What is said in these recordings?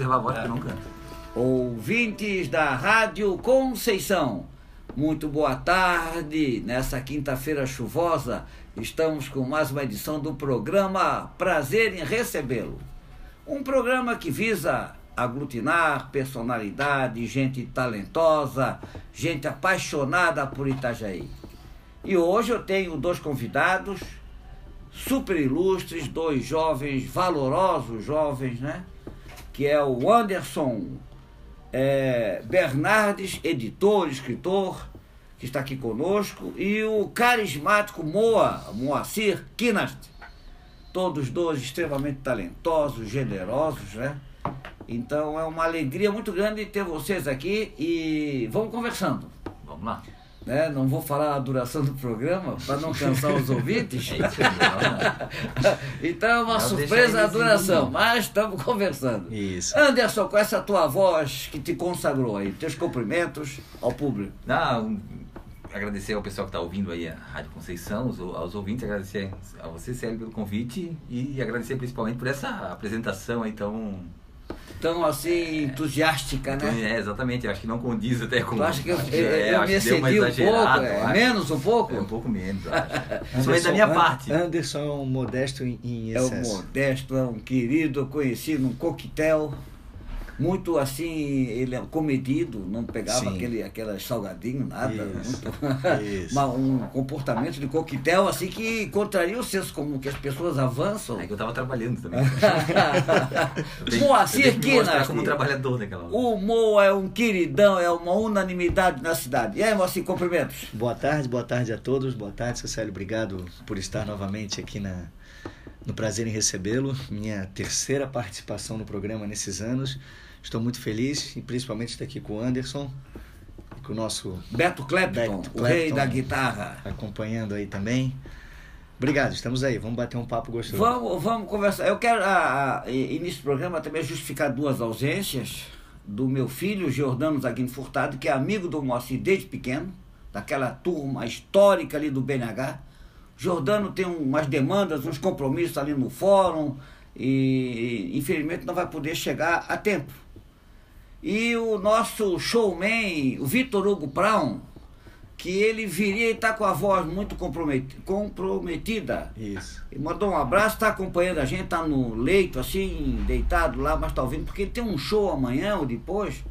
preservar a voz que não canto. Ouvintes da Rádio Conceição, muito boa tarde. Nessa quinta-feira chuvosa, estamos com mais uma edição do programa Prazer em Recebê-lo. Um programa que visa aglutinar personalidade, gente talentosa, gente apaixonada por Itajaí. E hoje eu tenho dois convidados super ilustres, dois jovens, valorosos jovens, né? Que é o Anderson é, Bernardes, editor, escritor, que está aqui conosco, e o carismático Moa, Moacir Kinast. Todos dois extremamente talentosos, generosos, né? Então é uma alegria muito grande ter vocês aqui e vamos conversando. Vamos lá. Né? Não vou falar a duração do programa para não cansar os ouvintes. Então é uma Não surpresa a duração, mas estamos conversando. Isso. Anderson, com essa tua voz que te consagrou aí, teus cumprimentos ao público. Não, um- agradecer ao pessoal que está ouvindo aí a Rádio Conceição, os- aos ouvintes, agradecer a você, Célio, pelo convite e agradecer principalmente por essa apresentação aí tão... Tão assim, entusiástica, né? É, exatamente, eu acho que não condiz até com... Tu acha que eu, acho eu, é, eu me excedi um pouco? é, menos um pouco? É, um pouco menos, eu acho. Principalmente da minha parte. Anderson é um modesto em, em É um excesso. modesto, é um querido, eu conheci num coquetel, muito assim, ele é comedido, não pegava Sim. aquele, aquelas salgadinho, nada. Isso, muito- isso. Mas um comportamento de coquetel assim que contraria o senso comum, que as pessoas avançam. É que eu tava trabalhando também. Moacir me mostrar Kinast. como trabalhador naquela hora. O Mo é um queridão, é uma unanimidade na cidade. E aí, Moacir, cumprimentos. Boa tarde, boa tarde a todos. Boa tarde, Cecílio. Obrigado por estar novamente aqui na, no prazer em recebê-lo. Minha terceira participação no programa nesses anos. Estou muito feliz e principalmente estar aqui com o Anderson e com o nosso Beto Clapton, Beto o rei da guitarra. acompanhando aí também. Obrigado, estamos aí. Vamos bater um papo gostoso. Vamos, vamos conversar. Eu quero, a, a, início do programa, também justificar duas ausências do meu filho, Giordano Zaguino Furtado, que é amigo do Moacir desde pequeno, daquela turma histórica ali do BNH. Giordano tem umas demandas, uns compromissos ali no fórum e, infelizmente, não vai poder chegar a tempo. E o nosso showman, o Vitor Hugo Brown, que ele viria e está com a voz muito comprometi- comprometida. Isso. Ele mandou um abraço, está acompanhando a gente, está no leito, assim, deitado lá, mas está ouvindo, porque ele tem um show amanhã ou depois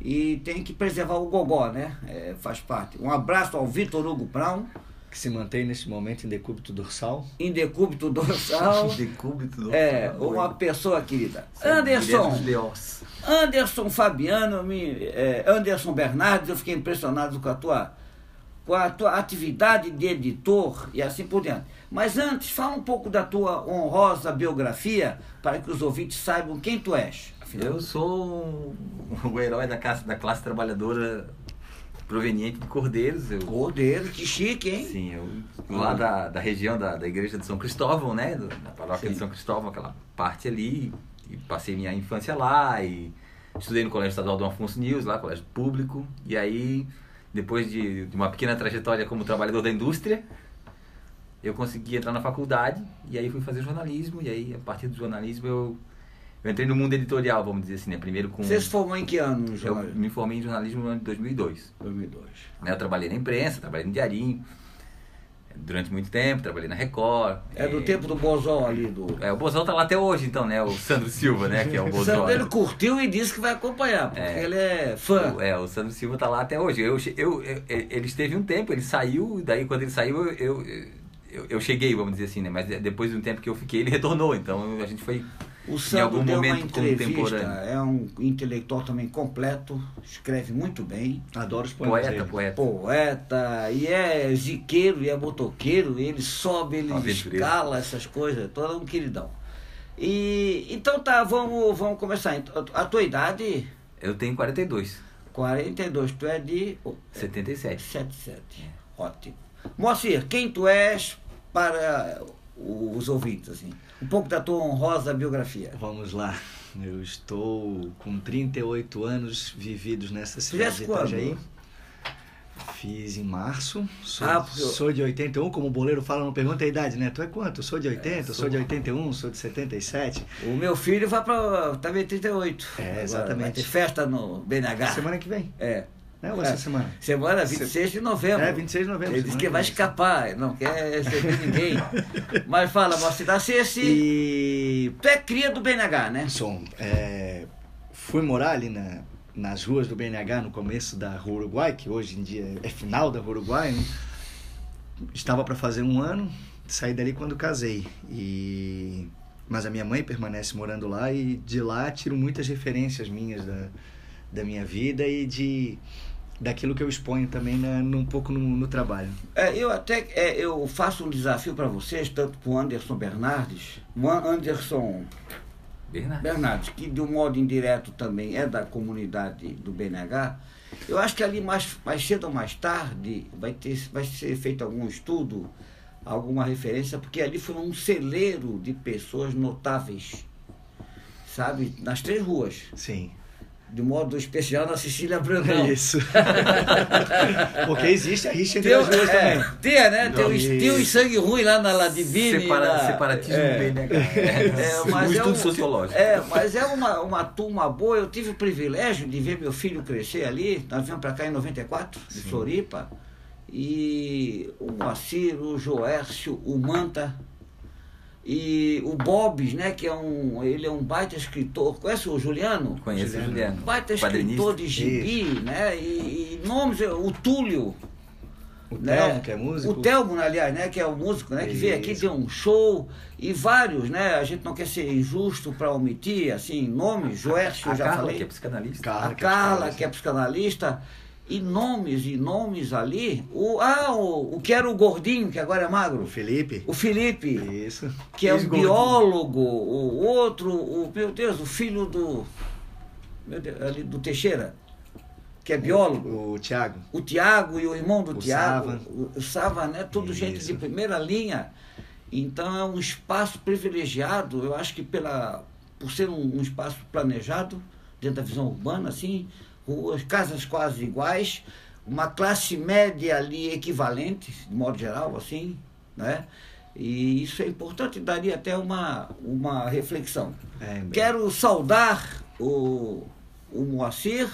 e tem que preservar o gogó, né? É, faz parte. Um abraço ao Vitor Hugo Brown, Que se mantém neste momento em decúbito dorsal. em decúbito dorsal. Decúbito do É, uma pessoa querida. Anderson. Anderson Fabiano, me, é, Anderson Bernardes, eu fiquei impressionado com a tua com a tua atividade de editor e assim por diante. Mas antes, fala um pouco da tua honrosa biografia para que os ouvintes saibam quem tu és. Afinal, Eu sou o herói da classe, da classe trabalhadora proveniente de Cordeiros. Eu, Cordeiro, que chique, hein? sim, eu lá da, da região da, da igreja de São Cristóvão, né? Da paróquia Sim. de São Cristóvão, aquela parte ali. E passei minha infância lá e estudei no Colégio Estadual Dom Afonso News, lá, colégio público. E aí, depois de, de uma pequena trajetória como trabalhador da indústria, eu consegui entrar na faculdade e aí fui fazer jornalismo. E aí, a partir do jornalismo, eu, eu entrei no mundo editorial, vamos dizer assim, né? Primeiro com... Você se formou em que ano, Eu João? me formei em jornalismo no ano de 2002. 2002. né? Eu trabalhei na imprensa, trabalhei no Diarinho durante muito tempo, trabalhei na Record. É do eh, tempo do Bozol ali, do... É, o Bozão tá lá até hoje, então, né? O Sandro Silva, né? Que é o Bozão. Sandro, ele curtiu e disse que vai acompanhar, porque É. ele é fã. O- É, o Sandro Silva tá lá até hoje. Eu, eu, eu- ele esteve um tempo, ele saiu, daí quando ele saiu, eu, eu, eu, eu cheguei, vamos dizer assim, né? Mas depois de um tempo que eu fiquei, ele retornou. Então a gente foi O em Sandro algum deu uma momento entrevista, é um intelectual também completo, escreve muito bem. Adoro os poemas Poeta, dele. poeta. poeta, e é ziqueiro, e é motoqueiro, e ele sobe, ele Aventureiro. escala essas coisas, todo um queridão. E então tá, vamos, vamos começar. Então, A tua idade, Eu tenho 42, 42, tu é de 77. 77. Ótimo. Moacir, quem tu és para os ouvintes, assim? Um pouco da tua honrosa biografia. Vamos lá. Eu estou com 38 anos vividos nessa cidade de? Itajaí. Fiz em março. Sou, Ah, porque eu- sou de 81, como o boleiro fala, não pergunta a idade, né? Tu é quanto? Sou de 80, eu sou sou- de 81, sou de 77. O meu filho vai para também 38. É, Agora exatamente. Vai ter festa no BNH. Semana que vem, É. né? Ou essa É. semana? Semana 26 de novembro. É, 26 de novembro. Ele disse que vai escapar, não quer receber ninguém. Mas fala, Moacir Ceci, E tu é cria do BNH, né? Som, é, fui morar ali na, nas ruas do BNH no começo da Rua Uruguai, que hoje em dia é final da Rua Uruguai. né? Estava para fazer um ano, saí dali quando casei. E mas a minha mãe permanece morando lá e de lá tiro muitas referências minhas da, da minha vida e de daquilo que eu exponho também na, num pouco no, no trabalho. É, eu até é, eu faço um desafio para vocês, tanto com o Anderson Bernardes, o Anderson Bernardo. Bernardes, que de um modo indireto também é da comunidade do BNH, eu acho que ali mais, mais cedo ou mais tarde vai, ter, vai ser feito algum estudo, alguma referência, porque ali foi um celeiro de pessoas notáveis, sabe, nas três ruas, Sim. De modo especial na Sicília Brandão. É isso. Porque existe a rixa entre Tem, as duas é, também. tem, né? Tem, os, tem os sangue ruim lá na Ladivine. Separa, na- separatismo é. bem, né, cara? É, mas um é estudo um- sociológico. É, mas é uma, uma turma boa. Eu tive o privilégio de ver meu filho crescer ali. Nós viemos para cá em 94, de Sim. Floripa. E o Moacir, o Joércio, o Manta e o Bobs, né? Que é um. Ele é um baita escritor. Conhece o Juliano? Conheço o Juliano. Juliano. Baita escritor de gibi, né? E, e nomes, o Túlio. O né? Telmo, que é músico. O Telmo, aliás, né, que é o músico, né, que veio aqui, Isso. deu um show, e vários, né, a gente não quer ser injusto para omitir, assim, nomes, Joércio, já Carla, falei, que é psicanalista. Carla, a que é Carla, psicanalista. que é psicanalista, e nomes e nomes ali, o, ah, o, o que era o gordinho, que agora é O magro, Felipe. o Felipe, Isso. que é um biólogo, o outro, o, meu Deus, o filho do, meu Deus, ali do Teixeira, que é biólogo, O Thiago. o Tiago e o irmão do O Tiago, Sava. o, o Sava, né? Tudo gente Isso. de primeira linha. Então é um espaço privilegiado, eu acho que pela, por ser um, um espaço planejado, dentro da visão urbana, assim, ruas, casas quase iguais, uma classe média ali equivalente, de modo geral, assim, né? E isso é importante, daria até uma, uma reflexão. É. Quero saudar o, o Moacir,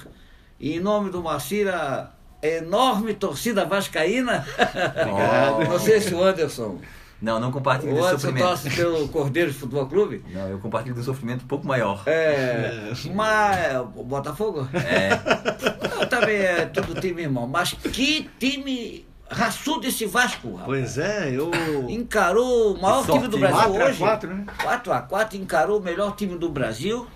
e em nome do Moacir, a enorme torcida vascaína. Obrigado. Não sei se o Anderson. Não, não compartilho O desse Anderson sofrimento. torce pelo Cordeiro Futebol Clube. Não, eu compartilho de um sofrimento um pouco maior. É, mas o Botafogo? É, Não, também é todo time irmão. Mas que time raçudo esse Vasco, rapaz. Pois é, eu. Encarou o maior time do Brasil 4 a hoje. 4, né? 4x4, encarou o melhor time do Brasil,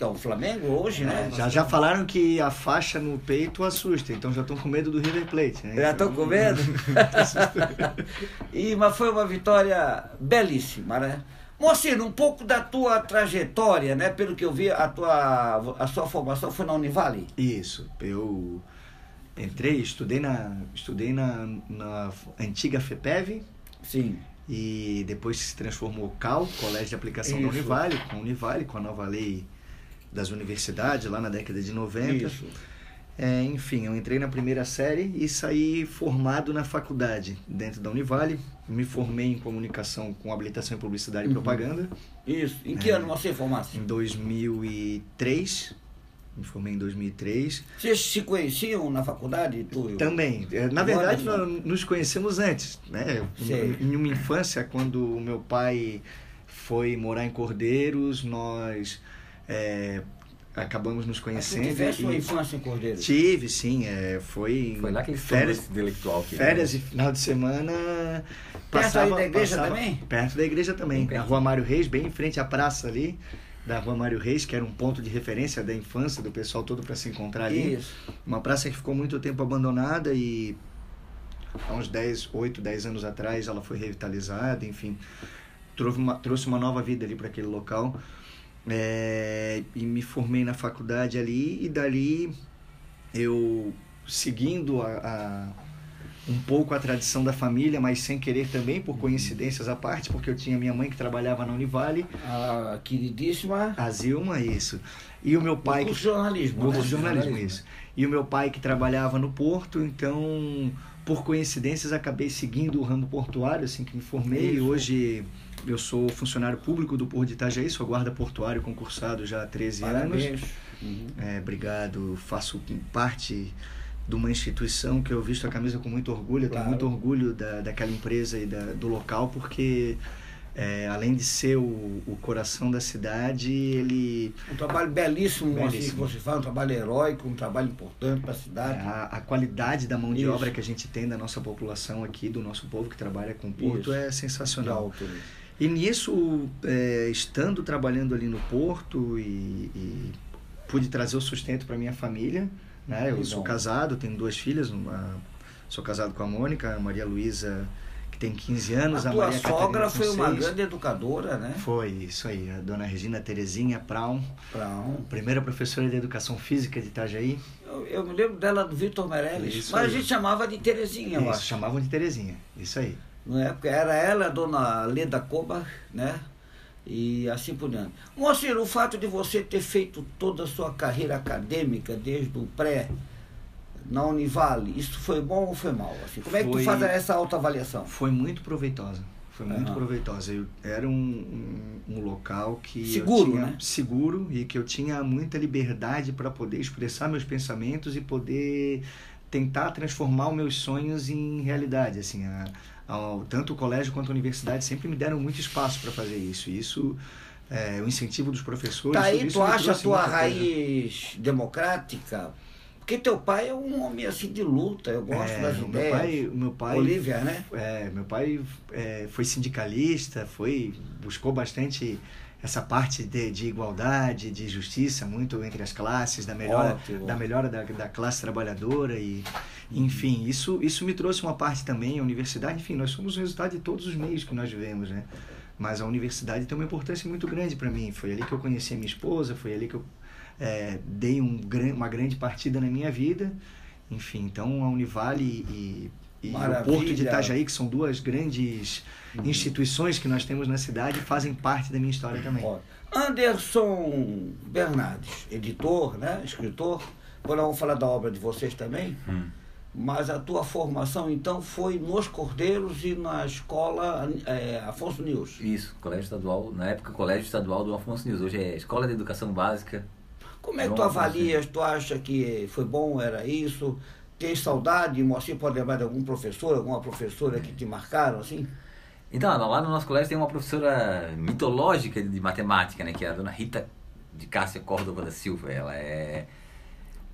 que é o Flamengo hoje, né? Já, já falaram que a faixa no peito assusta, então já estão com medo do River Plate. Né? Já estão Então, com medo? e, mas foi uma vitória belíssima, né? Moacir, um pouco da tua trajetória, né? Pelo que eu vi, a, tua, a sua formação foi na Univale. Isso, eu entrei, estudei na, estudei na, na antiga FEPEV Sim. e depois se transformou CAL, Colégio de Aplicação da Isso. Univale, com a Univale, com a nova lei das universidades, lá na década de 90. Isso. É, enfim, eu entrei na primeira série e saí formado na faculdade, dentro da Univale. Me formei em comunicação com habilitação em publicidade Uhum. e propaganda Isso. Em que É. ano você formasse? em 2003. Me formei em 2003. Vocês se conheciam na faculdade? Tu, Também. é, Na verdade, nós nos conhecemos antes. Né? Sei. Em uma infância, quando o meu pai foi morar em Cordeiros, nós é, acabamos nos Mas conhecendo. tivesse uma e- infância em Cordeiro? Tive, sim. É, foi, foi lá que ele férias, intelectual. Que férias e final de semana. Perto da igreja também? Perto da igreja também. Bem Na rua Mário Reis, bem em frente à praça ali. Da rua Mário Reis, que era um ponto de referência da infância do pessoal todo para se encontrar ali. Isso. Uma praça que ficou muito tempo abandonada e há uns 10, 8, 10 anos atrás ela foi revitalizada, enfim, trouxe uma, trouxe uma nova vida ali para aquele local. É, e me formei na faculdade ali e dali eu seguindo a, a- um pouco a tradição da família, mas sem querer também, por coincidências à parte, porque eu tinha minha mãe que trabalhava na Univale. A queridíssima. A Zilma, isso. E o meu pai. De jornalismo. Né? jornalismo, isso. E o meu pai que trabalhava no Porto, então, por coincidências, acabei seguindo o ramo portuário, assim que me formei. Isso. Hoje eu sou funcionário público do Porto de Itajaí, sou guarda portuário concursado já há 13 anos. Parabéns. Uhum. É, obrigado. Faço parte de uma instituição que eu visto a camisa com muito orgulho. Claro. tenho muito orgulho da, daquela empresa e da, do local, porque é, além de ser o, o coração da cidade, ele Um trabalho belíssimo, assim, que Belíssimo. você faz, um trabalho heróico, um trabalho importante para a cidade. a, a qualidade da mão de Isso. obra que a gente tem da nossa população aqui, do nosso povo que trabalha com o porto, Isso. é sensacional. alto. E nisso, é, estando trabalhando ali no Porto e, e pude trazer o sustento para minha família, né? Eu Que sou casado, tenho duas filhas, uma, sou casado com a Mônica, a Maria Luísa, que tem 15 anos, A a, tua Maria sogra Catarina foi uma seis. grande educadora, né? Foi, isso aí, a dona Regina Terezinha Praum, Pra um- primeira professora de Educação Física de Itajaí. Eu, eu me lembro dela do Vitor Meirelles, Isso mas aí. a gente chamava de Terezinha, eu Isso, acho. chamavam de Terezinha, isso aí. Na época era ela, a dona Leda Coba, né? E assim por diante. Moacir, o fato de você ter feito toda a sua carreira acadêmica, desde o pré, na Univale, isso foi bom ou foi mal? Assim, como é que tu Foi- faz essa autoavaliação? Foi muito proveitosa. Foi muito Aham. proveitosa. Eu, era um, um, um local que Seguro, tinha né? seguro e que eu tinha muita liberdade para poder expressar meus pensamentos e poder tentar transformar os meus sonhos em realidade. Assim, a, tanto o colégio quanto a universidade sempre me deram muito espaço para fazer isso. E isso, é, o incentivo dos professores. Tá aí, tu acha a tua muita coisa. raiz democrática? Porque teu pai é um homem assim de luta, eu gosto É, das meu ideias. pai, meu pai Olivia, né? É, meu pai é, foi sindicalista, foi buscou bastante essa parte de, de igualdade, de justiça, muito entre as classes, da melhora, Ótimo. da, melhora da, da classe trabalhadora e enfim, isso, isso me trouxe uma parte também, a universidade, enfim, nós somos o resultado de todos os meios que nós vivemos, né? Mas a universidade tem uma importância muito grande para mim. Foi ali que eu conheci a minha esposa, foi ali que eu é, dei um, uma grande partida na minha vida. Enfim, então a Univale e, e o Maravilha. Porto de Itajaí, que são duas grandes instituições que nós temos na cidade, fazem parte da minha história também. Ó, Anderson Bernardes, editor, né? escritor. Agora vamos falar da obra de vocês também. Hum. Mas a tua formação, então, foi nos Cordeiros e na escola é, Afonso News. Isso, colégio estadual, na época colégio estadual do Afonso News, hoje é Escola de Educação Básica. Como é que tu avalias? Tu acha que foi bom, era isso? Tem saudade? Moacir pode lembrar de algum professor, alguma professora que te marcaram, assim? Então, lá no nosso colégio tem uma professora mitológica de matemática, né, que é a dona Rita de Cássia Córdova da Silva. Ela é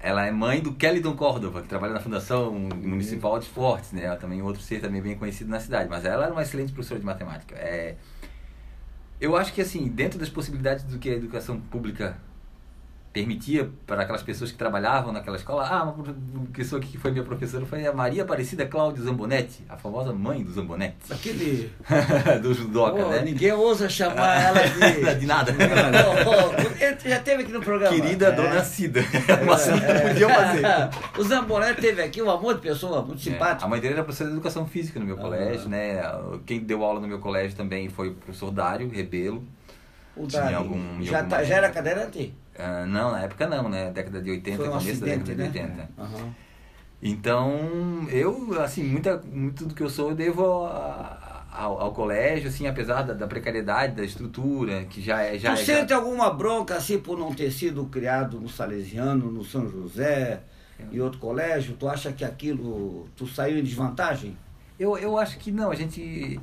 ela é mãe do Kellydon Córdova, que trabalha na Fundação Municipal de Esportes, né? Ela também outro ser também bem conhecido na cidade, mas ela era uma excelente professora de matemática. É, eu acho que assim, dentro das possibilidades do que a educação pública permitia para aquelas pessoas que trabalhavam naquela escola. Ah, uma pessoa que foi minha professora foi a Maria Aparecida Cláudia Zambonetti, a famosa mãe do Zambonetti. Aquele. do judoca, Pô, né? Ninguém ousa chamar ela de. De nada. Pô, ele já teve aqui no programa. Querida É. Dona Cida. Uma que podia fazer. o Zamboné teve aqui um amor de pessoa, muito É, simpático. a mãe dele era professora de educação física no meu Aham. colégio, né? Quem deu aula no meu colégio também foi o professor Dário Rebelo. O Dari. algum- já, alguma- tá, já era cadeirante? Ah, não, na época não, né? Década de 80, Foi um começo da década de né? 80. Aham. Então, eu, assim, muita, muito do que eu sou eu devo a- ao, ao colégio, assim, apesar da, da precariedade, da estrutura, que já é... Já, tu é- já- sente alguma bronca assim por não ter sido criado no Salesiano, no São José e outro colégio? Tu acha que aquilo tu saiu em desvantagem? Eu, eu acho que não, a gente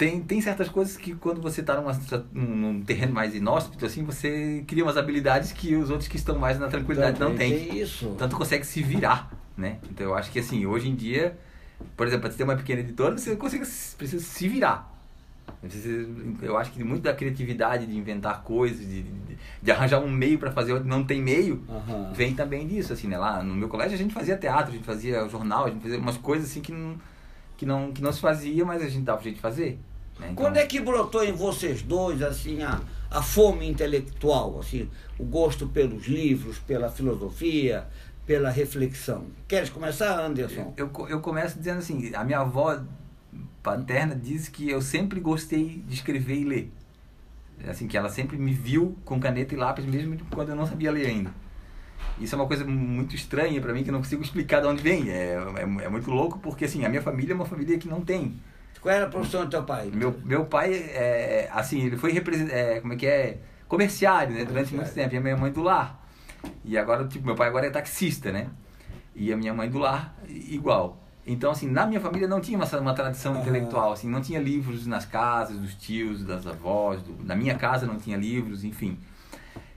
tem, tem certas coisas que quando você está num, terreno mais inóspito, assim, você cria umas habilidades que os outros que estão mais na tranquilidade não Também têm. tem isso. Tanto consegue se virar, né? Então eu acho que assim, hoje em dia, por exemplo, para ter uma pequena editora, você consegue, precisa se virar. Eu acho que muito da criatividade de inventar coisas, de, de, de arranjar um meio para fazer onde não tem meio, Aham. vem também disso, assim, né? Lá no meu colégio a gente fazia teatro, a gente fazia jornal, a gente fazia umas coisas assim que não, que não, que não se fazia, mas a gente dava jeito de fazer. Né? Então, Quando é que brotou em vocês dois assim a, a fome intelectual, assim, o gosto pelos livros, pela filosofia, pela reflexão. Queres começar, Anderson? Eu, eu, eu começo dizendo assim, a minha avó paterna diz que eu sempre gostei de escrever e ler. Assim, que ela sempre me viu com caneta e lápis, mesmo quando eu não sabia ler ainda. Isso é uma coisa muito estranha para mim, que eu não consigo explicar de onde vem. É, é, é, muito louco, porque assim, a minha família é uma família que não tem. Qual era a profissão do teu pai? Meu, meu pai, é, assim, ele foi é, como é que é? Comerciário, né? Durante muito tempo. E a minha mãe do lar. E agora, tipo, meu pai agora é taxista, né? E a minha mãe do lar, igual. Então, assim, na minha família não tinha uma, uma tradição uhum. intelectual, assim, não tinha livros nas casas dos tios, das avós, do, na minha casa não tinha livros, enfim.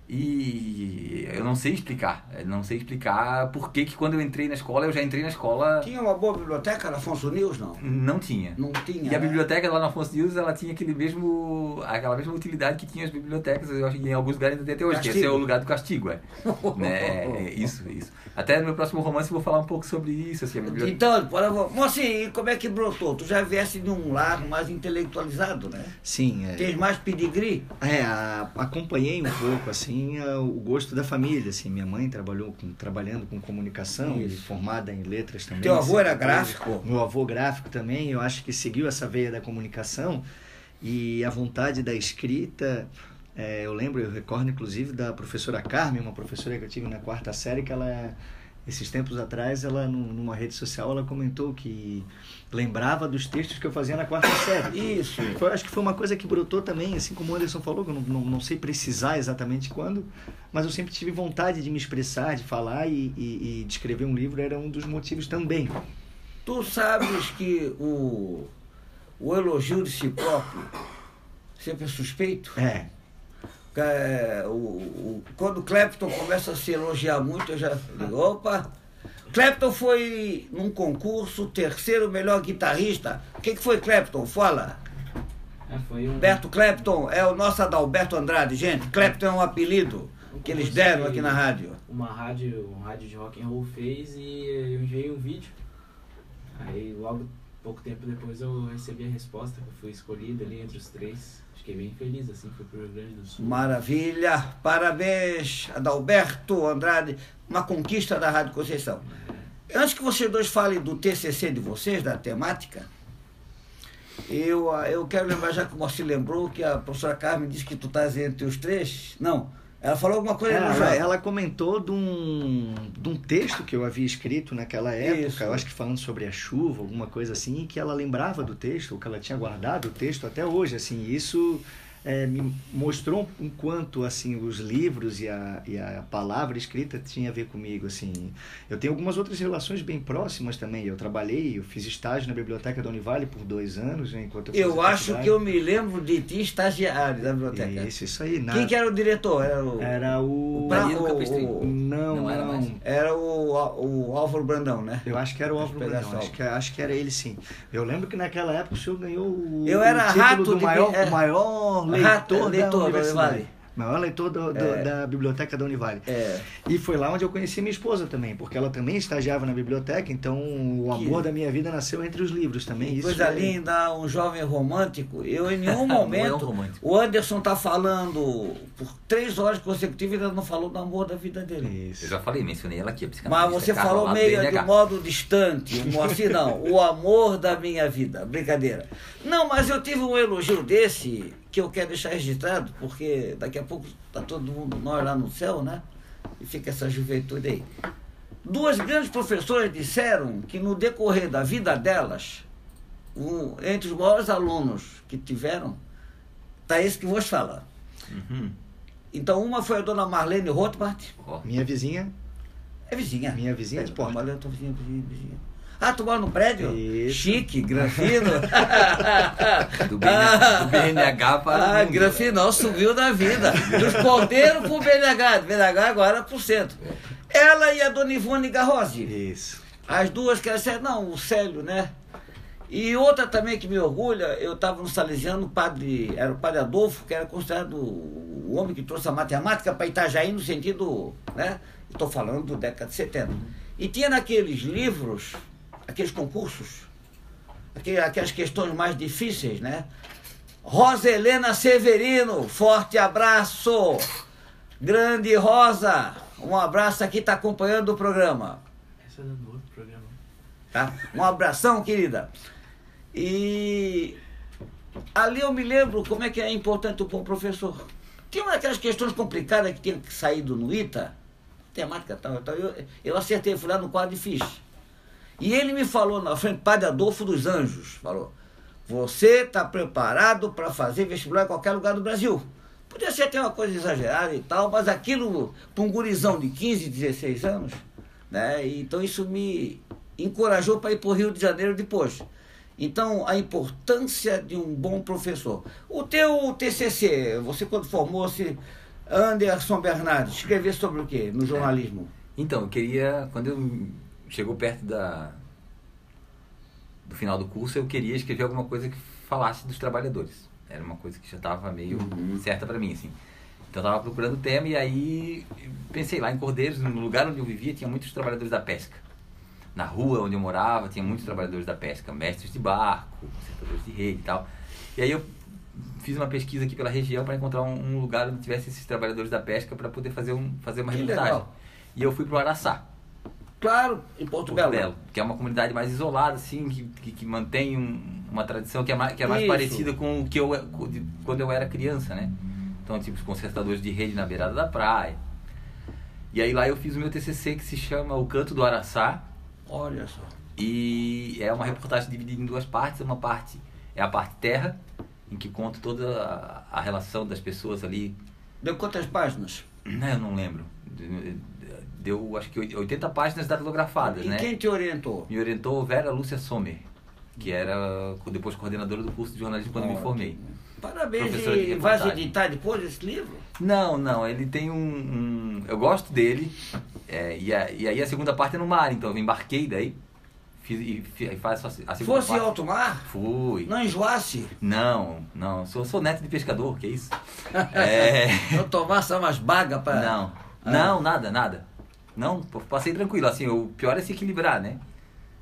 E eu não sei explicar, não sei explicar por que, que quando eu entrei na escola, eu já entrei na escola... Tinha uma boa biblioteca na Afonso News, não? Não tinha. Não tinha, E a né? biblioteca lá na Afonso News, ela tinha aquele mesmo, aquela mesma utilidade que tinha as bibliotecas, eu acho que em alguns lugares ainda tem até hoje, castigo. que esse é o lugar do castigo, é. né? É, isso, isso. Até no meu próximo romance eu vou falar um pouco sobre isso. Assim, biblioteca... Então, por favor, Mocinho, como é que brotou? Tu já viesse de um lar mais intelectualizado, né? Sim. É... Tens mais pedigree? É, a, acompanhei um pouco, assim, a, o gosto da família, assim. Minha mãe trabalhou com, trabalhando com comunicação isso. e formada em letras também. Teu avô era gráfico? Meu avô gráfico também, eu acho que seguiu essa veia da comunicação e a vontade da escrita é, eu lembro, eu recordo inclusive da professora Carmen, uma professora que eu tive na quarta série, que ela, esses tempos atrás, ela numa rede social, ela comentou que lembrava dos textos que eu fazia na quarta série. Isso. Foi, acho que foi uma coisa que brotou também, assim como o Anderson falou, que eu não, não, não sei precisar exatamente quando, mas eu sempre tive vontade de me expressar, de falar e, e, e de escrever um livro era um dos motivos também. Tu sabes que o, o elogio de si próprio sempre é suspeito? É. É, o, o, quando o Clapton começa a se elogiar muito, eu já digo, opa, Clapton foi num concurso, terceiro melhor guitarrista. O que, que foi Clapton? Fala. É, foi um... Berto Clapton é o nosso Adalberto Andrade, gente. Clapton é um apelido que eles deram aqui na rádio. Uma rádio, uma rádio de rock and roll fez e eu enviei um vídeo. Aí logo pouco tempo depois eu recebi a resposta que eu fui escolhido ali entre os três. Fiquei bem feliz, assim, foi pro Rio Grande do Sul. Maravilha! Parabéns, Adalberto Andrade, uma conquista da Rádio Conceição. É. Antes que vocês dois falem do TCC de vocês, da temática, eu, eu quero lembrar, já que você lembrou, que a professora Carmen disse que tu estás entre os três. Não, ela falou alguma coisa ela, ela, ela comentou de um, de um texto que eu havia escrito naquela época, Isso. eu acho que falando sobre a chuva, alguma coisa assim, que ela lembrava do texto, ou que ela tinha guardado o texto até hoje. Assim, isso é, me mostrou um quanto assim os livros e a, e a palavra escrita tinha a ver comigo assim. Eu tenho algumas outras relações bem próximas também. Eu trabalhei eu fiz estágio na biblioteca da Univale por dois anos né, enquanto eu, eu acho que eu me lembro de ti estagiário da biblioteca. Isso isso aí na... quem que era o diretor? Era o era o, o, o, o não não era mais. era o, o Álvaro Brandão né? Eu acho que era o Álvaro Brandão acho que acho que era ele sim. Eu lembro que naquela época o senhor ganhou o, eu era o título rato do de, maior, é, maior leitor, leitor da universidade. Maior leitor do, do, é. da biblioteca da Univale. É. E foi lá onde eu conheci minha esposa também, porque ela também estagiava na biblioteca, então o amor que... da minha vida nasceu entre os livros também. Isso coisa é... linda, um jovem romântico. Eu, em nenhum momento, um o Anderson está falando por três horas consecutivas e ainda não falou do amor da vida dele. Isso. Eu já falei, mencionei ela aqui. Mas você falou meio de modo distante, assim não, o amor da minha vida, brincadeira. Não, mas eu tive um elogio desse que eu quero deixar registrado, porque daqui a pouco está todo mundo nós lá no céu, né? E fica essa juventude aí. Duas grandes professoras disseram que no decorrer da vida delas, um, entre os maiores alunos que tiveram, está esse que vos fala. Uhum. Então, uma foi a dona Marlene Rothbart. Oh. Minha vizinha. É vizinha. Minha vizinha é, de porta. Marlene, tua vizinha, vizinha, vizinha. Ah, tu mora no prédio? Isso. Chique, grafino. do, BNH, do BNH para. Ah, grafino, subiu da vida. Dos porteiros pro BNH, do BNH agora pro centro. Ela e a dona Ivone Garrosi. Isso. As duas que eram, não, o Célio, né? E outra também que me orgulha, eu estava no Salesiano, o padre, era o padre Adolfo, que era considerado o homem que trouxe a matemática para Itajaí no sentido, né? Estou falando da década de 70. E tinha naqueles livros aqueles concursos, aquelas questões mais difíceis, né? Rosa Helena Severino, forte abraço. Grande Rosa, Um abraço aqui, está acompanhando o programa. Essa é do outro programa. Tá? Um abração, querida. E ali eu me lembro como é que é importante o bom professor. Tinha uma daquelas questões complicadas que tinha que sair do NUITA, temática tal, tal. Eu, eu acertei, fui lá no quadro e fiz. E ele me falou na frente, Padre Adolfo dos Anjos, falou, você está preparado para fazer vestibular em qualquer lugar do Brasil. Podia ser até uma coisa exagerada e tal, mas aquilo, para um gurizão de 15, 16 anos, né? Então isso me encorajou para ir para o Rio de Janeiro depois. Então, a importância de um bom professor. O teu TCC, você quando formou-se, Anderson Bernardes, escrever sobre o quê no jornalismo? Então, eu queria, quando eu chegou perto da do final do curso, eu queria escrever alguma coisa que falasse dos trabalhadores. Era uma coisa que já estava meio Uhum. certa para mim, assim. Então eu estava procurando o tema e aí pensei lá em Cordeiros, no lugar onde eu vivia, tinha muitos trabalhadores da pesca. Na rua onde eu morava, tinha muitos trabalhadores da pesca, mestres de barco, consertadores de rede e tal. E aí eu fiz uma pesquisa aqui pela região para encontrar um, um lugar onde tivesse esses trabalhadores da pesca para poder fazer, um, fazer uma Que reportagem. legal. E eu fui para o Araçá. Claro, em Porto, Porto Belo. Belo, que é uma comunidade mais isolada, assim, que, que, que mantém um- uma tradição que é mais, que é mais Isso. parecida com o que eu de- quando eu era criança, né? Então, tipo, os consertadores de rede na beirada da praia. E aí lá eu fiz o meu TCC que se chama O Canto do Araçá Olha só. e é uma reportagem dividida em duas partes. Uma parte é a parte terra, em que conto toda a, a relação das pessoas ali. Deu quantas páginas? Né, eu não lembro. Deu, acho que 80 páginas datilografadas, e né? quem te orientou? Me orientou Vera Lúcia Sommer, que era depois coordenadora do curso de jornalismo quando me formei. Parabéns. Professora de E vai editar depois esse livro? Não, não, ele tem um. um- eu gosto dele, é, e, a- e aí a segunda parte é no mar, então eu embarquei daí. Fiz, e, e faz a segunda Fosse parte. alto mar? Fui. Não enjoasse? Não, não, sou, sou neto de pescador, que isso? É. Não tomasse umas bagas para. Não, Ah. não, nada, nada. Não, passei tranquilo, assim, o pior é se equilibrar, né?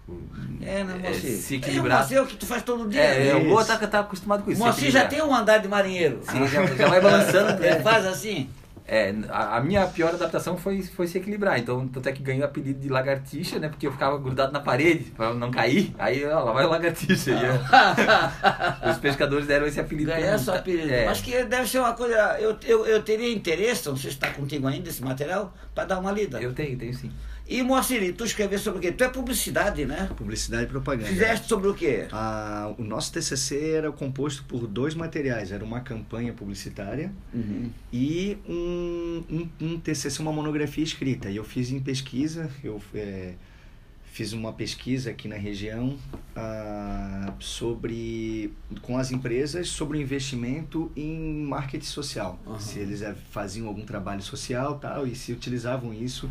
O- É, né, é, Moacir? se É, equilibrar. Moacir é o que tu faz todo dia. É, o Isso. Boa tá, tá acostumado com isso. se Moacir já equilibrar. tem um andar de marinheiro. Sim, já, já vai balançando. Ele né? faz assim. É, a, a minha pior adaptação foi, foi se equilibrar. Então, tanto é que ganhei o apelido de lagartixa, né? Porque eu ficava grudado na parede pra não cair. Aí, ó, lá vai o lagartixa. Eu- os pescadores deram esse apelido Ganhar mim. sua apelido. É. Mas que deve ser uma coisa. Eu, eu, eu teria interesse, não sei se está contigo ainda esse material, para dar uma lida. Eu tenho, tenho sim. E Moacir, tu escreveu sobre o quê? Tu é publicidade, né? Publicidade e propaganda. Fizeste sobre o quê? Ah, o nosso TCC era composto por dois materiais. Era uma campanha publicitária Uhum. e um, um, um TCC, uma monografia escrita. E eu fiz em pesquisa, eu é, fiz uma pesquisa aqui na região ah, sobre com as empresas sobre o investimento em marketing social. Aham. Se eles eh, faziam algum trabalho social tal e se utilizavam isso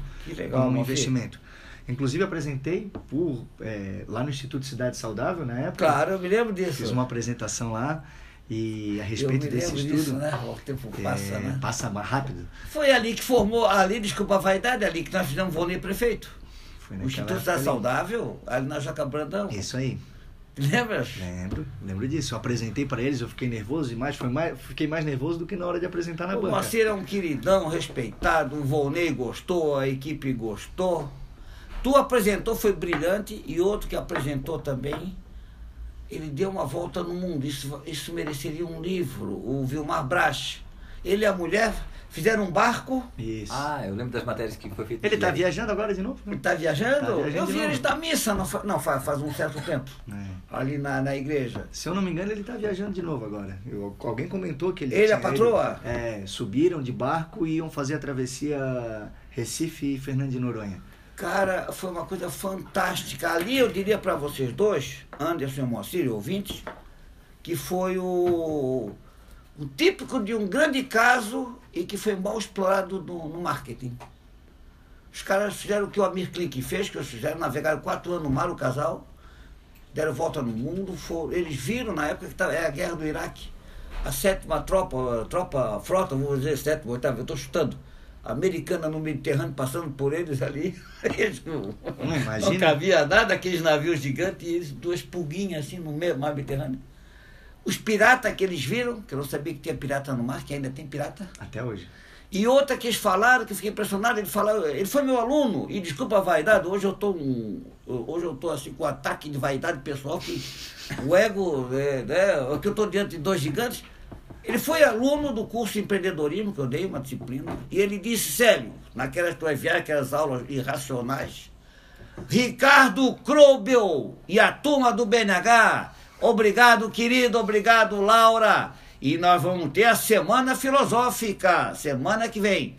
como Moacir. investimento. Inclusive apresentei por eh, lá no Instituto Cidade Saudável na época. Claro, eu me lembro disso. Fiz uma apresentação lá e a eu respeito me desse estudo. disso, né? O tempo passa, é, né? passa mais rápido. Foi ali que formou, ali, desculpa a vaidade, ali que nós fizemos Volney Prefeito. O Instituto ali. Saudável, ali na Jaca Brandão. Isso aí. Lembra? Lembro, lembro disso. Eu apresentei para eles, eu fiquei nervoso e mais, foi mais, fiquei mais nervoso do que na hora de apresentar na O banca. Moacir é um queridão, respeitado, o Volney gostou, a equipe gostou. Tu apresentou, foi brilhante, e outro que apresentou também, ele deu uma volta no mundo. Isso, isso mereceria um livro, o Vilmar Brach. Ele e a mulher fizeram um barco, Isso. Ah, eu lembro das matérias que foi feito. Ele tá viajando agora de novo? ele está viajando. Tá viajando Eu vi eles da missa, não, fa- não faz, faz um certo tempo, É. ali na, na igreja. Se eu não me engano, ele tá viajando de novo agora. Eu- alguém comentou que ele. Ele, a tinha patroa? ido- é, subiram de barco e iam fazer a travessia Recife e Fernando de Noronha. Cara, foi uma coisa fantástica. Ali eu diria para vocês dois, Anderson e Moacir, ouvintes, que foi o, o típico de um grande caso e que foi mal explorado no, no marketing. Os caras fizeram o que o Amir Klink fez, que eles fizeram, navegaram quatro anos no mar, o casal, deram volta no mundo, foram, eles viram na época que tava, é a guerra do Iraque, a sétima tropa, tropa, frota, vou dizer sétima, oitava, eu estou chutando, americana no Mediterrâneo, passando por eles ali, eles não, Não, imagina. não cabia nada, aqueles navios gigantes, e eles, duas pulguinhas assim no meio, mar Mediterrâneo. Os piratas que eles viram, que eu não sabia que tinha pirata no mar, que ainda tem pirata, Até hoje. E outra que eles falaram, que eu fiquei impressionado, ele falou, ele foi meu aluno, e desculpa a vaidade, hoje eu estou um, hoje eu tô assim com um ataque de vaidade pessoal, que o ego, é, né, que eu estou diante de dois gigantes. Ele foi aluno do curso de empreendedorismo que eu dei, uma disciplina, e ele disse, sério, naquelas tuas viagens, aquelas aulas irracionais, Ricardo Krobel e a turma do BNH, obrigado, querido, obrigado, Laura. E nós vamos ter a Semana Filosófica, semana que vem.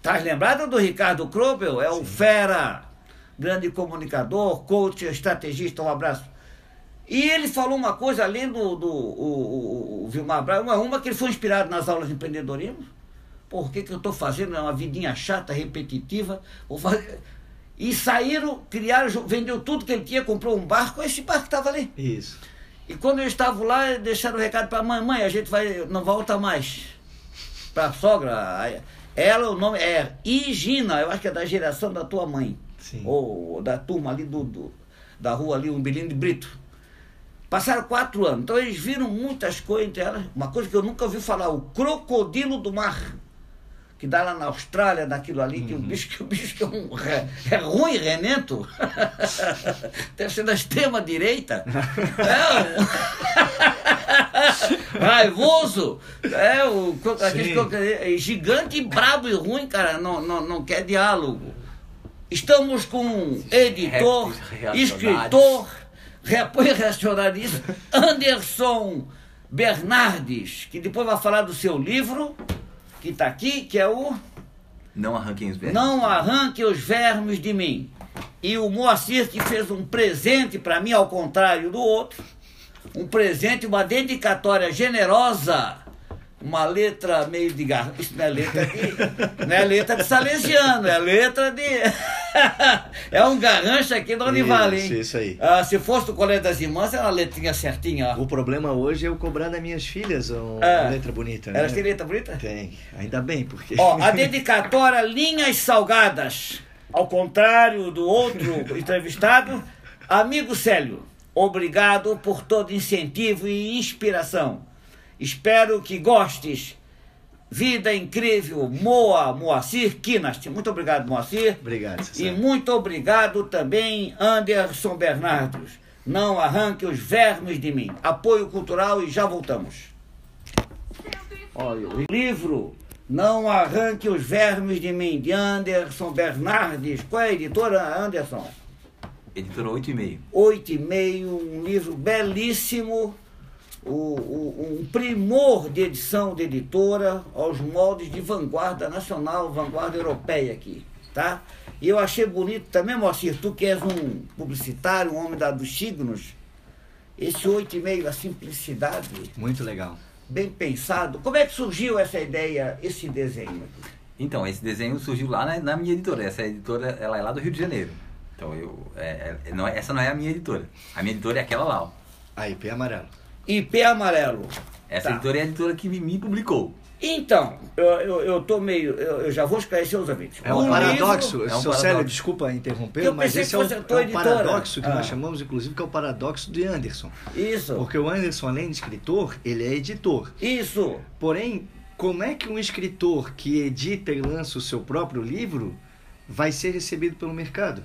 Tá lembrado do Ricardo Krobel? É o fera, grande comunicador, coach, estrategista, um abraço. E ele falou uma coisa, além do, do o, o Vilmar Braga, uma, uma que ele foi inspirado nas aulas de empreendedorismo. Por que, que eu estou fazendo? É uma vidinha chata, repetitiva. Vou fazer... E saíram, criaram, vendeu tudo que ele tinha, comprou um barco, esse barco estava ali. Isso. E quando eu estava lá, deixaram o recado para a mãe, mãe, a gente vai, não volta mais. Para a sogra. Ela, o nome é Igina, eu acho que é da geração da tua mãe. Sim. Ou, da turma ali do, do, da rua ali, um de Brito. Passaram quatro anos. Então eles viram muitas coisas entre elas. Uma coisa que eu nunca ouvi falar, o crocodilo do mar que dá lá na Austrália, daquilo ali, que o bicho, que o bicho que é, um, é, é ruim, renento. Deve ser da extrema direita. É um... raivoso. É o aquele, é gigante, brabo e ruim, cara. Não, não, não quer diálogo. Estamos com um editor, escritor, reacionarista, Anderson Bernardes, que depois vai falar do seu livro que está aqui, que é o. Não arranquem os vermes. Não arranquem os vermes de mim. E o Moacir que fez um presente para mim, ao contrário do outro. Um presente, uma dedicatória generosa uma letra meio de gar... Isso não é letra de. não é letra de salesiano, é letra de. é um garrancho aqui do Univale, hein? Isso aí. Ah, se fosse do Colégio das Irmãs, era uma letrinha certinha. Ó. O problema hoje é eu cobrar das minhas filhas uma é. letra bonita. Né? Elas têm letra bonita? Tem, ainda bem, porque. Ó, a dedicatória Linhas Salgadas. Ao contrário do outro entrevistado, amigo Célio, obrigado por todo incentivo e inspiração Espero que gostes. Vida incrível, Moa Moacir Kinast. Muito obrigado, Moacir. Obrigado, E muito obrigado também, Anderson Bernardos. Não arranque os vermes de mim. Apoio cultural e já voltamos. Olha, o livro Não Arranque os Vermes de Mim, de Anderson Bernardes. Qual é a editora, Anderson? Editora 8 e meio. 8 e meio, um livro belíssimo o, o, um primor de edição de editora aos moldes de vanguarda nacional, vanguarda europeia aqui, tá? E eu achei bonito também, Moacir, tu que és um publicitário, um homem da, dos signos, esse oito e meio, a simplicidade. Muito legal. Bem pensado. Como é que surgiu essa ideia, esse desenho aqui? Então, esse desenho surgiu lá na, na minha editora. Essa editora, ela é lá do Rio de Janeiro. Então, eu, é, é, não, é, essa não é a minha editora. A minha editora é aquela lá, ó. A IP Amarelo. IP Amarelo. Essa tá. editora é a editora que me publicou. Então, eu, eu, eu tô meio. Eu, eu já vou esclarecer os ouvintes. É um, paradoxo, livro, é um seu Célio, desculpa interromper, mas esse é, um, é um paradoxo que ah. nós chamamos, inclusive, que é o paradoxo de Anderson. Isso. Porque o Anderson, além de escritor, ele é editor. Isso. Porém, como é que um escritor que edita e lança o seu próprio livro vai ser recebido pelo mercado?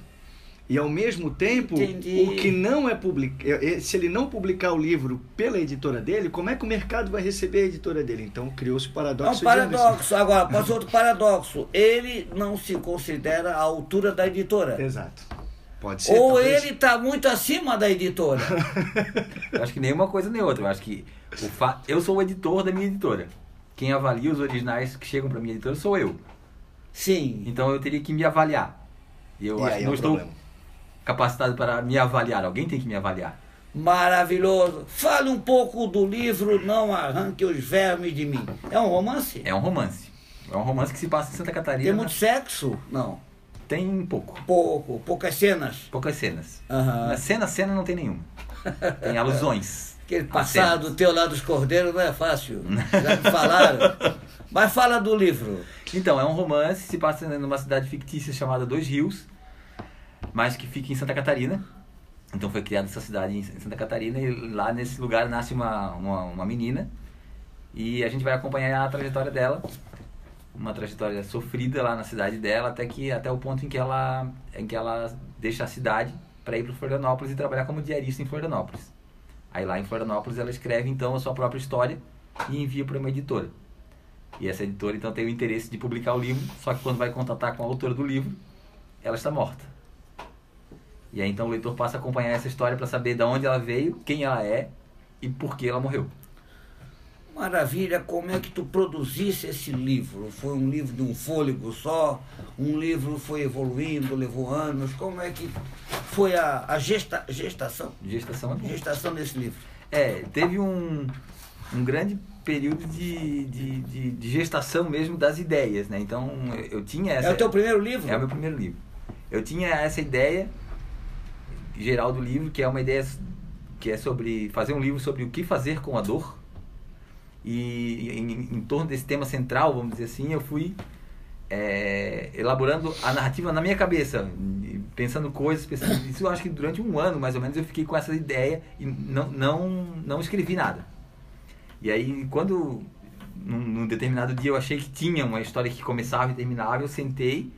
E ao mesmo tempo, Entendi. o que não é publicado, é, é, se ele não publicar o livro pela editora dele, como é que o mercado vai receber a editora dele? Então criou-se o paradoxo. É um paradoxo. Agora, ser outro paradoxo. Ele não se considera a altura da editora. Exato. Pode ser. Ou talvez. ele está muito acima da editora. eu acho que nem uma coisa nem outra. Eu acho que o fa... eu sou o editor da minha editora. Quem avalia os originais que chegam para minha editora sou eu. Sim. Então eu teria que me avaliar. E eu e acho que é não um estou problema capacitado para me avaliar. Alguém tem que me avaliar. Maravilhoso. Fale um pouco do livro Não Arranque os Vermes de Mim. É um romance? É um romance. É um romance que se passa em Santa Catarina. Tem muito sexo? Não. Tem pouco. Pouco. Poucas cenas? Poucas cenas. Uhum. Na cena, cena não tem nenhuma. Tem alusões. Aquele passado teu lá dos cordeiros não é fácil. Já me falaram. Mas fala do livro. Então, é um romance, se passa numa cidade fictícia chamada Dois Rios mas que fica em Santa Catarina. Então foi criada essa cidade em Santa Catarina e lá nesse lugar nasce uma, uma, uma menina e a gente vai acompanhar a trajetória dela uma trajetória sofrida lá na cidade dela, até que até o ponto em que ela em que ela deixa a cidade para ir para Florianópolis e trabalhar como diarista em Florianópolis. Aí lá em Florianópolis ela escreve então a sua própria história e envia para uma editora. E essa editora então tem o interesse de publicar o livro, só que quando vai contatar com a autora do livro, ela está morta. E aí então o leitor passa a acompanhar essa história para saber de onde ela veio, quem ela é e por que ela morreu. Maravilha, como é que tu produzisse esse livro? Foi um livro de um fôlego só? Um livro foi evoluindo, levou anos? Como é que foi a, a gesta, gestação? Gestação é. Gestação desse livro. É, teve um, um grande período de, de, de, de gestação mesmo das ideias, né? Então eu, eu tinha essa. É o teu primeiro livro? É o meu primeiro livro. Eu tinha essa ideia geral do livro, que é uma ideia que é sobre fazer um livro sobre o que fazer com a dor. E em, em torno desse tema central, vamos dizer assim, eu fui é, elaborando a narrativa na minha cabeça, pensando coisas, pensando, isso eu acho que durante um ano mais ou menos eu fiquei com essa ideia e não, não, não escrevi nada. E aí quando num, num determinado dia eu achei que tinha uma história que começava e terminava, eu sentei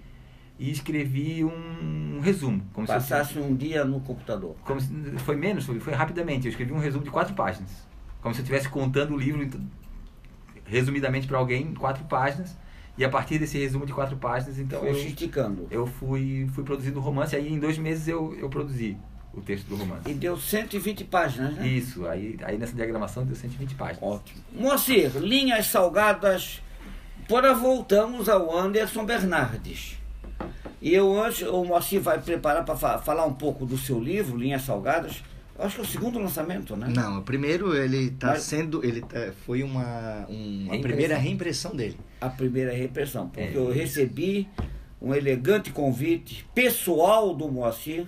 e escrevi um, um resumo. Como Passasse se eu, um dia no computador. Como se, foi menos, foi, foi rapidamente. Eu escrevi um resumo de quatro páginas. Como se eu estivesse contando o livro resumidamente para alguém em quatro páginas. E a partir desse resumo de quatro páginas, então foi eu, esticando. eu fui, fui produzindo o romance. Aí em dois meses eu, eu produzi o texto do romance. E deu 120 páginas, né? Isso, aí, aí nessa diagramação deu 120 páginas. Ótimo. Moacir, linhas salgadas. Bora voltamos ao Anderson Bernardes. E eu antes, o Moacir vai preparar para falar um pouco do seu livro, Linhas Salgadas. Eu acho que é o segundo lançamento, né? Não, o primeiro ele está Mas... sendo, ele tá, foi uma, um, a primeira reimpressão dele. A primeira reimpressão, porque é. eu recebi um elegante convite pessoal do Moacir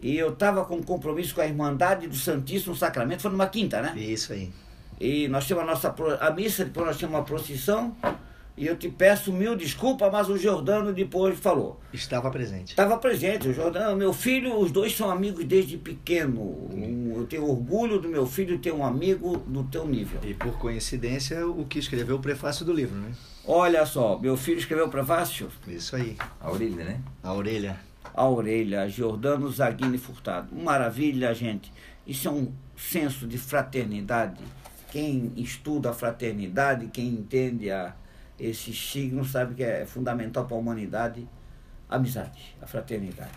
e eu estava com um compromisso com a Irmandade do Santíssimo Sacramento, foi numa quinta, né? Isso aí. E nós tínhamos a nossa a missa, depois nós tínhamos uma procissão e eu te peço mil desculpas, mas o Jordano depois falou. Estava presente. Estava presente. O Jordano, meu filho, os dois são amigos desde pequeno. Um, eu tenho orgulho do meu filho ter um amigo do teu nível. E por coincidência, o que escreveu o prefácio do livro, né? Olha só, meu filho escreveu o prefácio? Isso aí. A orelha, né? A orelha. A orelha, Jordano Zaguini Furtado. Maravilha, gente. Isso é um senso de fraternidade. Quem estuda a fraternidade, quem entende a esse signo sabe que é fundamental para a humanidade, a amizade, a fraternidade.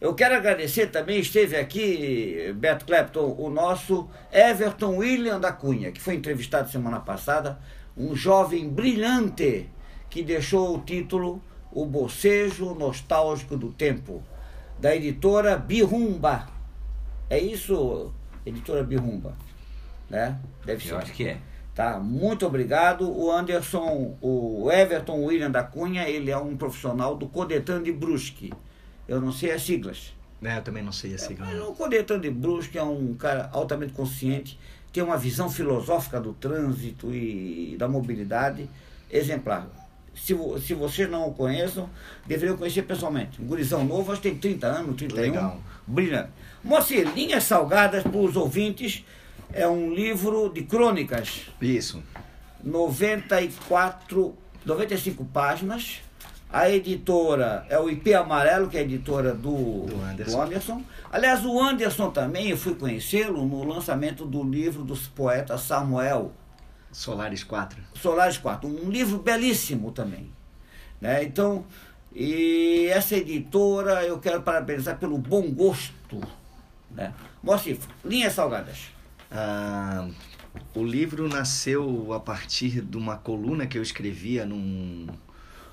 Eu quero agradecer também, esteve aqui, Beto Clapton, o nosso Everton William da Cunha, que foi entrevistado semana passada, um jovem brilhante que deixou o título O Bocejo Nostálgico do Tempo, da editora Birumba. É isso, editora Birumba? Né? Deve ser. Eu acho que é. Tá? Muito obrigado. O Anderson, o Everton William da Cunha, ele é um profissional do Codetan de Brusque. Eu não sei as siglas. É, eu também não sei as siglas. É, o Codetan de Brusque é um cara altamente consciente, tem uma visão filosófica do trânsito e da mobilidade exemplar. Se, se vocês não o conheçam, deveriam conhecer pessoalmente. Um gurizão novo, acho que tem 30 anos, 31. Legal. Brilhante. Moacir, linhas salgadas para os ouvintes é um livro de crônicas. Isso. 94, 95 páginas. A editora é o IP Amarelo, que é a editora do, do, Anderson. do Anderson. Aliás, o Anderson também, eu fui conhecê-lo no lançamento do livro dos poetas Samuel. Solares 4. Solares 4, um livro belíssimo também. Né? Então, e essa editora eu quero parabenizar pelo bom gosto. Né? Mostre, linhas salgadas. Ah, o livro nasceu a partir de uma coluna que eu escrevia num,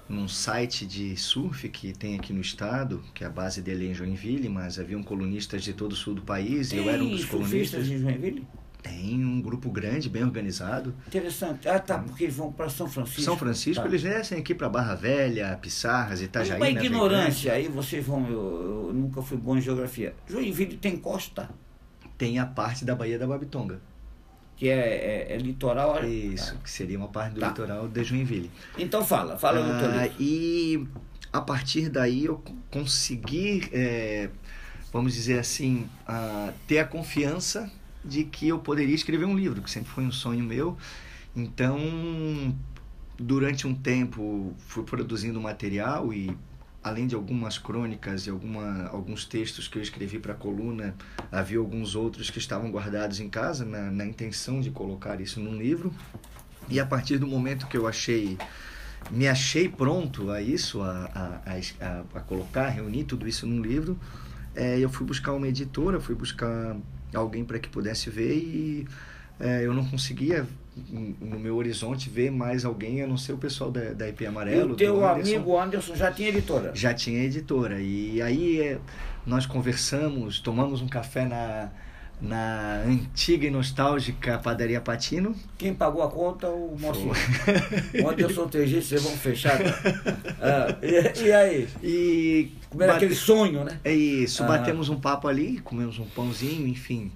num site de surf que tem aqui no estado, que a base dele é em Joinville, mas haviam colunistas de todo o sul do país tem e eu era um dos colunistas. de Joinville? Tem um grupo grande, bem organizado. Interessante. Ah, tá, porque eles vão para São Francisco. São Francisco, tá. eles descem aqui para Barra Velha, Pissarras, Itajaí. Uma ignorância, aí vocês vão. Eu, eu, nunca fui bom em geografia. Joinville tem costa tem a parte da Baía da Babitonga. Que é, é, é litoral. Isso, que seria uma parte do tá. litoral de Joinville. Então fala, fala ah, teu livro. E a partir daí eu consegui, é, vamos dizer assim, ter a confiança de que eu poderia escrever um livro, que sempre foi um sonho meu. Então, durante um tempo, fui produzindo material e além de algumas crônicas e alguma, alguns textos que eu escrevi para a coluna, havia alguns outros que estavam guardados em casa na, na intenção de colocar isso num livro. E a partir do momento que eu achei, me achei pronto a isso, a, a, a, a colocar, reunir tudo isso num livro, é, eu fui buscar uma editora, fui buscar alguém para que pudesse ver e é, eu não conseguia no meu horizonte ver mais alguém a não ser o pessoal da, da IP Amarelo. E o teu Anderson, amigo Anderson já tinha editora? Já tinha editora. E aí é, nós conversamos, tomamos um café na, na antiga e nostálgica padaria Patino. Quem pagou a conta? O Mocinho. O Anderson TG, vocês vão fechar. Ah, e, e, aí? E Como era bate... aquele sonho, né? É isso, ah. batemos um papo ali, comemos um pãozinho, enfim.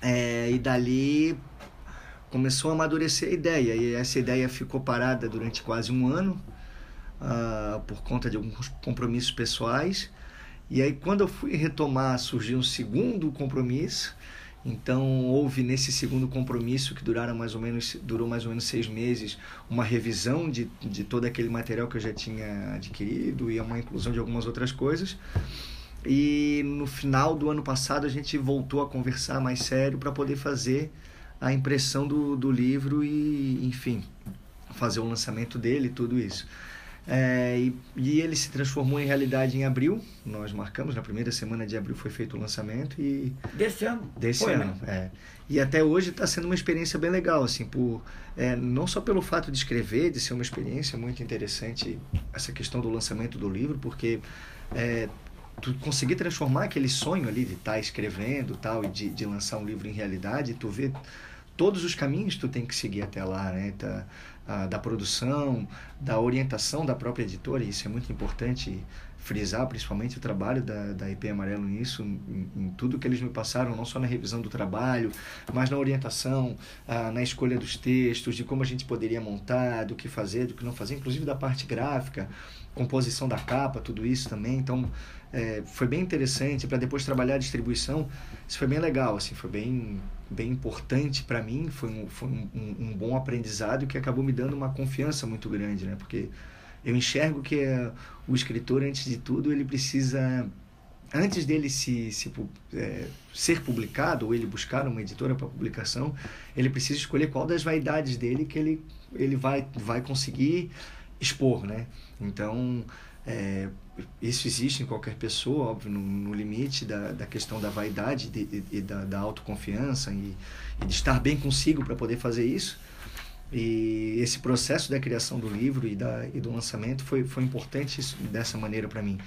É, e dali começou a amadurecer a ideia e essa ideia ficou parada durante quase um ano uh, por conta de alguns compromissos pessoais. E aí quando eu fui retomar surgiu um segundo compromisso. Então houve nesse segundo compromisso que duraram mais ou menos durou mais ou menos seis meses uma revisão de, de todo aquele material que eu já tinha adquirido e uma inclusão de algumas outras coisas. E no final do ano passado a gente voltou a conversar mais sério para poder fazer a impressão do, do livro e, enfim, fazer o lançamento dele, tudo isso. É, e, e, ele se transformou em realidade em abril. Nós marcamos, na primeira semana de abril foi feito o lançamento e... Desse ano? Desse foi, ano, né? é. E até hoje está sendo uma experiência bem legal, assim, por, é, não só pelo fato de escrever, de ser uma experiência muito interessante, essa questão do lançamento do livro, porque é, tu conseguir transformar aquele sonho ali de estar tá escrevendo tal e de, de lançar um livro em realidade, tu vê todos os caminhos tu tem que seguir até lá, né? Da, a, da produção, da orientação da própria editora, e isso é muito importante frisar, principalmente o trabalho da, da IP Amarelo nisso, em, em, tudo que eles me passaram, não só na revisão do trabalho, mas na orientação, na escolha dos textos, de como a gente poderia montar, do que fazer, do que não fazer, inclusive da parte gráfica, composição da capa, tudo isso também. Então, é, foi bem interessante para depois trabalhar a distribuição. Isso foi bem legal, assim, foi bem, bem importante para mim. Foi, um, foi um, um, bom aprendizado que acabou me dando uma confiança muito grande, né? Porque eu enxergo que é, o escritor, antes de tudo, ele precisa antes dele se, se é, ser publicado ou ele buscar uma editora para publicação, ele precisa escolher qual das vaidades dele que ele, ele vai, vai conseguir expor, né? Então, é, isso existe em qualquer pessoa, óbvio, no, no limite da, da questão da vaidade e, da, da autoconfiança e, e, de estar bem consigo para poder fazer isso. E esse processo da criação do livro e, da, e do lançamento foi, foi importante isso, dessa maneira para mim.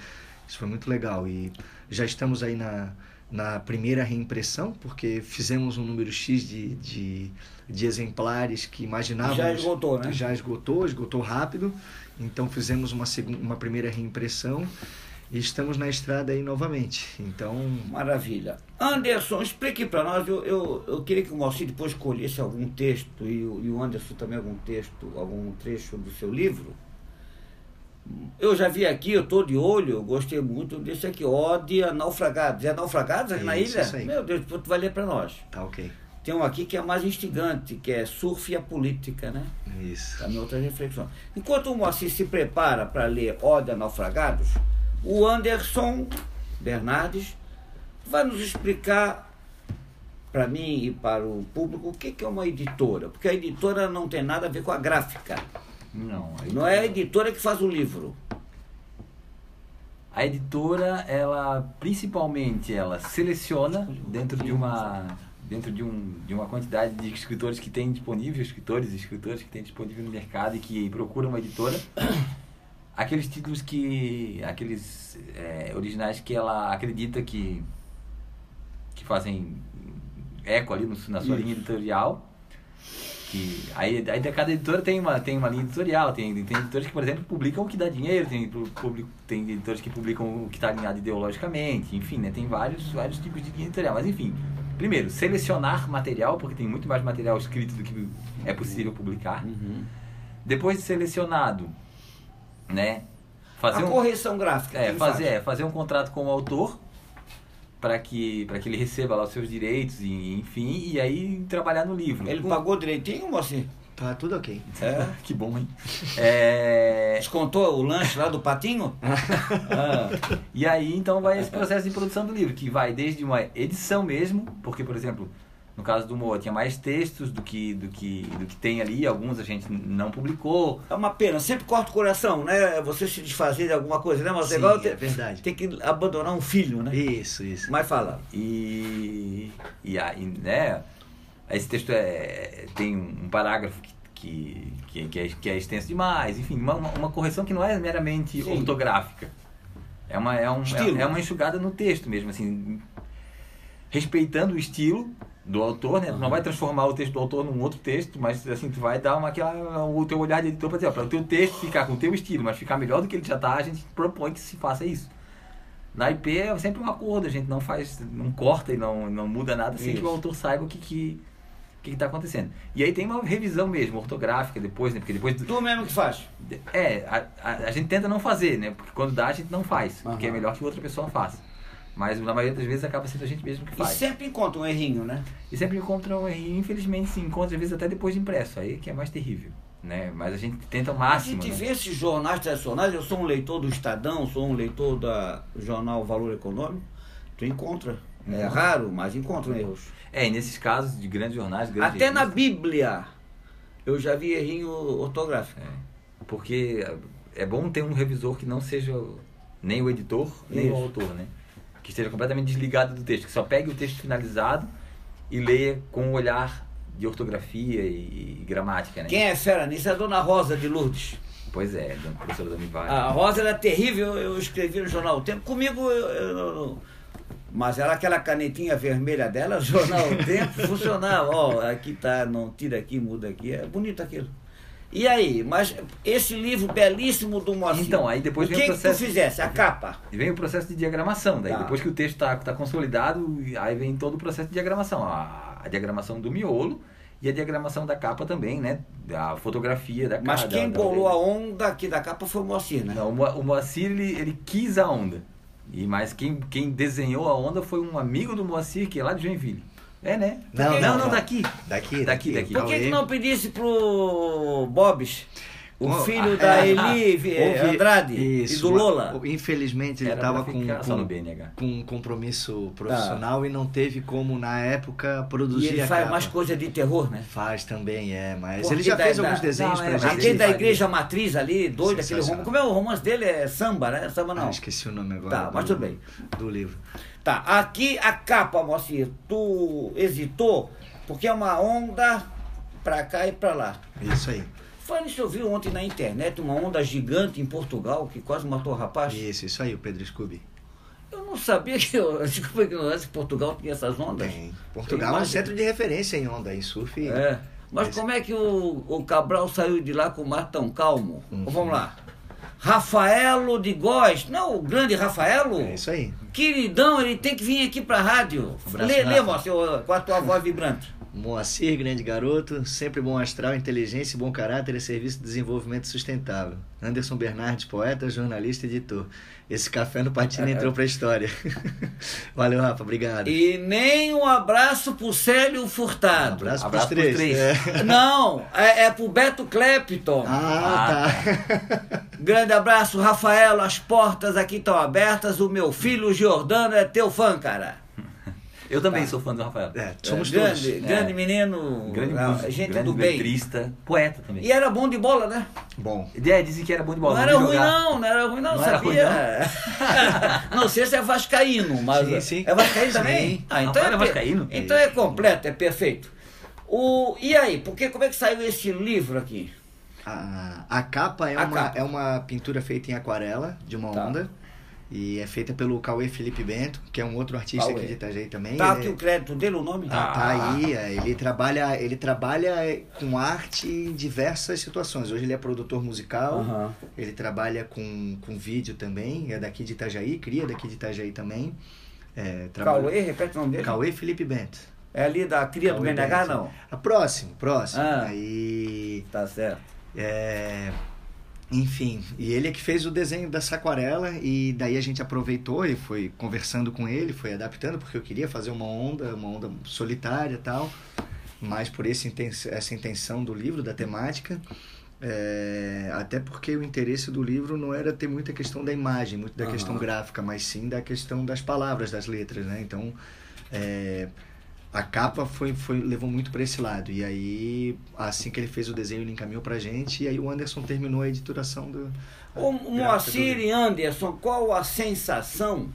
Isso foi muito legal. E já estamos aí na, na primeira reimpressão, porque fizemos um número X de, de, de exemplares que imaginávamos. Já esgotou, né? Já esgotou, esgotou rápido. Então fizemos uma, segunda, uma primeira reimpressão e estamos na estrada aí novamente. Então. Maravilha. Anderson, explique para nós. Eu, eu, eu queria que o Moacir depois escolhesse algum texto e, e o Anderson também algum texto, algum trecho do seu livro. Eu já vi aqui, eu estou de olho, eu gostei muito desse aqui, Ode a Naufragados. É Naufragados aqui na ilha? Meu Deus, tu vai ler para nós. Tá ok. Tem um aqui que é mais instigante, que é Surf e a Política, né? Isso. Também outra reflexão. Enquanto o Moacir se prepara para ler Ode a Naufragados, o Anderson Bernardes vai nos explicar para mim e para o público o que é uma editora. Porque a editora não tem nada a ver com a gráfica. Não. Não é a editora que faz o livro. A editora, ela principalmente ela seleciona dentro de uma dentro de, um, de uma quantidade de escritores que tem disponível, escritores e escritores que tem disponível no mercado e que procuram uma editora, aqueles títulos que, aqueles é, originais que ela acredita que, que fazem eco ali no, na sua Isso. linha editorial, que aí, aí cada editora tem uma, tem uma linha editorial, tem, tem editores que, por exemplo, publicam o que dá dinheiro, tem, public, tem editores que publicam o que está alinhado ideologicamente, enfim, né, tem vários, vários tipos de linha editorial, mas enfim, primeiro, selecionar material, porque tem muito mais material escrito do que é possível publicar. Uhum. Depois de selecionado, né? Fazer a um, correção gráfica. É, fazer, é, fazer um contrato com o autor para que, que ele receba lá os seus direitos, e, enfim, e aí trabalhar no livro. Ele pagou direitinho, mocinho? Tá tudo ok. É. Que bom, hein? É, Descontou o lanche lá do patinho? Ah, E aí, então, vai esse processo de produção do livro, que vai desde uma edição mesmo, porque, por exemplo, no caso do Moa, tinha mais textos do que, do que, do que tem ali, alguns a gente não publicou. é uma pena, sempre corta o coração, né? Você se desfazer de alguma coisa, né? Mas Sim, é igual é ter, verdade. ter que abandonar um filho, né? Isso, isso. Mas fala. E, e aí, né, esse texto é, tem um parágrafo que, que, que, é, que é extenso demais, enfim, uma, uma correção que não é meramente Sim. ortográfica. É uma, é, um, é, é uma enxugada no texto mesmo, assim, respeitando o estilo do autor, né? Tu Aham. não vai transformar o texto do autor num outro texto, mas assim, tu vai dar uma, aquela, o teu olhar de editor para dizer, ó, para o teu texto ficar com o teu estilo, mas ficar melhor do que ele já tá, a gente propõe que se faça isso. Na IP é sempre um acordo, a gente não faz, não corta e não, não muda nada sem que o autor saiba o que que o que está acontecendo. E aí tem uma revisão mesmo, ortográfica depois, né? Porque depois Tu mesmo que faz. é, a, a, a gente tenta não fazer, né? Porque quando dá a gente não faz, porque é melhor que outra pessoa faça. Mas na maioria das vezes acaba sendo a gente mesmo que E faz. sempre encontra um errinho, né? E sempre encontra um erro, infelizmente se encontra às vezes até depois de impresso, aí que é mais terrível, né? Mas a gente tenta o A máximo, gente né? vê esses jornais tradicionais, eu sou um leitor do Estadão, sou um leitor da do jornal Valor Econômico, tu encontra. É Uhum. raro, mas encontram erros. É, e nesses casos de grandes jornais, grandes Até na Bíblia eu já vi errinho ortográfico. é, porque é bom ter um revisor que não seja nem o editor, nem Isso. o autor, né? Que esteja completamente desligado do texto, que só pegue o texto finalizado e leia com um olhar de ortografia e, gramática, né? Quem é fera nisso é a dona Rosa de Lourdes. Pois é, da professora da Univale. A Rosa era terrível, eu escrevi no jornal O Tempo. Comigo, eu, eu mas era aquela canetinha vermelha dela, o jornal O Tempo funcionava. Ó, aqui tá, não tira aqui, muda aqui. É bonito aquilo. E aí, mas esse livro belíssimo do Moacir. Então, aí depois o vem que, o que tu processo- fizesse? A capa. E vem o processo de diagramação, daí Tá. depois que o texto está tá consolidado, aí vem todo o processo de diagramação. A, a diagramação do miolo e a diagramação da capa também, né? Da fotografia da Mas capa. quem da, da- bolou a onda aqui da capa foi o Moacir, né? Não, o Moacir, ele, ele quis a onda. E, mas quem, quem desenhou a onda foi um amigo do Moacir, que é lá de Joinville. É, né? Não, não, não, não, daqui. Daqui, Daqui, daqui. Por que, que não pedisse pro Bobs, o filho da é, Eli Andrade e Isso, do Lola? Infelizmente ele estava com, com, com um compromisso profissional e não teve como, na época, E produzir ele a faz capa. mais coisa de terror, né? Faz também, é, mas Porque ele já da- fez da- alguns desenhos Não, pra é, gente. Aquele da igreja matriz ali, doido, aquele romance. Como é o romance dele? É samba, né? Samba não. Ah, esqueci o nome agora. Tá, do, mas tudo bem. Do livro. Tá, aqui a capa, Moacir, tu hesitou, porque é uma onda pra cá e pra lá. Isso aí. Foi isso eu vi ontem na internet, uma onda gigante em Portugal, que quase matou o rapaz. Isso, isso aí, o Pedro Scooby. Eu não sabia que, eu, desculpa a ignorância, que Portugal tinha essas ondas. Tem. Portugal é um centro de referência em onda, em surf. É. Mas Mas- como é que o, o Cabral saiu de lá com o mar tão calmo? Uhum. Vamos lá. Rafaelo de Góes, não, o grande Rafaelo? É isso aí. Queridão, ele tem que vir aqui pra rádio. Abraço, lê, lê. Moacir, com a tua voz vibrante. Moacir, grande garoto, sempre bom astral, inteligência e bom caráter a serviço do desenvolvimento sustentável. Anderson Bernardes, poeta, jornalista e editor. Esse café no Patina entrou pra história. Valeu, Rafa, obrigado. E nem um abraço pro Célio Um Furtado. abraço, Abraço pros três. pros três. É. Não, é, é pro Beto Clapton. Ah, tá. Grande abraço, Rafael. As portas aqui estão abertas. O meu filho Giordano é teu fã, cara. Eu também Tá. sou fã do Rafael. É, somos É, grande, todos. grande É. menino, Grande ah, músico, gente grande do bem. letrista, poeta também. E era bom de bola, né? Bom, É, dizem que era bom de bola. não era vi ruim não, não era ruim não, Não era sabia? não sei se é vascaíno, mas Sim, sim. é vascaíno Sim. também? Ah, então Rafael é, é vascaíno? Então é completo, é perfeito. O, e aí, porque como é que saiu esse livro aqui? a, a capa, é, A uma, capa. é uma pintura feita em aquarela de uma Tá. onda. E é feita pelo Cauê Felipe Bento, que é um outro artista Cauê. aqui de Itajaí também. Tá aqui é- o crédito dele, o nome? Tá, tá Ah. aí, é, ele trabalha, ele trabalha com arte em diversas situações. Hoje ele é produtor musical, ele trabalha com, com vídeo também, é daqui de Itajaí, cria daqui de Itajaí também. É, trabalha- Cauê, repete o nome dele. Cauê Felipe Bento. É ali da cria do Cauê BNH, Bento. não? Ah, próximo, próximo. Ah. Aí, Tá certo. é, enfim, e ele é que fez o desenho dessa aquarela e daí a gente aproveitou e foi conversando com ele, foi adaptando porque eu queria fazer uma onda, uma onda solitária e tal. mais por esse, essa intenção do livro, da temática. É, até porque o interesse do livro não era ter muita questão da imagem, muito da Aham. questão gráfica, mas sim da questão das palavras, das letras, né? Então, é, a capa foi, foi levou muito para esse lado. E aí, assim que ele fez o desenho, ele encaminhou pra gente, e aí o Anderson terminou a editoração do. Do Moacir livro. e Anderson, qual a sensação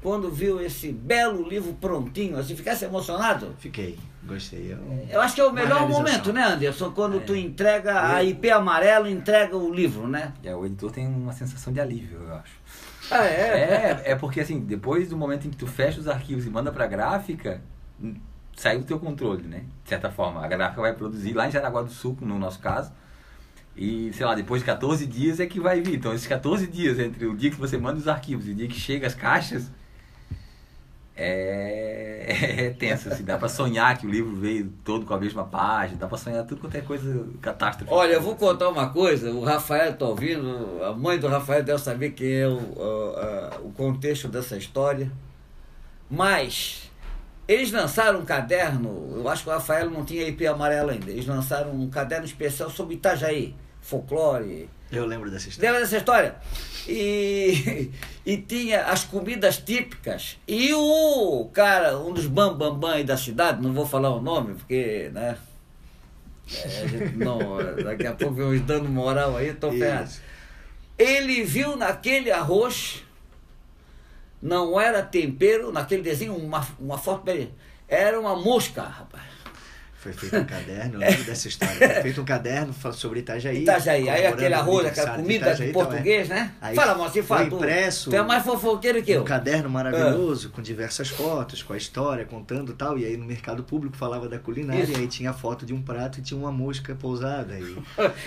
quando viu esse belo livro prontinho? Assim, ficasse emocionado? Fiquei, gostei. Eu, Eu acho que é o melhor momento, né, Anderson? Quando É. tu entrega a IP amarelo, entrega o livro, né? É, o editor tem uma sensação de alívio, eu acho. Ah, É, é porque assim, depois do momento em que tu fecha os arquivos e manda pra gráfica, hum, sai do teu controle, né? De certa forma. A gráfica vai produzir lá em Jaraguá do Sul, no nosso caso. E, sei lá, depois de 14 dias é que vai vir. Então, esses 14 dias entre o dia que você manda os arquivos e o dia que chega as caixas, é, é tenso, assim. Dá pra sonhar que o livro veio todo com a mesma página, dá pra sonhar tudo quanto é coisa catástrofe. Olha, eu vou contar uma coisa, o Rafael tá ouvindo, a mãe do Rafael deve saber quem é o, o contexto dessa história. Mas eles lançaram um caderno, eu acho que o Rafael não tinha IP amarelo ainda, eles lançaram um caderno especial sobre Itajaí, folclore. eu lembro dessa história. Lembra dessa história? E, e tinha as comidas típicas. E o cara, um dos bambambam bam, bam aí da cidade, não vou falar o nome, porque, né? é, a gente não, daqui a pouco eu dando moral aí, tô ferrado. Isso. Ele viu naquele arroz, não era tempero, naquele desenho, uma, uma foto era uma mosca, rapaz. Foi feito um caderno, eu lembro dessa história. Foi feito um caderno sobre Itajaí. Itajaí, aí aquele arroz, aquela comida Itajaí, de então, é. português, né? Aí fala, Moacir, fala. foi impresso Tu é mais fofoqueiro que eu. Um caderno maravilhoso com diversas fotos, com a história, contando tal. E aí no mercado público falava da culinária, Isso. e aí tinha a foto de um prato e tinha uma mosca pousada. E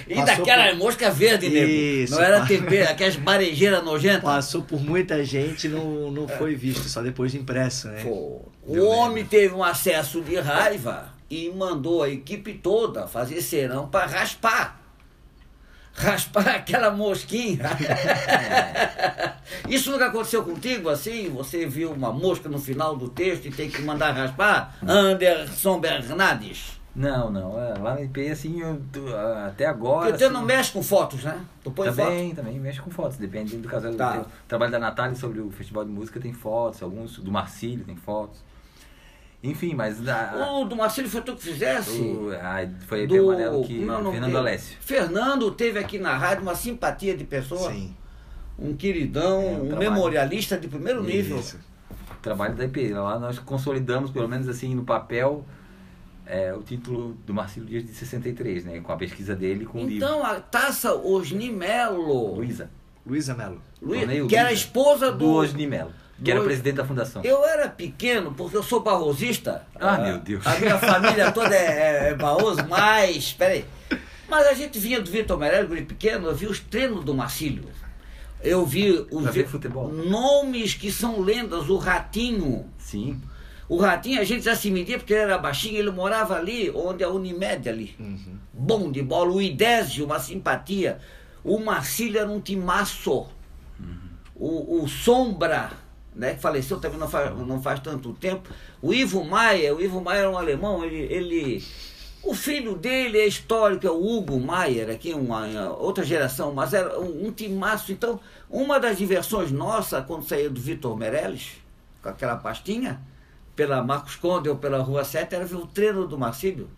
E daquela por- mosca verde, nego. Isso, Não era tempero, aquelas barejeiras nojentas. passou por muita gente e não, não É. foi visto, só depois de impresso, né? Pô, o homem teve um acesso de raiva e mandou a equipe toda fazer serão para raspar. Raspar aquela mosquinha. Isso nunca aconteceu contigo assim? Você viu uma mosca no final do texto e tem que mandar raspar? Anderson Bernardes. Não, não. é, lá no IP, assim, eu, até agora. Porque você assim, não mexe com fotos, né? Tu põe foto. também, também mexe com fotos, depende do caso. Tá. O trabalho da Natália sobre o Festival de Música tem fotos, alguns do Marcílio tem fotos. Enfim, mas da, O do Marcelo foi tu que fizesse? o, a, foi a do amarelo que como é Fernando? Alessio. Fernando teve aqui na rádio uma simpatia de pessoa, Sim. um queridão, É, um um trabalho. memorialista de primeiro nível. Isso. trabalho da IP. Lá nós consolidamos, pelo menos assim, no papel, é, o título do Marcílio Dias de 63, né? Com a pesquisa dele com o livro. Então a taça Osni Melo, Luísa. Luísa Mello. Luí- Torneio que era a Luísa. esposa Do do. Osni Melo, que era presidente da fundação. Eu era pequeno, porque eu sou barrosista. Ah, A- meu Deus. A minha família toda é, é, é barroso, mas. Peraí. Mas a gente vinha do Vitor Meirelles, guri pequeno, eu vi os treinos do Marcílio. Eu vi os ver futebol. nomes que são lendas, o Ratinho. Sim. O Ratinho a gente já se media porque ele era baixinho, ele morava ali, onde é a Unimed ali. Uhum. Bom de bola, o Idésio, uma simpatia. O Marcílio era um timaço. O, o Sombra, né, que faleceu também não faz, não faz tanto tempo. O Ivo Maia, o Ivo Maia era um alemão, ele, ele o filho dele é histórico, é o Hugo Maier, aqui uma outra geração, mas era um, um timaço. Então, uma das diversões nossa quando saía do Vitor Meirelles, com aquela pastinha, pela Marcos Conde ou pela Rua 7, era ver o treino do Marcílio.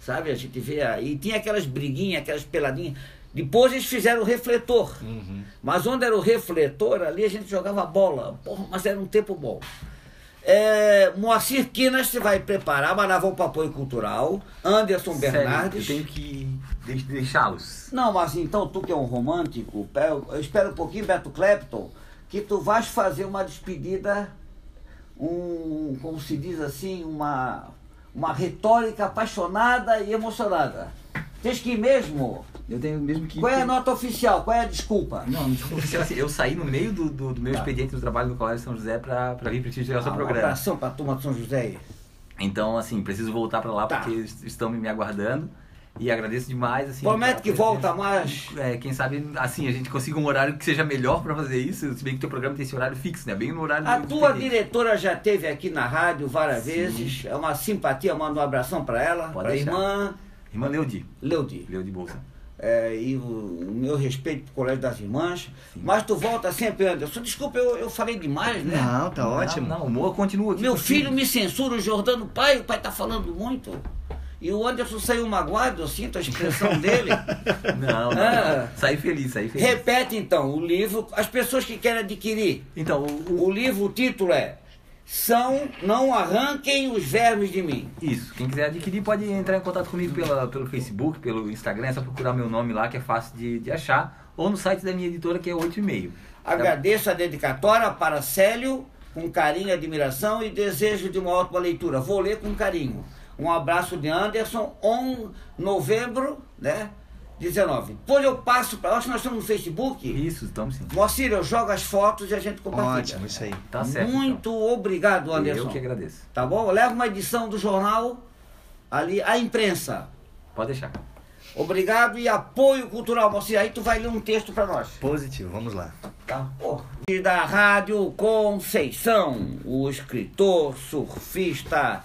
Sabe? A gente vê aí. E tinha aquelas briguinhas, aquelas peladinhas. Depois eles fizeram o refletor. Uhum. Mas onde era o refletor, ali a gente jogava bola. Porra, mas era um tempo bom. É, Moacir Quinas se vai preparar, mas nós vamos para apoio cultural. Anderson Sério, Bernardes. eu tenho que de- deixá-los. Não, mas então tu que é um romântico, eu espero um pouquinho, Beto Clapton, que tu vais fazer uma despedida, um, como se diz assim, uma, uma retórica apaixonada e emocionada. Tens que ir mesmo. Eu tenho mesmo que. Qual é a nota oficial? Qual é a desculpa? Não, desculpa, oficial, assim, eu saí no meio do, do, do meu Tá. expediente do trabalho no Colégio São José pra, pra vir prestigiar o seu Ah, um programa. abração para a turma de São José aí. Então, assim, preciso voltar pra lá Tá. porque eles estão me aguardando. E agradeço demais, assim. Promete que volta mais. É, quem sabe, assim, a gente consiga um horário que seja melhor pra fazer isso, se bem que o teu programa tem esse horário fixo, né? Bem no horário A tua diretora já teve aqui na rádio várias Sim. vezes. É uma simpatia, manda um abração pra ela, Pode pra deixar. irmã Irmã Leudi. Leudi. Leudi Bolsa. É, e o, o meu respeito pro Colégio das Irmãs. Mas tu volta sempre, Anderson. Desculpa, eu, eu falei demais, né? Não, tá ótimo. Não, não, o Moa continua aqui. Meu filho me censura, o Jordano, pai, o pai tá falando muito. E o Anderson saiu magoado, eu sinto a expressão dele. Não, não. Ah. Saí feliz, saí feliz. Repete então o livro, as pessoas que querem adquirir. Então, o- O livro, o título é São, não arranquem os vermes de mim. Isso, quem quiser adquirir pode entrar em contato comigo pela, pelo Facebook, pelo Instagram, é só procurar meu nome lá que é fácil de, de achar, ou no site da minha editora que é 8,5. Agradeço a dedicatória para Célio, com carinho e admiração, e desejo de uma ótima leitura. Vou ler com carinho. Um abraço de Anderson, 1 novembro, né? 19. Depois eu passo para. Acho que nós estamos no Facebook. Isso, estamos sim. Moacir, eu jogo as fotos e a gente compartilha. Ótimo, isso aí. Tá certo. Muito obrigado, então. Anderson. Eu que agradeço. Tá bom? Leva uma edição do jornal ali, a imprensa. Pode deixar. Obrigado e apoio cultural, Moacir. Aí tu vai ler um texto para nós. Positivo, vamos lá. Tá? E da Rádio Conceição, o escritor, surfista,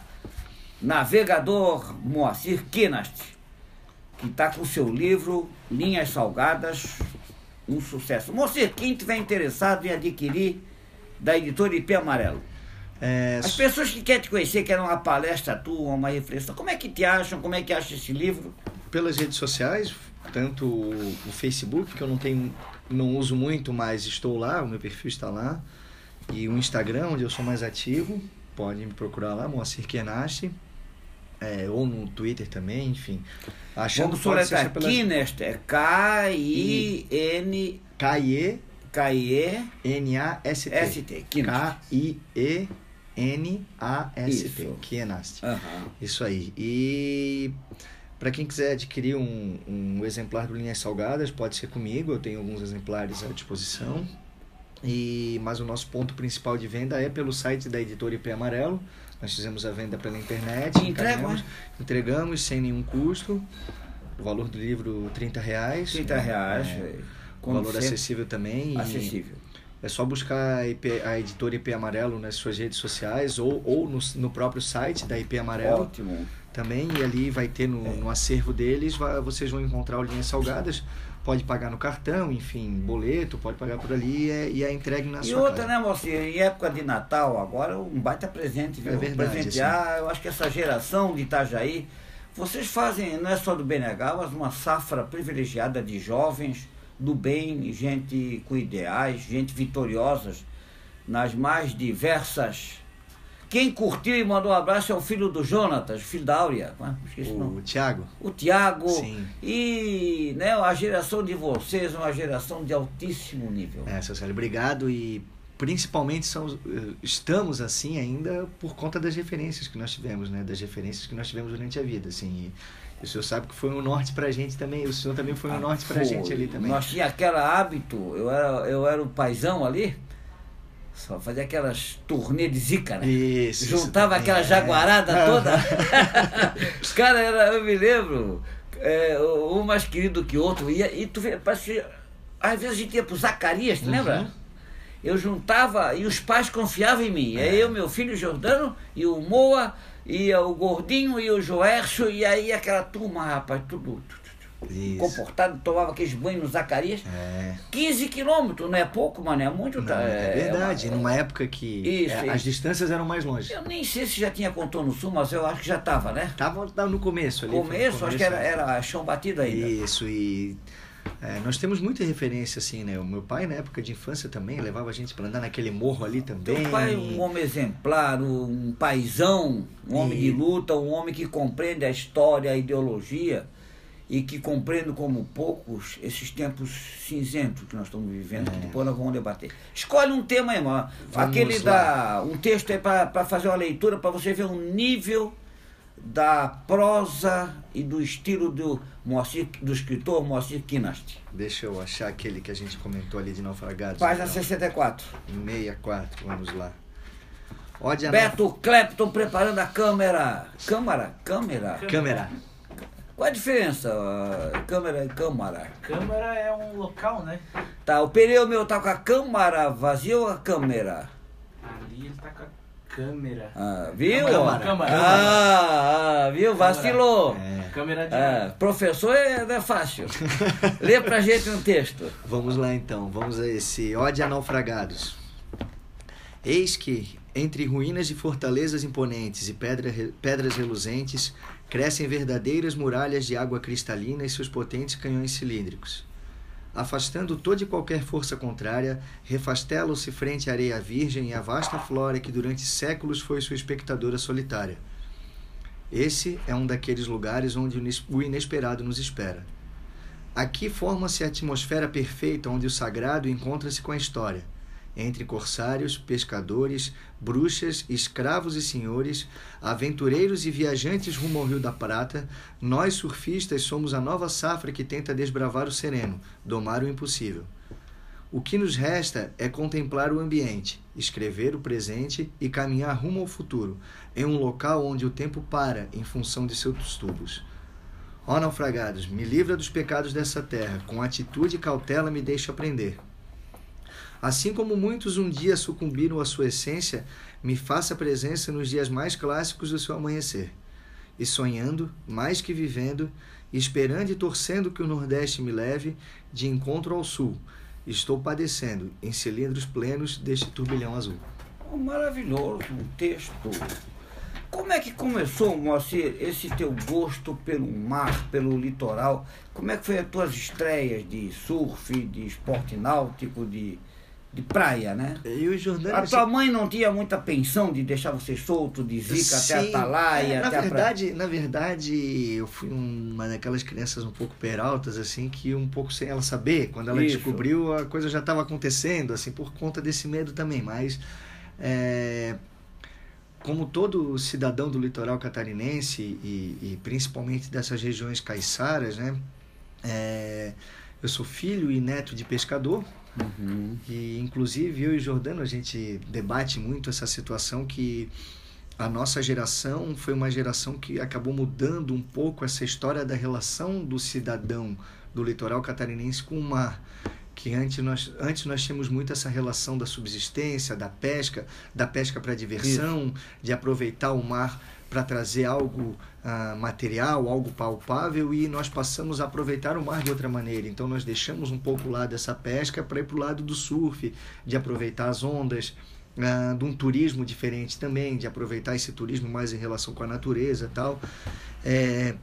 navegador Moacir Kinast, que está com seu livro Linhas Salgadas, um sucesso. Moacir, quem tiver interessado em adquirir da editora IP Amarelo, É, as pessoas que querem te conhecer, querem uma palestra tua, uma reflexão, como é que te acham, como é que acham esse livro? pelas redes sociais, tanto o o Facebook, que eu não tenho, não uso muito, mas estou lá, o meu perfil está lá, e o Instagram, onde eu sou mais ativo, pode me procurar lá, Moacir Kenashi, é, ou no Twitter também, enfim. Achando Vamos soletrar pelas Kinest, é K-I-N... K-I-E K-I-E... N-A-S-T. K-I-E-N-A-S-T. Kienast. Aham. Isso aí. E para quem quiser adquirir um, um exemplar do Linhas Salgadas, pode ser comigo. Eu tenho alguns exemplares à disposição. E mas o nosso ponto principal de venda é pelo site da editora IP Amarelo. Nós fizemos a venda pela internet. E entregam, encaminhamos- Entregamos sem nenhum custo. O valor do livro 30 reais. 30 reais. É, com valor sempre acessível também. acessível. é só buscar a, IP a editora IP Amarelo nas suas redes sociais ou, ou no, no próprio site da IP Amarelo Ótimo. também. E ali vai ter no, É. no acervo deles, vai- vocês vão encontrar o Linhas Salgadas. Pode pagar no cartão, enfim, boleto, pode pagar por ali e é, e é entregue na E sua outra, casa. né, mocinha? Em época de Natal, agora, um baita presente, viu? É verdade, Presentear, eu acho que essa geração de Itajaí, vocês fazem, não é só do BNH, mas uma safra privilegiada de jovens do bem, gente com ideais, gente vitoriosas nas mais diversas. Quem curtiu e mandou um abraço é o filho do Jonatas, filho da Áurea, ah, esqueci o nome. O Tiago Sim. e né, a geração de vocês é uma geração de altíssimo nível. é, seu Célio, obrigado e principalmente são, eh, estamos assim ainda por conta das referências que nós tivemos, né? Das referências que nós tivemos durante a vida, assim. E, o senhor sabe que foi um norte pra gente também, o senhor também foi um norte pra Foi. gente ali também. Nós tinha aquele hábito, eu era, eu era o paizão ali, só fazia aquelas turnê de zica, né? Isso, isso Juntava também, aquela é. jaguarada toda. Cara, era, eu me lembro, é, um mais querido que o outro, ia, e tu vê, parecia, às vezes a gente ia pro Zacarias, tu Uhum. lembra? Eu juntava e os pais confiavam em mim. É. eu, meu filho Jordano, e o Moa, e o Gordinho, e o Joércio, e aí aquela turma, rapaz, tudo, tudo Isso. comportado, tomava aqueles banhos no Zacarias. É. 15 quilômetros, não é pouco, mano, é muito. Não, tá, é verdade, uma- numa época que Isso, é, as distâncias eram mais longe. Eu nem sei se já tinha contorno sul, mas eu acho que já estava, né? Tava tava no começo ali. foi no Começo, acho que era, era chão batido ainda. Isso, e é, nós temos muita referência, assim, né? O meu pai, na época de infância também, levava a gente para andar naquele morro ali também. Teu pai é um homem exemplar, um paizão, um homem E- de luta, um homem que compreende a história, a ideologia e que compreende como poucos esses tempos cinzentos que nós estamos vivendo, que depois nós vamos debater. Escolhe um tema. É. Vamos Aquele lá. da. Um texto aí para fazer uma leitura, para você ver o nível da prosa e do estilo do, Moacir, do escritor Moacir Kinast. Deixa eu achar aquele que a gente comentou ali de naufragados. Página então. 64. 64, vamos lá. Ode Beto Clapton preparando a câmera. Câmara? Câmera? Câmera. Qual a diferença, uh, câmera e câmara? Câmara é um local, né? Tá, o pneu meu tá com a câmara vazia ou a câmera? Ali ele tá com a câmera. Ah, viu? Câmara, câmara. Ah, ah, viu? Vacilou. É. Câmera de. Ah, professor é, é fácil. Lê pra gente um texto. Vamos lá então, vamos a esse Ode a Naufragados. Eis que, entre ruínas de fortalezas imponentes e pedra, pedras reluzentes, crescem verdadeiras muralhas de água cristalina e seus potentes canhões cilíndricos. Afastando toda e qualquer força contrária, refastelam-se frente à areia virgem e à vasta flora que durante séculos foi sua espectadora solitária. Esse é um daqueles lugares onde o inesperado nos espera. Aqui forma-se a atmosfera perfeita onde o sagrado encontra-se com a história entre corsários, pescadores, bruxas, escravos e senhores, aventureiros e viajantes rumo ao Rio da Prata, nós surfistas somos a nova safra que tenta desbravar o sereno, domar o impossível. O que nos resta é contemplar o ambiente, escrever o presente e caminhar rumo ao futuro, em um local onde o tempo para em função de seus tubos. Ó naufragados, me livra dos pecados dessa terra, com atitude e cautela me deixa aprender. Assim como muitos um dia sucumbiram à sua essência, me faça presença nos dias mais clássicos do seu amanhecer. E sonhando, mais que vivendo, esperando e torcendo que o Nordeste me leve de encontro ao Sul, estou padecendo em cilindros plenos deste turbilhão azul. Oh, maravilhoso um texto. Como é que começou, Moacir, esse teu gosto pelo mar, pelo litoral? Como é que foi as tuas estreias de surf, de esporte náutico, de, de praia, né? E. A tua mãe não tinha muita pensão de deixar você solto, de zica Sim, até Atalaia, é, na até a verdade, Na verdade, eu fui uma daquelas crianças um pouco peraltas, assim, que um pouco sem ela saber, quando ela Isso. descobriu, a coisa já estava acontecendo, assim, por conta desse medo também, mas... é, como todo cidadão do litoral catarinense e, e principalmente dessas regiões caiçaras, né? É, eu sou filho e neto de pescador, Uhum. e inclusive eu e Jordano a gente debate muito essa situação que a nossa geração foi uma geração que acabou mudando um pouco essa história da relação do cidadão do litoral catarinense com o mar. Que antes nós, antes nós tínhamos muito essa relação da subsistência, da pesca, da pesca para diversão, de aproveitar o mar para trazer algo ah, material, algo palpável, e nós passamos a aproveitar o mar de outra maneira. Então nós deixamos um pouco o lado dessa pesca para ir para o lado do surf, de aproveitar as ondas, ah, de um turismo diferente também, de aproveitar esse turismo mais em relação com a natureza tal. É,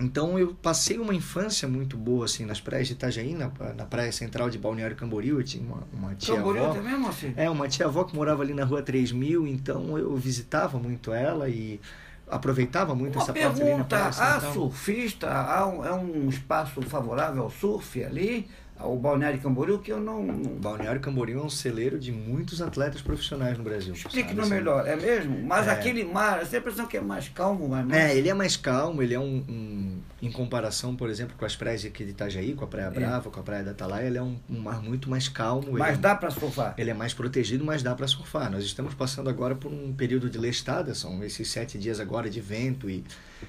então eu passei uma infância muito boa assim nas praias de Itajaí, na, na praia central de Balneário Camboriú, eu tinha uma, uma tia Camboriú avó. também? É, uma tia avó que morava ali na rua 3000, então eu visitava muito ela e aproveitava muito Uma essa parte ali na pergunta, praia há central. surfista, há um, é um espaço favorável ao surf ali, ao Balneário Camboriú, que eu não... não- Balneário Camboriú é um celeiro de muitos atletas profissionais no Brasil. Explique no assim. melhor, é mesmo? Mas É. aquele mar, essa impressão que é mais calmo, mas É, ele é mais calmo, ele é um, um- Em comparação, por exemplo, com as praias aqui de Itajaí, com a Praia Brava, com a Praia da Atalaia, ele é um, um mar muito mais calmo. mas é- dá para surfar. Ele é mais protegido, mas dá para surfar. Nós estamos passando agora por um período de lestada, são esses sete dias agora de vento e,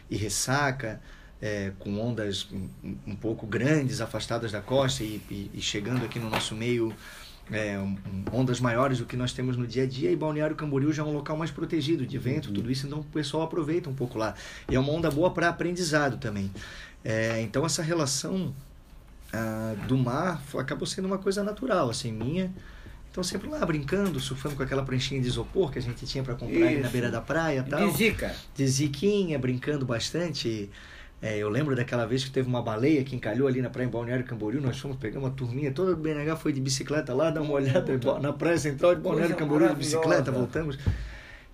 e ressaca, é, com ondas um, um pouco grandes, afastadas da costa e, e- e chegando aqui no nosso meio é, um- ondas maiores do que nós temos no dia a dia. E Balneário Camboriú já é um local mais protegido de vento, tudo isso, então o pessoal aproveita um pouco lá. E é uma onda boa para aprendizado também. É, então essa relação ah, do mar acabou sendo uma coisa natural, assim, minha. Então sempre lá brincando, surfando com aquela pranchinha de isopor que a gente tinha para comprar ali na beira da praia e tal. De zica. De ziquinha, brincando bastante. É, eu lembro daquela vez que teve uma baleia que encalhou ali na praia em Balneário Camboriú. Nós fomos pegar uma turminha, toda do BNH foi de bicicleta lá, dar uma olhada na praia central de Balneário Coisa Camboriú de bicicleta, voltamos.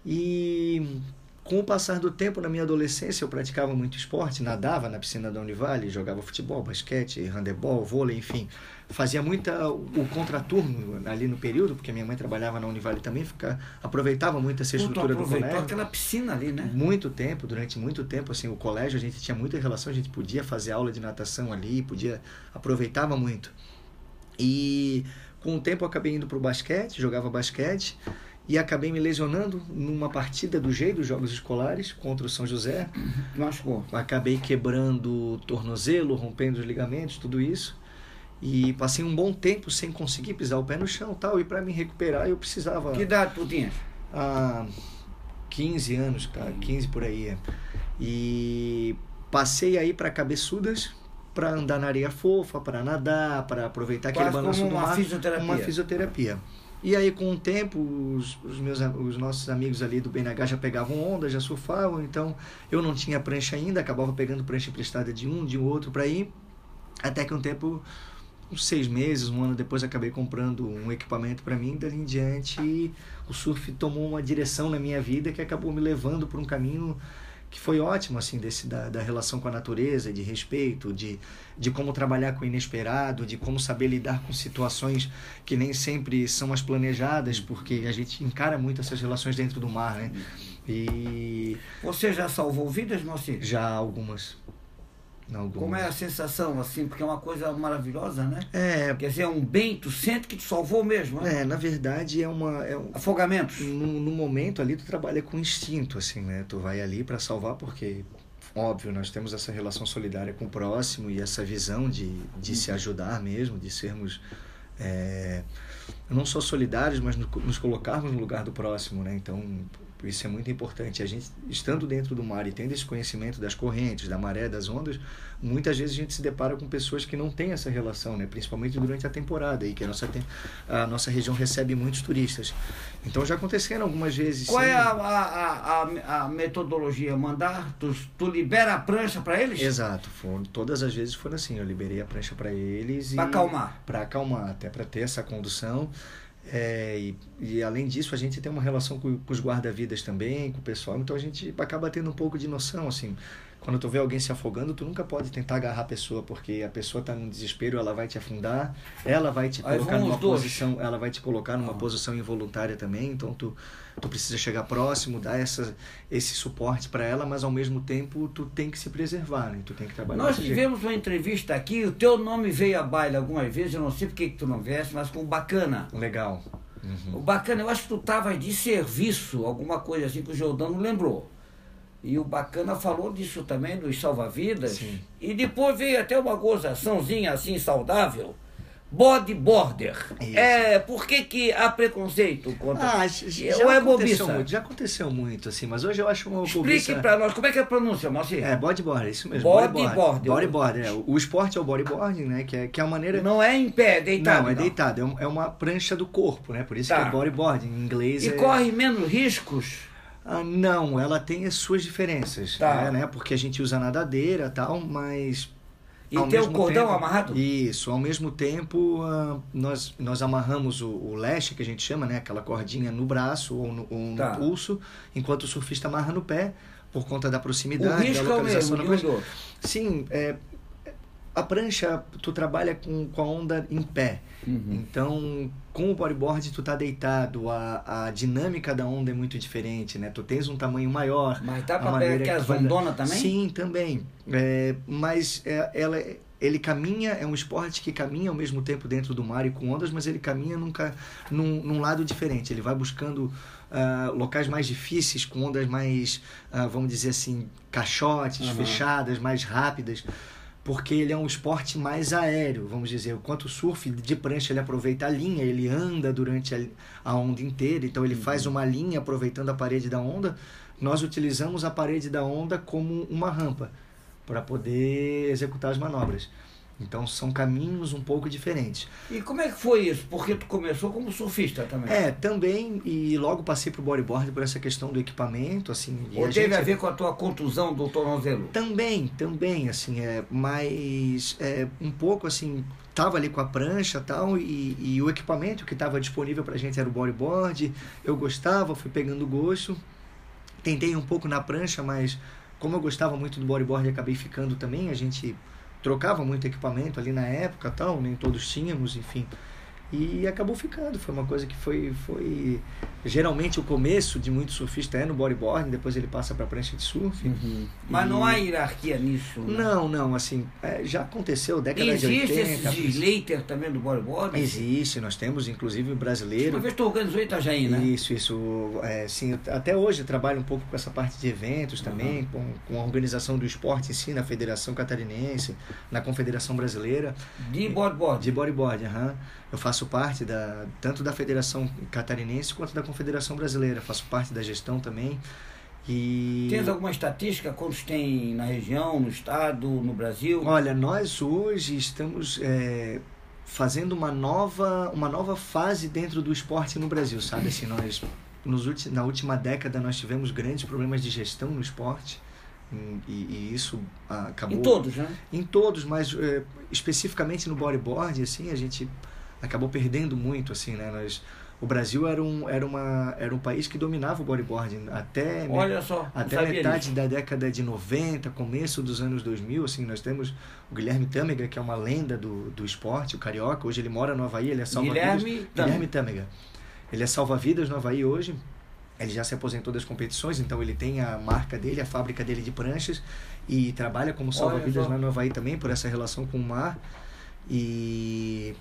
E com o passar do tempo, na minha adolescência, eu praticava muito esporte, nadava na piscina da Univale, jogava futebol, basquete, handebol, vôlei, enfim. Fazia muita o contraturno ali no período, porque minha mãe trabalhava na Univale também, fica, aproveitava muito essa Tu estrutura do colégio. aquela piscina ali, né? Muito tempo, durante muito tempo, assim, o colégio a gente tinha muita relação, a gente podia fazer aula de natação ali, podia aproveitava muito. E com o tempo eu acabei indo pro basquete, jogava basquete e acabei me lesionando numa partida do G dos Jogos Escolares contra o São José. Machucou. Acabei quebrando o tornozelo, rompendo os ligamentos, tudo isso. E passei um bom tempo sem conseguir pisar o pé no chão tal. E para me recuperar eu precisava. Que idade tu tinhas? há 15 anos, cara, 15 por aí. é. E passei aí para cabeçudas para andar na areia fofa, para nadar, para aproveitar aquele Quase balanço como do uma mar, fisioterapia. uma fisioterapia. E aí com o tempo os, os meus os nossos amigos ali do BNH já pegavam onda, já surfavam, então eu não tinha prancha ainda, acabava pegando prancha emprestada de um, de outro para ir, até que um tempo uns seis meses, um ano depois, acabei comprando um equipamento para mim. Dali em diante, o surf tomou uma direção na minha vida que acabou me levando por um caminho que foi ótimo, assim, desse, da, da relação com a natureza, de respeito, de, de como trabalhar com o inesperado, de como saber lidar com situações que nem sempre são as planejadas, porque a gente encara muito essas relações dentro do mar, né? E Você já salvou vidas, Moacir? já algumas. Algumas. Como é a sensação, assim? Porque é uma coisa maravilhosa, né? É, Quer dizer, é um bem, tu sente que tu salvou mesmo, né? é, na verdade é uma. É um, Afogamentos. no, no momento ali tu trabalha com instinto, assim, né? Tu vai ali para salvar porque, óbvio, nós temos essa relação solidária com o próximo e essa visão de, de se ajudar mesmo, de sermos é, não só solidários, mas no- nos colocarmos no lugar do próximo, né? Então, isso é muito importante. A gente, estando dentro do mar e tendo esse conhecimento das correntes, da maré, das ondas, muitas vezes a gente se depara com pessoas que não têm essa relação, né? Principalmente durante a temporada, aí que a nossa, a nossa região recebe muitos turistas. Então, já aconteceram algumas vezes. Qual sim. é a, a, a, a metodologia? Mandar? Tu, tu libera a prancha para eles? Exato, foram, todas as vezes foram assim. Eu liberei a prancha para eles Pra acalmar. para acalmar, até para ter essa condução. É, e, e além disso, a gente tem uma relação com, com os guarda-vidas também, com o pessoal, então a gente acaba tendo um pouco de noção, assim. Quando tu vê alguém se afogando, tu nunca pode tentar agarrar a pessoa, porque a pessoa está num desespero, ela vai te afundar, ela vai te Aí colocar numa dois. posição, ela vai te colocar numa Ah. posição involuntária também, então tu, tu precisa chegar próximo, dar essa, esse suporte para ela, mas ao mesmo tempo tu tem que se preservar, né? Tu tem que trabalhar Nós desse jeito. tivemos uma entrevista aqui, o teu nome veio a baile algumas vezes, eu não sei porque que tu não viesse, mas com o Bacana. Legal. Uhum. O Bacana, eu acho que tu estavas de serviço, alguma coisa assim que o Jordano lembrou. E o Bacana falou disso também, dos salva-vidas. E depois veio até uma gozaçãozinha assim saudável. Bodyboarder. Isso. É, por que, que há preconceito contra. Ah, já, Ou é aconteceu bobiça? muito, já aconteceu muito, assim, mas hoje eu acho uma Explique bobiça... pra nós, como é que é a pronúncia, Moacir? É, bodyboard, é isso mesmo. Bodyboard. Bodyboard, é. O esporte é o bodyboarding, né? Que é, que é a maneira... Não é em pé, deitado. Não, é deitado. É, é uma prancha do corpo, né? Por isso Tá. que é bodyboarding. Em inglês E é... corre menos riscos. Ah, não, ela tem as suas diferenças, Tá. né, né? Porque a gente usa nadadeira e tal, mas... E tem o cordão tempo- amarrado? Isso, ao mesmo tempo ah, nós, nós amarramos o, o leste, que a gente chama, né? Aquela cordinha no braço ou no, ou no Tá. pulso, enquanto o surfista amarra no pé, por conta da O proximidade, risco da é o localização mesmo, da. Sim, é, a prancha, tu trabalha com, com a onda em pé. Uhum. Então, com o bodyboard, tu tá deitado, a, a dinâmica da onda é muito diferente, né? Tu tens um tamanho maior. Mas a pra pegar que as vai dar- ondonas também? Sim, também. É, mas é, ela, ele caminha, é um esporte que caminha ao mesmo tempo dentro do mar e com ondas, mas ele caminha nunca, num, num lado diferente. Ele vai buscando ah, locais mais difíceis, com ondas mais, ah, vamos dizer assim, caixotes, Aham. fechadas, mais rápidas. Porque ele é um esporte mais aéreo, vamos dizer. Enquanto o surf de prancha ele aproveita a linha, ele anda durante a, a onda inteira, então ele faz uma linha aproveitando a parede da onda. Nós utilizamos a parede da onda como uma rampa para poder executar as manobras. Então são caminhos um pouco diferentes. E como é que foi isso? Porque tu começou como surfista também. É, também, e logo passei pro bodyboard por essa questão do equipamento, assim. Ou a teve gente- a ver com a tua contusão do tornozelo? Também, também, assim, é, mas é, um pouco assim, tava ali com a prancha tal, e, e o equipamento que estava disponível pra gente era o bodyboard, eu gostava, fui pegando gosto, tentei um pouco na prancha, mas como eu gostava muito do bodyboard, acabei ficando também, a gente trocava muito equipamento ali na época tal, nem todos tínhamos, enfim, e acabou ficando, foi uma coisa que foi, foi Geralmente o começo de muito surfista é no bodyboard, depois ele passa para prancha de surf. Uhum. Mas não há hierarquia nisso? Né? Não, não, assim, é, já aconteceu, década Existe de 80. Existe esse slater também do bodyboard? Existe, nós temos inclusive o brasileiro. Uma vez tu organizou Itajaí, né? Isso, isso. É, sim, até hoje eu trabalho um pouco com essa parte de eventos também, uhum. com, com a organização do esporte em si, na Federação Catarinense, na Confederação Brasileira. De bodyboard? De bodyboard, aham. Uhum. Eu faço parte da, tanto da Federação Catarinense quanto da Confederação Brasileira. Faço parte da gestão também. E... Tens alguma estatística? Quantos tem na região, no estado, no Brasil? Olha, nós hoje estamos é, fazendo uma nova, uma nova fase dentro do esporte no Brasil, sabe? Assim, nós, nos, na última década nós tivemos grandes problemas de gestão no esporte. E, e, isso acabou em todos né em todos mas é, especificamente no bodyboard assim a gente acabou perdendo muito assim né nós o Brasil era um, era, uma, era um país que dominava o bodyboard até, Olha só, até metade da década de 90, começo dos anos 2000. Assim, nós temos o Guilherme Tâmega, que é uma lenda do, do esporte, o carioca. Hoje ele mora no Havaí, ele é salva-vidas. Guilherme, Guilherme Tâmega. Ele é salva-vidas no Havaí hoje. Ele já se aposentou das competições, então ele tem a marca dele, a fábrica dele de pranchas e trabalha como salva-vidas lá no Havaí também, por essa relação com o mar. E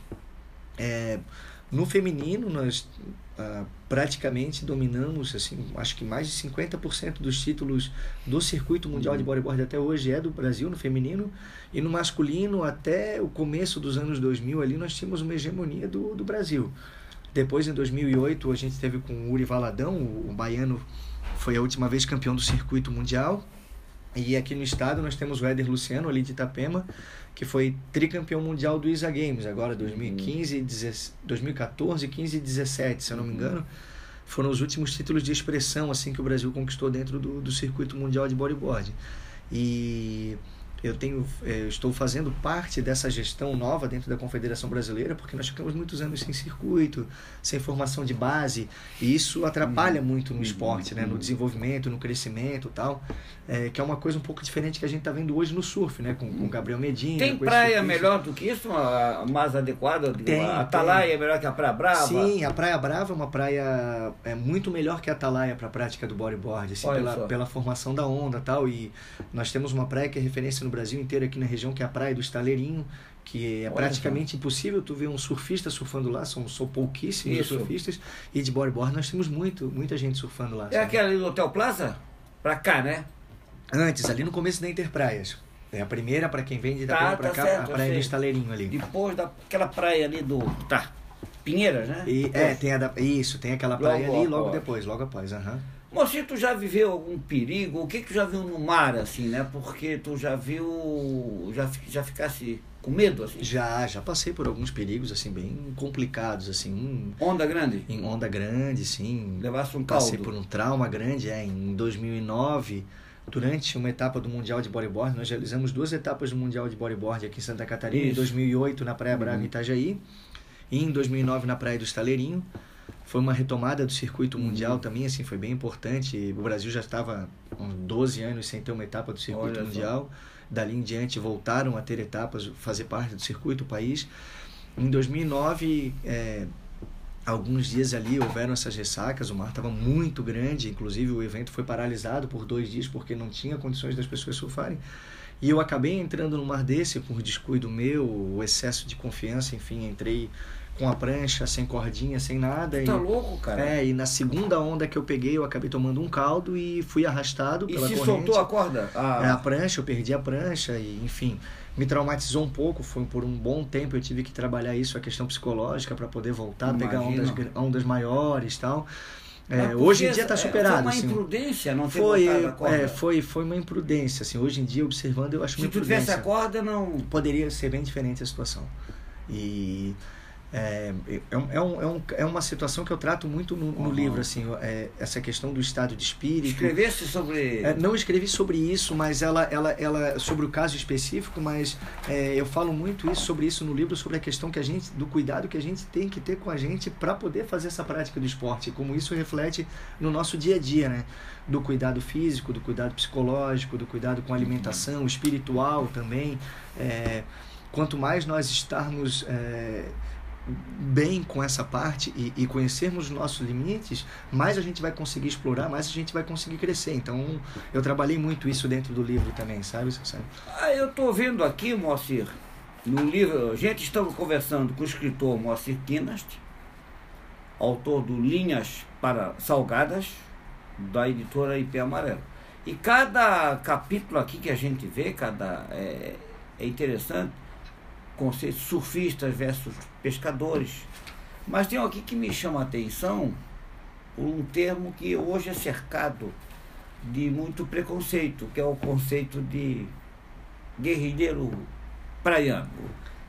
é, no feminino, nós ah, praticamente dominamos, assim, acho que mais de 50% dos títulos do circuito mundial de uhum. bodyboard até hoje é do Brasil, no feminino. E no masculino, até o começo dos anos 2000 ali, nós tínhamos uma hegemonia do, do Brasil. Depois, em 2008, a gente teve com o Uri Valadão, o, o baiano foi a última vez campeão do circuito mundial. E aqui no estado nós temos o Éder Luciano, ali de Itapema, que foi tricampeão mundial do ISA Games, agora 2015, uhum. 2014, 15 e 17, se eu não me engano. Foram os últimos títulos de expressão assim que o Brasil conquistou dentro do, do circuito mundial de bodyboard. E eu tenho é, eu estou fazendo parte dessa gestão nova dentro da Confederação Brasileira porque nós ficamos muitos anos sem circuito sem formação de base e isso atrapalha uhum. muito no uhum. esporte né no uhum. desenvolvimento no crescimento tal é, que é uma coisa um pouco diferente que a gente está vendo hoje no surf né com, com Gabriel Medina tem praia melhor do que isso uma, mais adequada tem, a Atalaia tem. é melhor que a Praia Brava sim a Praia Brava é uma praia é muito melhor que a Atalaia para a prática do bodyboard assim, pela, pela formação da onda tal e nós temos uma praia que é referência no Brasil inteiro aqui na região, que é a Praia do Estaleirinho, que é Olha praticamente impossível tu ver um surfista surfando lá, são, pouquíssimos Isso. surfistas, e de bodyboard nós temos muito, muita gente surfando lá. É sabe? aquela ali do Hotel Plaza? Pra cá, né? Antes, ali no começo da Interpraias. É a primeira para quem vem de Itapema tá, pra tá cá, certo, a praia do Estaleirinho ali. Depois daquela praia ali do. Tá. Pinheiras, né? E, é, tem a da, isso, tem aquela praia logo ali logo depois, logo após. Uhum. Mocinho, tu já viveu algum perigo? O que, que tu já viu no mar, assim, né? Porque tu já viu. Já, já ficasse com medo, assim? Já, já passei por alguns perigos, assim, bem complicados, assim. Onda grande? Em onda grande, sim. Levasse um caldo? Passei por um trauma grande, é. Em 2009, durante uma etapa do Mundial de Bodyboard, nós realizamos duas etapas do Mundial de Bodyboard aqui em Santa Catarina, Isso. em 2008 na Praia Brava, uhum. Itajaí, e em 2009 na Praia do Estaleirinho foi uma retomada do circuito mundial também, assim, foi bem importante. O Brasil já estava há 12 anos sem ter uma etapa do circuito Olha mundial. Só. Dali em diante voltaram a ter etapas, fazer parte do circuito, o país. Em 2009, é, alguns dias ali houveram essas ressacas, o mar estava muito grande, inclusive o evento foi paralisado por dois dias porque não tinha condições das pessoas surfarem. E eu acabei entrando no mar desse por descuido meu, o excesso de confiança, enfim, entrei com a prancha, sem cordinha, sem nada. Tá e, louco, cara? É, e na segunda onda que eu peguei, eu acabei tomando um caldo e fui arrastado e pela se corrente. soltou a corda? Ah. É, a prancha, eu perdi a prancha e, enfim, me traumatizou um pouco. Foi por um bom tempo eu tive que trabalhar isso, a questão psicológica, para poder voltar, Imagina. pegar ondas, ondas maiores e tal. É, hoje em dia está superado. Foi uma assim. imprudência não ter foi, a corda. É, foi, foi uma imprudência. Assim, hoje em dia, observando, eu acho Se uma imprudência. Se tu tivesse a corda, não... Poderia ser bem diferente a situação. E é, é, é, um, é, um, é uma situação que eu trato muito no, no uhum. livro, assim, é, essa questão do estado de espírito. Escrevesse sobre. É, não escrevi sobre isso, mas ela, ela, ela sobre o caso específico, mas é, eu falo muito isso sobre isso no livro, sobre a questão que a gente, do cuidado que a gente tem que ter com a gente para poder fazer essa prática do esporte, como isso reflete no nosso dia a dia, né? Do cuidado físico, do cuidado psicológico, do cuidado com a alimentação, espiritual também. É, quanto mais nós estarmos bem com essa parte e, e, conhecermos os nossos limites, mais a gente vai conseguir explorar, mais a gente vai conseguir crescer. Então, eu trabalhei muito isso dentro do livro também, sabe? sabe? Ah, eu estou vendo aqui, Moacir, no livro, gente estamos conversando com o escritor Moacir Kinast, autor do Linhas para Salgadas, da editora IP Amarelo. E cada capítulo aqui que a gente vê, cada é, é interessante, conceito surfistas versus pescadores. Mas tem aqui que me chama a atenção por um termo que hoje é cercado de muito preconceito, que é o conceito de guerrilheiro praiano.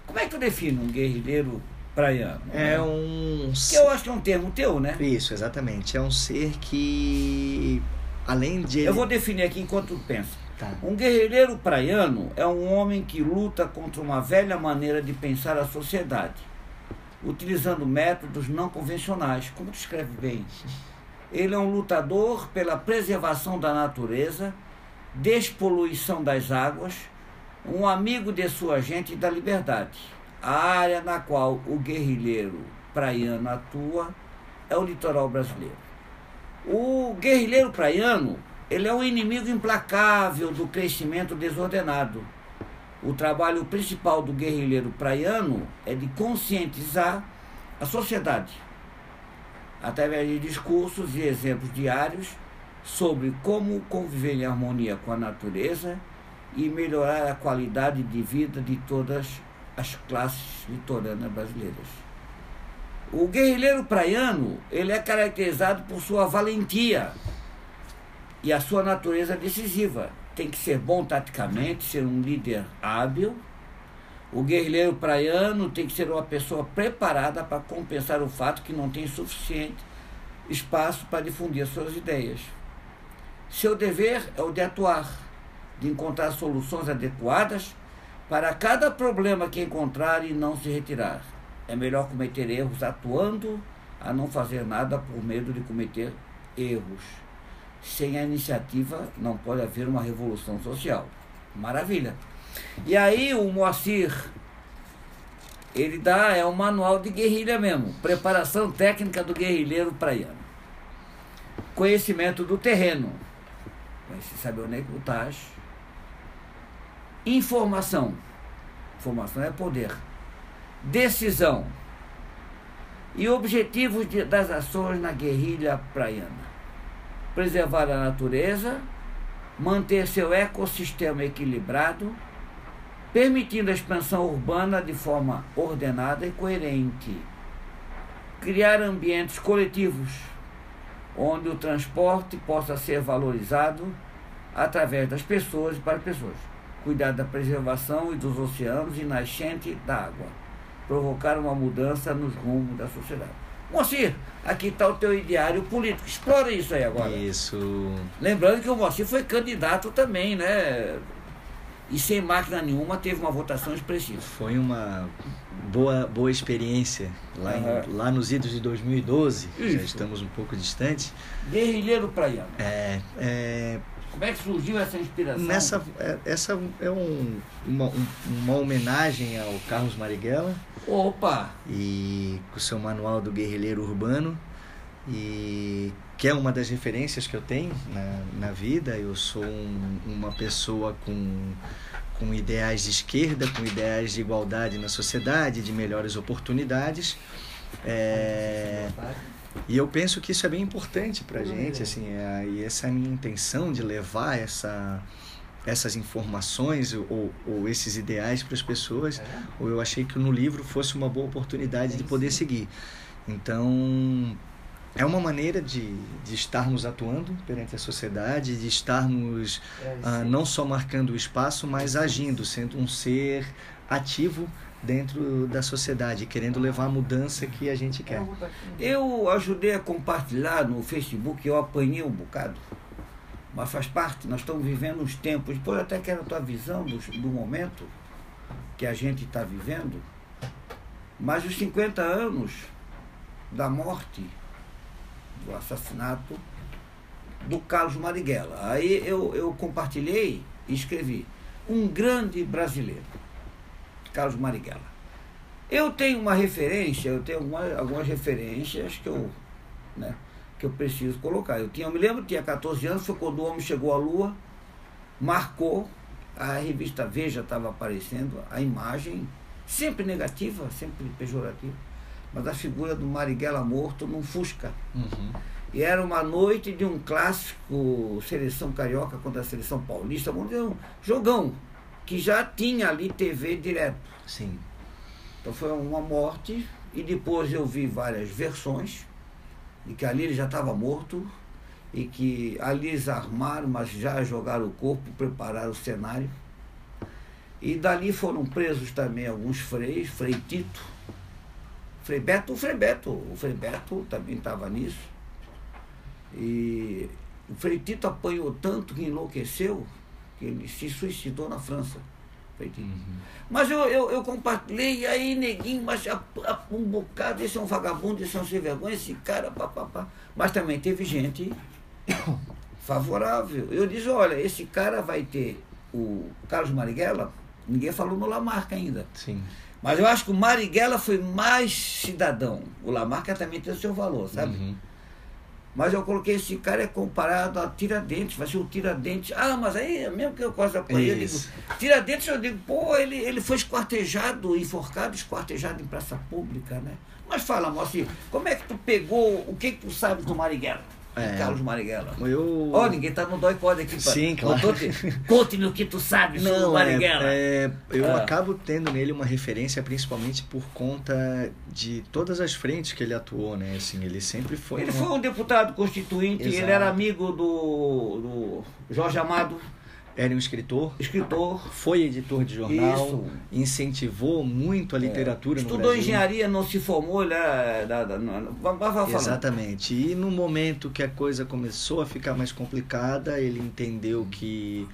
Como é que eu defino um guerrilheiro praiano? É um. Que eu acho que é um termo teu, né? Isso, exatamente. É um ser que, além de. Eu vou definir aqui enquanto tu pensa. Tá. Um guerrilheiro praiano é um homem que luta contra uma velha maneira de pensar a sociedade, utilizando métodos não convencionais. Como tu escreve bem? Ele é um lutador pela preservação da natureza, despoluição das águas, um amigo de sua gente e da liberdade. A área na qual o guerrilheiro praiano atua é o litoral brasileiro. O guerrilheiro praiano ele é um inimigo implacável do crescimento desordenado. O trabalho principal do guerrilheiro praiano é de conscientizar a sociedade, através de discursos e exemplos diários sobre como conviver em harmonia com a natureza e melhorar a qualidade de vida de todas as classes litorâneas brasileiras. O guerrilheiro praiano, ele é caracterizado por sua valentia, e a sua natureza decisiva. Tem que ser bom taticamente, ser um líder hábil. O guerrilheiro praiano tem que ser uma pessoa preparada para compensar o fato que não tem suficiente espaço para difundir suas ideias. Seu dever é o de atuar, de encontrar soluções adequadas para cada problema que encontrar e não se retirar. É melhor cometer erros atuando a não fazer nada por medo de cometer erros sem a iniciativa não pode haver uma revolução social. Maravilha. E aí o Moacir, ele dá, é um manual de guerrilha mesmo, preparação técnica do guerrilheiro praiano. Conhecimento do terreno, você sabe onde é que tá. Informação, informação é poder. Decisão e objetivos de, das ações na guerrilha praiana preservar a natureza, manter seu ecossistema equilibrado, permitindo a expansão urbana de forma ordenada e coerente, criar ambientes coletivos onde o transporte possa ser valorizado através das pessoas e para pessoas, cuidar da preservação e dos oceanos e nascente da água, provocar uma mudança nos rumos da sociedade. Moacir, aqui está o teu ideário político. Explora isso aí agora. Isso. Lembrando que o Moacir foi candidato também, né? E sem máquina nenhuma teve uma votação expressiva. Foi uma boa, boa experiência lá, uhum. em, lá nos idos de 2012. Isso. Já estamos um pouco distantes. Guerrilheiro praiano. É, é como é que surgiu essa inspiração? Nessa, é, essa é um, uma, um, uma homenagem ao Carlos Marighella. Opa! E com o seu manual do guerrilheiro urbano. E que é uma das referências que eu tenho na, na vida. Eu sou um, uma pessoa com, com ideais de esquerda, com ideais de igualdade na sociedade, de melhores oportunidades. É, e eu penso que isso é bem importante para a gente, assim, é, e essa é a minha intenção de levar essa, essas informações ou, ou esses ideais para as pessoas, é. ou eu achei que no livro fosse uma boa oportunidade de poder seguir. Então, é uma maneira de, de estarmos atuando perante a sociedade, de estarmos é, ah, não só marcando o espaço, mas agindo, sendo um ser ativo dentro da sociedade, querendo levar a mudança que a gente quer. Eu ajudei a compartilhar no Facebook, eu apanhei um bocado, mas faz parte, nós estamos vivendo uns tempos, depois até quero a tua visão do, do momento que a gente está vivendo, mas os 50 anos da morte, do assassinato do Carlos Marighella. Aí eu, eu compartilhei e escrevi, um grande brasileiro Carlos Marighella. Eu tenho uma referência, eu tenho algumas, algumas referências que eu, né, que eu preciso colocar. Eu, tinha, eu me lembro, tinha 14 anos, foi quando o homem chegou à Lua, marcou, a revista Veja estava aparecendo, a imagem, sempre negativa, sempre pejorativa, mas a figura do Marighella morto num Fusca. Uhum. E era uma noite de um clássico seleção carioca contra a seleção paulista, um jogão, que já tinha ali TV direto. Sim. Então foi uma morte, e depois eu vi várias versões, de que ali ele já estava morto, e que ali eles armaram, mas já jogaram o corpo, prepararam o cenário. E dali foram presos também alguns freis, Frei Tito, Frei Beto, o Frei Beto, o Frei Beto também estava nisso. E o Frei Tito apanhou tanto que enlouqueceu que ele se suicidou na França. Uhum. Mas eu, eu, eu compartilhei, e aí, neguinho, mas a- a- um bocado, esse é um vagabundo, esse é um sem vergonha, esse cara, papapá. Mas também teve gente favorável. Eu disse, olha, esse cara vai ter o Carlos Marighella, ninguém falou no Lamarca ainda. Sim. Mas eu acho que o Marighella foi mais cidadão. O Lamarca também tem o seu valor, sabe? Uhum. Mas eu coloquei esse cara é comparado a Tiradentes, vai ser o Tiradentes. Ah, mas aí, mesmo que eu quase apanhei, eu digo. Tiradentes, eu digo, pô, ele, ele foi esquartejado, enforcado, esquartejado em praça pública, né? Mas fala, Moacir, como é que tu pegou, o que que tu sabes do Marighella? É. Carlos Marighella. Eu. Ó, ninguém tá no dói pode aqui, pá. Sim, claro. Conte- Conte-me o que tu sabes sobre o Não, é, Marighella. é, eu Ah. acabo tendo nele uma referência principalmente por conta de todas as frentes que ele atuou, né? Assim, ele sempre foi. Ele uma- foi um deputado constituinte, ele Exato. era amigo do, do Jorge Amado, Era um escritor, escritor. foi editor de jornal, Isso. incentivou muito a literatura no Estudou Brasil. engenharia, não se formou, ele é falando. Exatamente. E no momento que a coisa começou a ficar mais complicada, ele entendeu que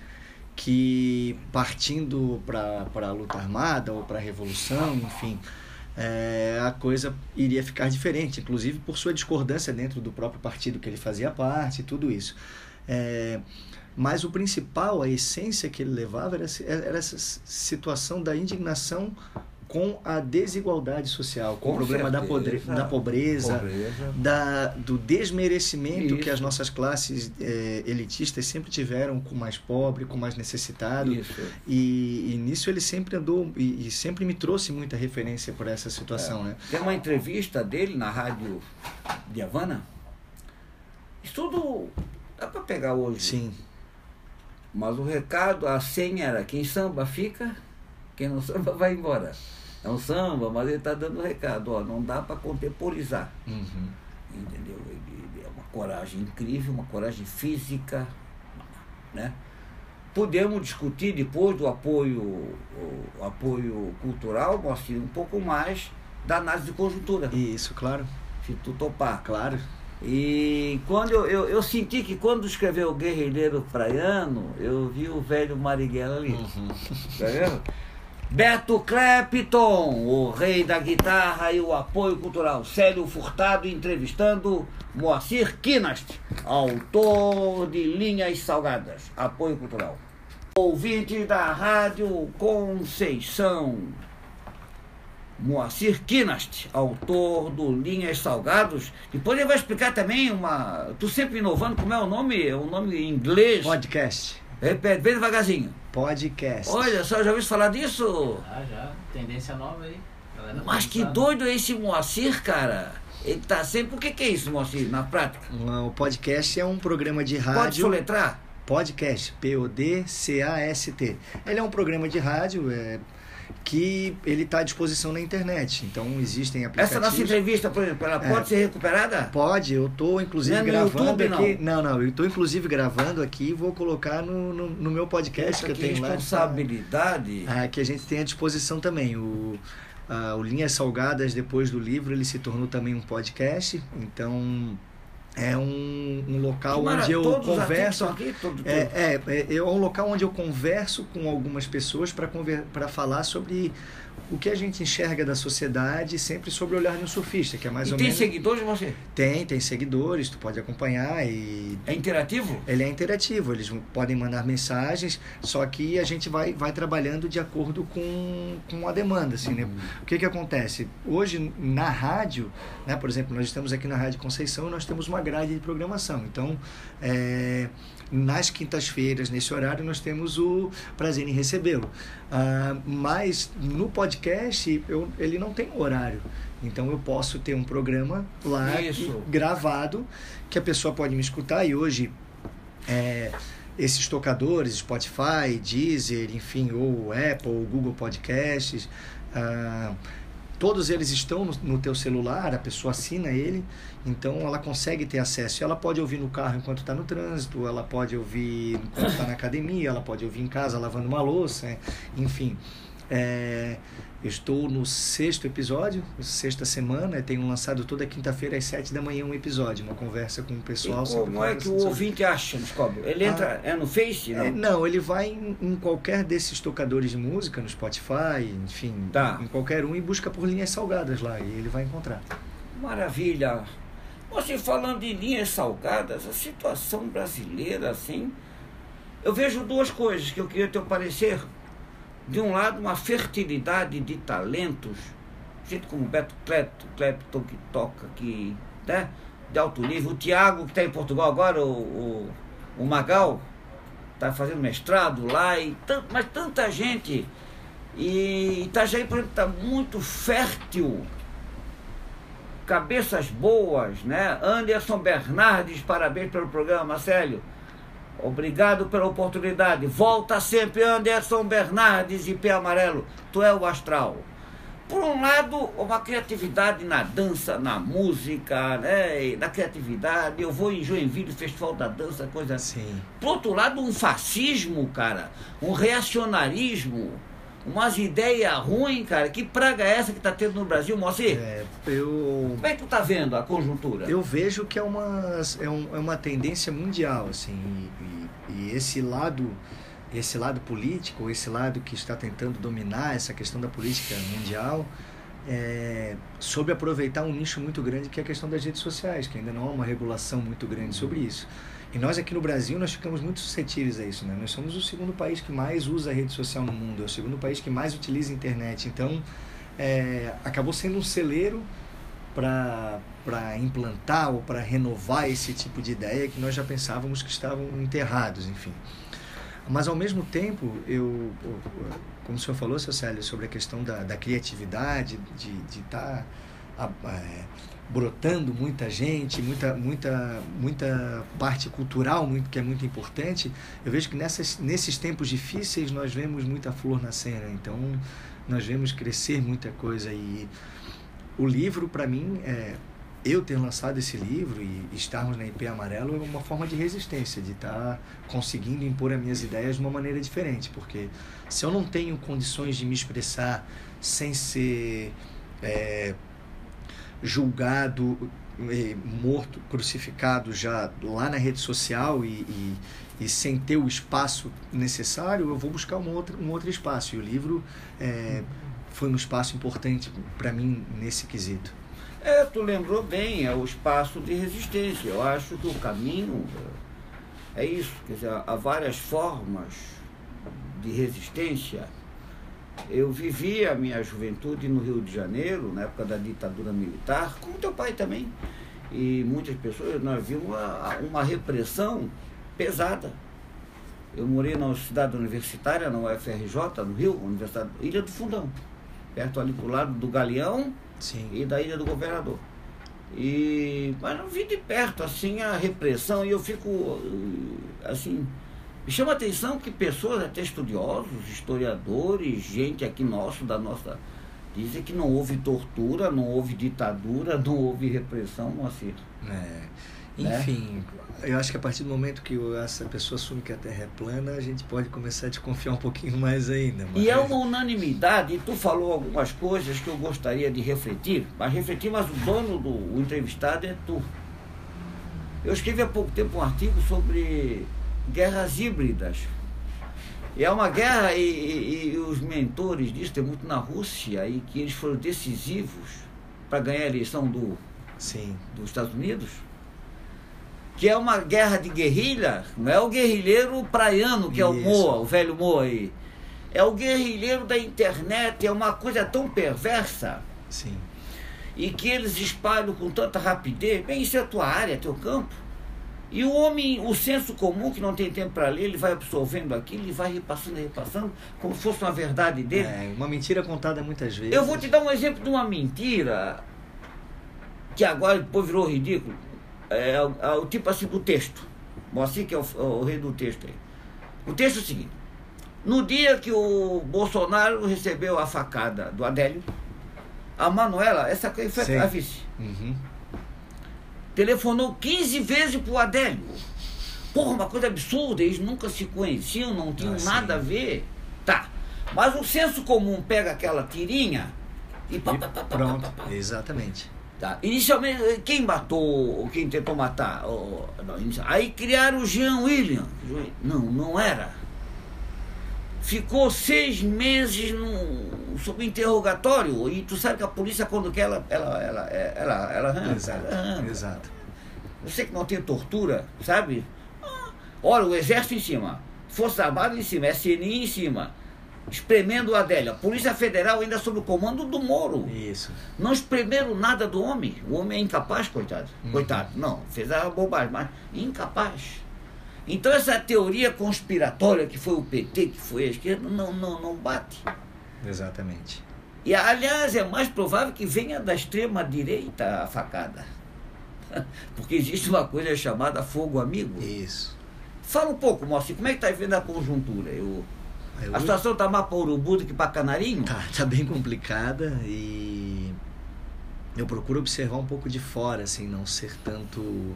que partindo para a luta armada ou para a revolução, enfim, é, a coisa iria ficar diferente, inclusive por sua discordância dentro do próprio partido que ele fazia parte e tudo isso. É, mas o principal, a essência que ele levava era, era essa situação da indignação com a desigualdade social, com, Com o problema da, podre, da pobreza, Pobreza. da, do desmerecimento que Isso. as nossas classes eh, elitistas sempre tiveram com o mais pobre, com o mais necessitado. E, e nisso ele sempre andou e, e sempre me trouxe muita referência por essa situação, né? Tem uma entrevista dele na rádio de Havana. Isso tudo dá para pegar hoje. Sim, Mas o recado, a senha era quem samba fica, quem não samba vai embora. É um samba, mas ele está dando o recado, ó, não dá para contemporizar. uhum, entendeu? Ele, é uma coragem incrível, uma coragem física, né? Podemos discutir depois do apoio, apoio cultural, Moacir, um pouco mais da análise de conjuntura, isso, claro, se tu topar. claro. E quando eu, eu, eu senti que quando escreveu o Guerrilheiro Praiano, eu vi o velho Marighella ali. Uhum. Tá vendo? Beto Clapton, o rei da guitarra e o apoio cultural. Célio Furtado entrevistando Moacir Kinast, autor de Linhas Salgadas. Apoio cultural. Ouvinte da Rádio Conceição. Moacir Kinast, autor do Linhas Salgados. Depois ele vai explicar também uma. Tu sempre inovando, como é o nome? É um nome em inglês. Podcast, Repete, bem devagarzinho. podcast. Olha só, já ouviu falar disso? Ah, já. Tendência nova aí. Galera tá Mas que pensando. doido é esse Moacir, cara. Ele tá sempre. O que, que é isso, Moacir, na prática? O podcast é um programa de Pode rádio. soletrar? Podcast, P-O-D-C-A-S-T. Ele é um programa de rádio é, que ele está à disposição na internet. Então existem aplicativos. Essa nossa entrevista, por exemplo, ela É. pode ser recuperada? Pode, eu tô inclusive Não é gravando YouTube, aqui. Não. não, eu tô inclusive gravando aqui e vou colocar no, no, no meu podcast Essa que eu tenho lá. responsabilidade. Ah, que a gente tem à disposição também. O, ah, o Linhas Salgadas, depois do livro, ele se tornou também um podcast. Então, é um, um local Mara, onde eu converso. aqui, todo- É, é, é, é um local onde eu converso com algumas pessoas para falar sobre o que a gente enxerga da sociedade, sempre sobre o olhar de um surfista, que é mais e ou tem menos. seguidores você? Tem, tem seguidores, tu pode acompanhar e É interativo? ele é interativo, eles podem mandar mensagens, só que a gente vai, vai trabalhando de acordo com, com a demanda, assim, né? O que que acontece? Hoje, na rádio, né, por exemplo, nós estamos aqui na Rádio Conceição e nós temos uma grade de programação. Então, é, nas quintas-feiras, nesse horário, nós temos o prazer em recebê-lo. Ah, mas no podcast, eu, ele não tem horário. Então eu posso ter um programa lá Isso. gravado que a pessoa pode me escutar e hoje é, esses tocadores, Spotify, Deezer, enfim, ou Apple, ou Google Podcasts, ah, todos eles estão no, no teu celular, a pessoa assina ele, então ela consegue ter acesso. Ela pode ouvir no carro enquanto está no trânsito, ela pode ouvir enquanto está na academia, ela pode ouvir em casa lavando uma louça, enfim. É, estou no sexto episódio, sexta semana, eu tenho lançado toda quinta-feira às sete da manhã um episódio, uma conversa com o pessoal. e como é que o sobre- ouvinte acha, Descobre? Ele entra, é no Face? Não? é, não, ele vai em, em qualquer desses tocadores de música, no Spotify, enfim, Tá. em qualquer um, e busca por linhas salgadas lá, e ele vai encontrar. Maravilha. Você falando de linhas salgadas, a situação brasileira, assim, eu vejo duas coisas que eu queria ter o parecer. De um lado, uma fertilidade de talentos, gente como Beto Clepto, Clepton que toca aqui, né? De alto nível. O Tiago, que está em Portugal agora, o, o, o Magal, está fazendo mestrado lá, e tan- mas tanta gente. E Itajaí, por exemplo, está muito fértil cabeças boas, né? Anderson Bernardes, parabéns pelo programa, Marcelo. Obrigado pela oportunidade. Volta sempre, Anderson Bernardes e Pé Amarelo. Tu é o astral. Por um lado, uma criatividade na dança, na música, né? Na criatividade. Eu vou em Joinville, Festival da Dança, coisa assim. Sim. Por outro lado, um fascismo, cara, um reacionarismo, umas ideias ruins, cara. Que praga é essa que tá tendo no Brasil, Moacir? É, eu, Como é que tu tá vendo a conjuntura? eu vejo que é uma, é, um- é uma tendência mundial, assim, e, e- e esse lado esse lado político, esse lado que está tentando dominar essa questão da política mundial, é, soube aproveitar um nicho muito grande que é a questão das redes sociais, que ainda não há uma regulação muito grande sobre isso. E nós aqui no Brasil, nós ficamos muito suscetíveis a isso, né? Nós somos o segundo país que mais usa a rede social no mundo, é o segundo país que mais utiliza a internet. Então, é, acabou sendo um celeiro para implantar ou para renovar esse tipo de ideia que nós já pensávamos que estavam enterrados, enfim. Mas ao mesmo tempo, eu, como o senhor falou, seu Célio, sobre a questão da, da criatividade, de estar brotando muita gente, muita, muita, muita parte cultural muito, que é muito importante, eu vejo que nessas, nesses tempos difíceis nós vemos muita flor nascendo, então nós vemos crescer muita coisa. E o livro para mim é eu ter lançado esse livro e estarmos na IP Amarelo é uma forma de resistência, de estar conseguindo impor as minhas ideias de uma maneira diferente, porque se eu não tenho condições de me expressar sem ser é, julgado, eh, morto, crucificado já lá na rede social e, e, e sem ter o espaço necessário, eu vou buscar um outro, um outro espaço. E o livro é, foi um espaço importante para mim nesse quesito. É, tu lembrou bem, é o espaço de resistência. Eu acho que o caminho é isso, quer dizer, há várias formas de resistência. Eu vivi a minha juventude no Rio de Janeiro, na época da ditadura militar, como teu pai também. E muitas pessoas, nós vimos uma, uma repressão pesada. Eu morei na cidade universitária, na UFRJ, no Rio, Universidade, Ilha do Fundão, perto ali pro lado do Galeão, Sim. e da Ilha do Governador. E, mas não vi de perto assim a repressão e eu fico assim. Me chama a atenção que pessoas, até estudiosos, historiadores, gente aqui nosso, da nossa. Dizem que não houve tortura, não houve ditadura, não houve repressão, Moacir. É, Né? enfim, eu acho que a partir do momento que essa pessoa assume que a Terra é plana, a gente pode começar a desconfiar um pouquinho mais ainda. Mas... E é uma unanimidade, e tu falou algumas coisas que eu gostaria de refletir, mas refletir, mas o dono do o entrevistado é tu. Eu escrevi há pouco tempo um artigo sobre guerras híbridas. E é uma guerra, e, e, e os mentores disso tem muito na Rússia, e que eles foram decisivos para ganhar a eleição do, Sim. dos Estados Unidos, que é uma guerra de guerrilha, não é o guerrilheiro praiano, que é o Isso. Moa, o velho Moa aí. É o guerrilheiro da internet, é uma coisa tão perversa Sim. e que eles espalham com tanta rapidez. Bem, isso é a tua área, teu campo. E o homem, o senso comum, que não tem tempo para ler, ele vai absorvendo aquilo, ele vai repassando e repassando, como se fosse uma verdade dele. É, uma mentira contada muitas vezes. Eu vou te dar um exemplo de uma mentira que agora depois virou ridículo. É, o- é o tipo assim do texto. Moacir que é o, o rei do texto aí. O texto é o seguinte. No dia que o Bolsonaro recebeu a facada do Adélio, a Manuela, essa foi Sim. a vice, Uhum. Telefonou 15 vezes pro Adélio. Porra, uma coisa absurda, eles nunca se conheciam, não tinham Ah, sim. nada a ver. Tá. Mas o senso comum pega aquela tirinha e pá, pá, pá, pá, Pronto, pá, pá. exatamente. Tá. Inicialmente, quem matou, quem tentou matar? O- não, aí criaram o Jean William. Não, não era. Ficou seis meses sob interrogatório. E tu sabe que a polícia, quando quer, ela. ela, ela, ela, ela, ela arranca, Exato, ela arranca. exato. Você que não tem tortura, sabe? Ah, Olha, o exército em cima, Força Armada em cima, SNI em cima, espremendo o Adélio. A Polícia Federal ainda sob o comando do Moro. Isso. Não espremeram nada do homem. O homem é incapaz, coitado. Uhum. Coitado. Não, fez a bobagem, mas incapaz. Então essa teoria conspiratória que foi o PT, que foi a esquerda, não, não, não bate. Exatamente. E aliás, é mais provável que venha da extrema direita a facada. Porque existe uma coisa chamada fogo amigo. Isso. Fala um pouco, Moacir, como é que está vivendo a conjuntura? Eu, Eu- a situação está mais para Urubu do que para Canarinho? Tá, tá bem complicada e eu procuro observar um pouco de fora, assim, não ser tanto.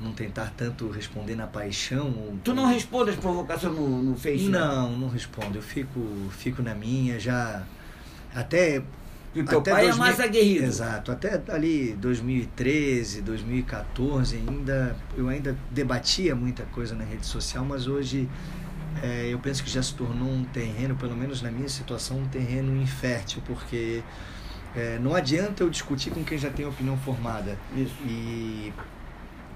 Não tentar tanto responder na paixão. ou- Tu não responde as provocações no, no Face? né? Não, não respondo. Eu fico, fico na minha, já. Até. E o teu até pai é 2000 mais aguerrido. Exato. Até ali 2013, 2014 ainda. Eu ainda debatia muita coisa na rede social, mas hoje. é, eu penso que já se tornou um terreno, pelo menos na minha situação, um terreno infértil, porque é, não adianta eu discutir com quem já tem opinião formada. Isso. E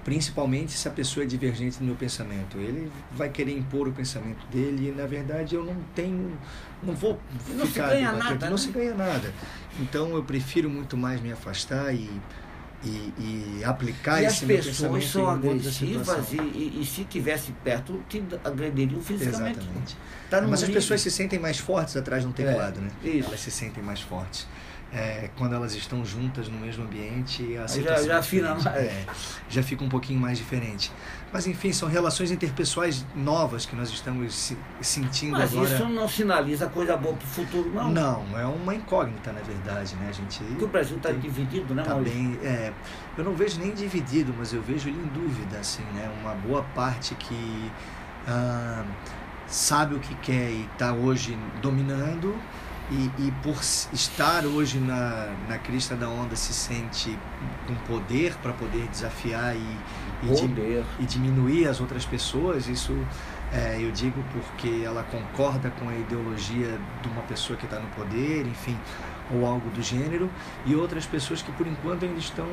principalmente se a pessoa é divergente do meu pensamento. Ele vai querer impor o pensamento dele e na verdade eu não tenho, não vou Não se ficar ganha debatendo, nada, não né? se ganha nada. Então eu prefiro muito mais me afastar e, e, e aplicar E as esse meu pessoas pensamento são agressivas e, e, e se tivesse perto, te agrediriam fisicamente. Exatamente. Tá Mas as pessoas se sentem mais fortes atrás de um teclado, né? isso. Elas se sentem mais fortes. É, quando elas estão juntas no mesmo ambiente, a já- situação já é afina diferente. mais. É, já fica um pouquinho mais diferente. Mas enfim, são relações interpessoais novas que nós estamos se- sentindo Mas agora. isso não sinaliza coisa boa para o futuro, não. Não, é uma incógnita, na verdade, né? A gente Porque o Brasil está dividido, né, tá Maurício? bem. É, eu não vejo nem dividido, mas eu vejo ele em dúvida, assim, né? Uma boa parte que ah, sabe o que quer e está hoje dominando e, e por estar hoje na, na crista da onda se sente com poder para poder desafiar e, e, di- Poder. e diminuir as outras pessoas, isso é, eu digo porque ela concorda com a ideologia de uma pessoa que está no poder, enfim, ou algo do gênero, e outras pessoas que por enquanto ainda estão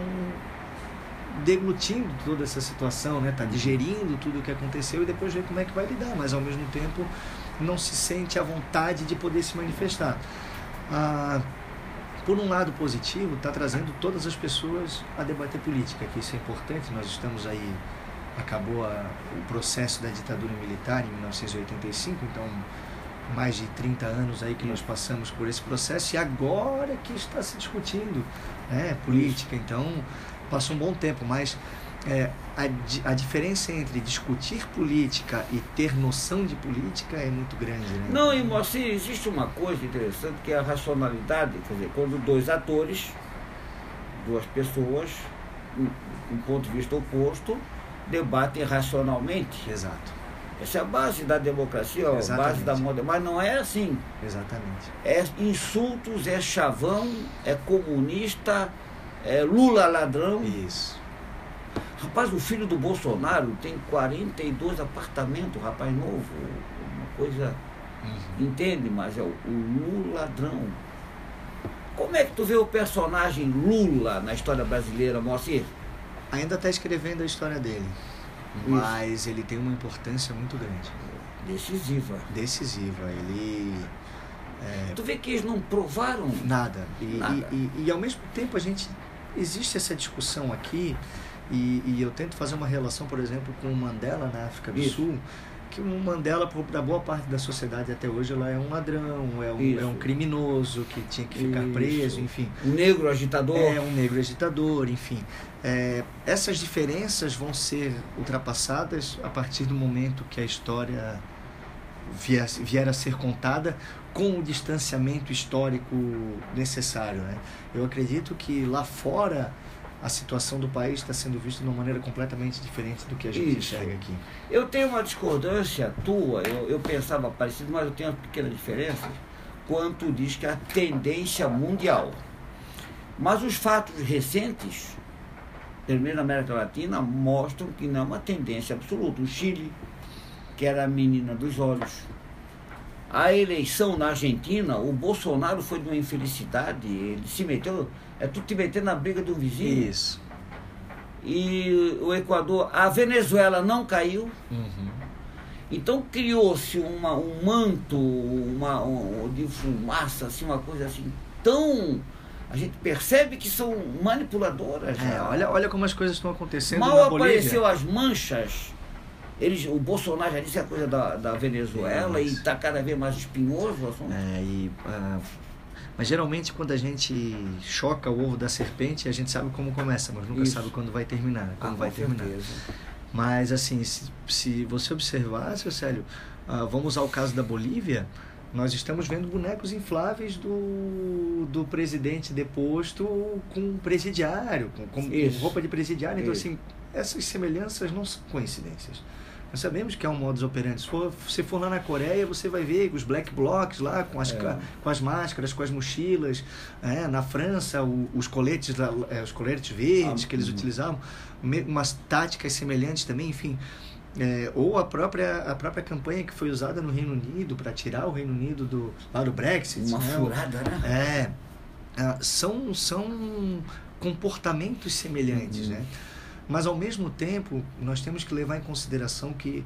deglutindo toda essa situação, né? Tá digerindo tudo o que aconteceu e depois ver como é que vai lidar, mas ao mesmo tempo não se sente à vontade de poder se manifestar. Ah, por um lado positivo, está trazendo todas as pessoas a debater política, que isso é importante. Nós estamos aí, acabou a- o processo da ditadura militar em 1985, então mais de 30 anos aí que nós passamos por esse processo e agora que está se discutindo né, política. Então passou um bom tempo, mas é, a, a diferença entre discutir política e ter noção de política é muito grande. Né? Não, e Moacir, existe uma coisa interessante que é a racionalidade, quer dizer, quando dois atores, duas pessoas, um, um ponto de vista oposto, debatem racionalmente. Exato, Essa é a base da democracia, a base da moda, mas não é assim. exatamente. É insultos, é chavão, é comunista, é Lula ladrão. Isso. Rapaz, o filho do Bolsonaro tem 42 apartamentos, rapaz novo, uma coisa. Uhum. Entende? Mas é o, o Lula ladrão. Como é que tu vê o personagem Lula na história brasileira, Moacir? Ainda está escrevendo a história dele, mas ele tem uma importância muito grande, Decisiva. decisiva. Ele é, Tu vê que eles não provaram nada. E, Nada. E, e, e, ao mesmo tempo a gente existe essa discussão aqui e, e eu tento fazer uma relação, por exemplo, com o Mandela na África do Isso. Sul, que o Mandela, para boa parte da sociedade até hoje, ela é um ladrão, é um, Isso. é um criminoso que tinha que ficar Isso. preso, enfim. o negro agitador. É um negro agitador, enfim. É, essas diferenças vão ser ultrapassadas a partir do momento que a história vier, vier a ser contada com o distanciamento histórico necessário. Né? Eu acredito que lá fora a situação do país está sendo vista de uma maneira completamente diferente do que a gente Isso. enxerga aqui. Eu tenho uma discordância tua, eu, eu pensava parecido, mas eu tenho uma pequena diferença quanto diz que é a tendência mundial. Mas os fatos recentes, pelo menos na América Latina, mostram que não é uma tendência absoluta. O Chile, que era a menina dos olhos. A eleição na Argentina, o Bolsonaro foi de uma infelicidade, ele se meteu, é tu te meter na briga do vizinho. Isso. E o Equador, a Venezuela não caiu, Uhum. então criou-se uma, um manto uma, um- de fumaça, assim, uma coisa assim tão. A gente percebe que são manipuladoras. É, já. olha, olha como as coisas estão acontecendo Mal na Bolívia. apareceu as manchas. Eles, o Bolsonaro já disse a coisa da, da Venezuela e Isso. está cada vez mais espinhoso o assunto. É, e, ah, mas geralmente quando a gente choca o ovo da serpente, a gente sabe como começa, mas nunca Isso. sabe quando vai terminar. Como Ah, vai terminar. certeza. Mas assim, se, se você observar, seu Célio, ah, vamos ao caso da Bolívia, nós estamos vendo bonecos infláveis do, do presidente deposto com presidiário, com, com- roupa de presidiário. Então, Isso. assim, essas semelhanças não são coincidências. Nós sabemos que é um modus operandi. Se for, se for lá na Coreia, você vai ver os black blocs lá, com as, É. com as máscaras, com as mochilas. É, na França, o- os coletes, da- é, os coletes verdes Ah, que eles uhum. utilizavam, umas táticas semelhantes também, enfim. É, ou a própria, a própria campanha que foi usada no Reino Unido para tirar o Reino Unido do, lá do Brexit. Uma né? furada, né? É, ah, são, são comportamentos semelhantes, Uhum. né? Mas ao mesmo tempo, nós temos que levar em consideração que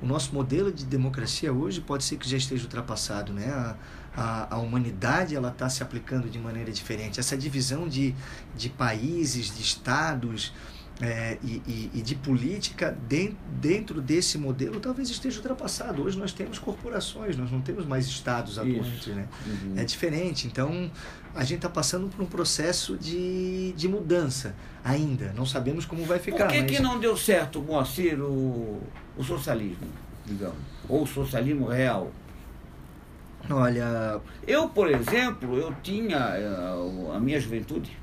o nosso modelo de democracia hoje pode ser que já esteja ultrapassado, né? A, a, a humanidade ela está se aplicando de maneira diferente. Essa divisão de, de países, de estados é, e, e, e de política den- dentro desse modelo talvez esteja ultrapassado. Hoje nós temos corporações, nós não temos mais estados atuantes, né? Uhum. É diferente. Então, a gente está passando por um processo de, de mudança ainda. Não sabemos como vai ficar. Por que, mas... que não deu certo, Moacir, o, o socialismo, digamos? Ou o socialismo real? Olha, Eu, por exemplo, eu tinha eh, a minha juventude,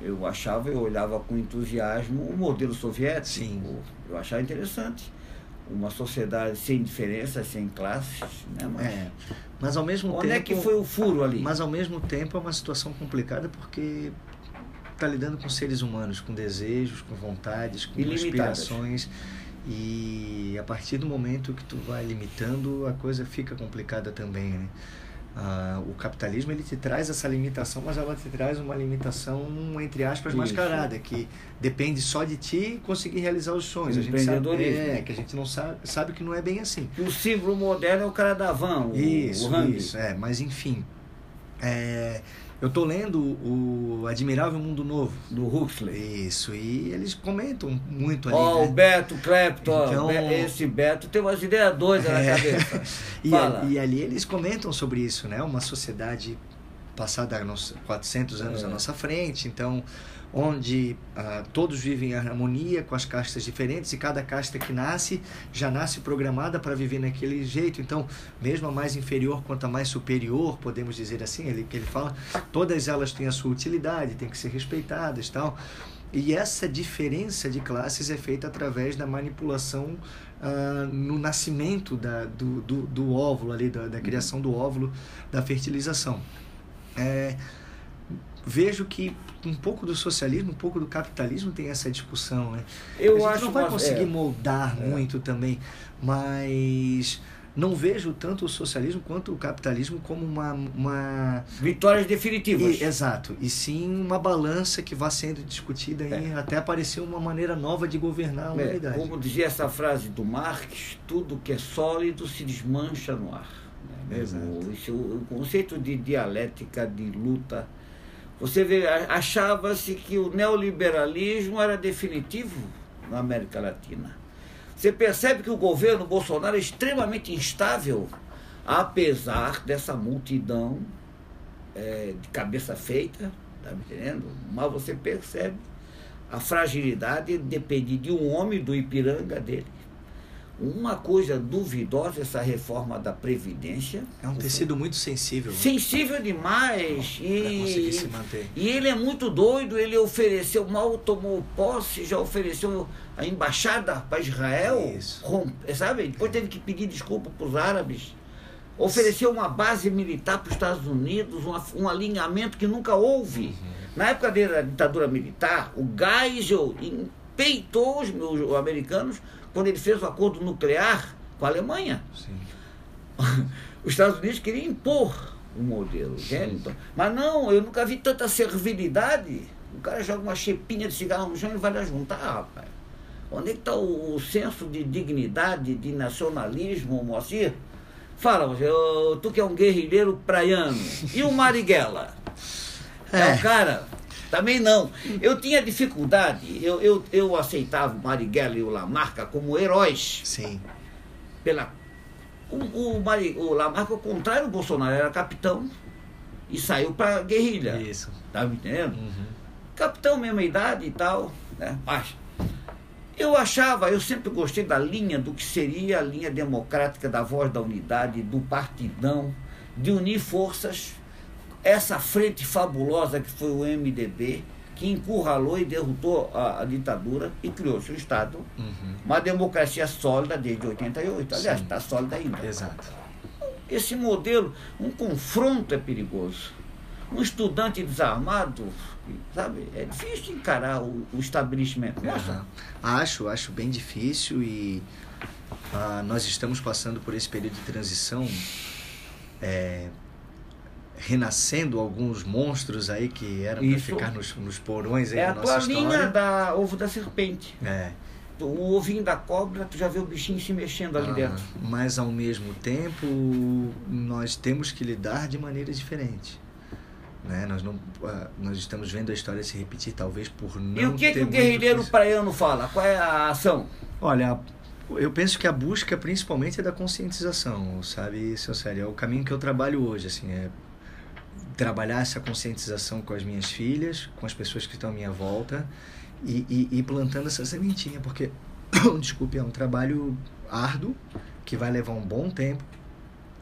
eu achava, eu olhava com entusiasmo o modelo soviético. Sim. Eu achava interessante. Uma sociedade sem diferenças, sem classes, né? Mas é, mas ao mesmo onde tempo. é que foi o furo ali? Mas ao mesmo tempo é uma situação complicada porque está lidando com seres humanos, com desejos, com vontades, com Ilimitadas. aspirações. E a partir do momento que tu vai limitando, a coisa fica complicada também, né? Ah, o capitalismo ele te traz essa limitação, mas ela te traz uma limitação entre aspas Isso. mascarada, que depende só de ti conseguir realizar os sonhos. A gente sabe, é, que a gente não sabe, sabe que não é bem assim. O símbolo moderno é o cara da van, o, Isso, o isso, é, mas enfim. É, eu tô lendo o Admirável Mundo Novo. do Huxley. Isso, e eles comentam muito ali. Ó, o né? Beto Clapton, Então- esse Beto tem umas ideias doidas na É. cabeça. E, Fala. e ali eles comentam sobre isso, né? Uma sociedade passada há nos 400 anos É. à nossa frente, então onde ah, todos vivem em harmonia com as castas diferentes e cada casta que nasce já nasce programada para viver naquele jeito. Então, mesmo a mais inferior quanto a mais superior, podemos dizer assim, ele que ele fala, todas elas têm a sua utilidade, têm que ser respeitadas, tal. E essa diferença de classes é feita através da manipulação ah, no nascimento da, do, do, do óvulo ali, da, da criação do óvulo, da fertilização. É, vejo que um pouco do socialismo, um pouco do capitalismo tem essa discussão, né? Eu a gente acho não vai conseguir é. moldar muito também, mas não vejo tanto o socialismo quanto o capitalismo como uma, uma Vitórias definitivas. e- exato, e sim uma balança que vai sendo discutida e até aparecer uma maneira nova de governar a É, humanidade. como dizia essa frase do Marx, tudo que é sólido se desmancha no ar. Né? Isso- o conceito de dialética, de luta. Você vê, achava-se que o neoliberalismo era definitivo na América Latina. Você percebe que o governo Bolsonaro é extremamente instável, apesar dessa multidão é, de cabeça feita, tá me entendendo? Mas você percebe a fragilidade depende de um homem do Ipiranga dele. Uma coisa duvidosa essa reforma da Previdência. É um tecido muito sensível. né? Sensível demais. Conseguir E, se manter. e ele é muito doido, ele ofereceu, mal tomou posse, já ofereceu a embaixada para Israel. Isso. sabe? Depois teve que pedir desculpa para os árabes. Ofereceu uma base militar para os Estados Unidos, uma- um alinhamento que nunca houve. Uhum. Na época da ditadura militar, o Geisel empeitou os, os americanos quando ele fez o acordo nuclear com a Alemanha. Os Estados Unidos queriam impor o modelo, entende? Então, Mas não, eu nunca vi tanta servilidade. O cara joga uma chepinha de cigarro no chão e vai lá juntar, rapaz. Onde é que está o, o senso de dignidade, de nacionalismo, Moacir? Fala, tu que é um guerrilheiro praiano. E o Marighella? É, É. o cara? Também não. Eu tinha dificuldade, eu, eu, eu aceitava o Marighella e o Lamarca como heróis Sim. pela. O, o, Mari, o Lamarca, ao contrário do Bolsonaro, era capitão e saiu para guerrilha. Isso. Tá me entendendo? Uhum. Capitão, mesma idade e tal, né? Mas eu achava, eu sempre gostei da linha do que seria a linha democrática da voz da unidade, do partidão, de unir forças. Essa frente fabulosa que foi o MDB, que encurralou e derrotou a, a ditadura e criou seu Estado. Uhum. Uma democracia sólida desde 88. Aliás, está sólida ainda. Exato. Esse modelo, um confronto é perigoso. Um estudante desarmado, sabe, é difícil encarar o, o estabelecimento. Aham. Acho, acho bem difícil e ah, nós estamos passando por esse período de transição, é, renascendo alguns monstros aí que eram para ficar nos, nos porões aí é a da nossa linha história. da ovo da serpente. É. O ovinho da cobra, tu já vê o bichinho se mexendo ali Ah, dentro. mas ao mesmo tempo nós temos que lidar de maneiras diferentes. Né? Nós, não, ah, nós estamos vendo a história se repetir, talvez por não E o que, ter que o guerrilheiro praiano fala? Qual é a ação? Olha, eu penso que a busca principalmente é da conscientização, sabe, seu sério? É o caminho que eu trabalho hoje, assim, é trabalhar essa conscientização com as minhas filhas, com as pessoas que estão à minha volta e, e, e plantando essa sementinha, porque, desculpe, é um trabalho árduo que vai levar um bom tempo,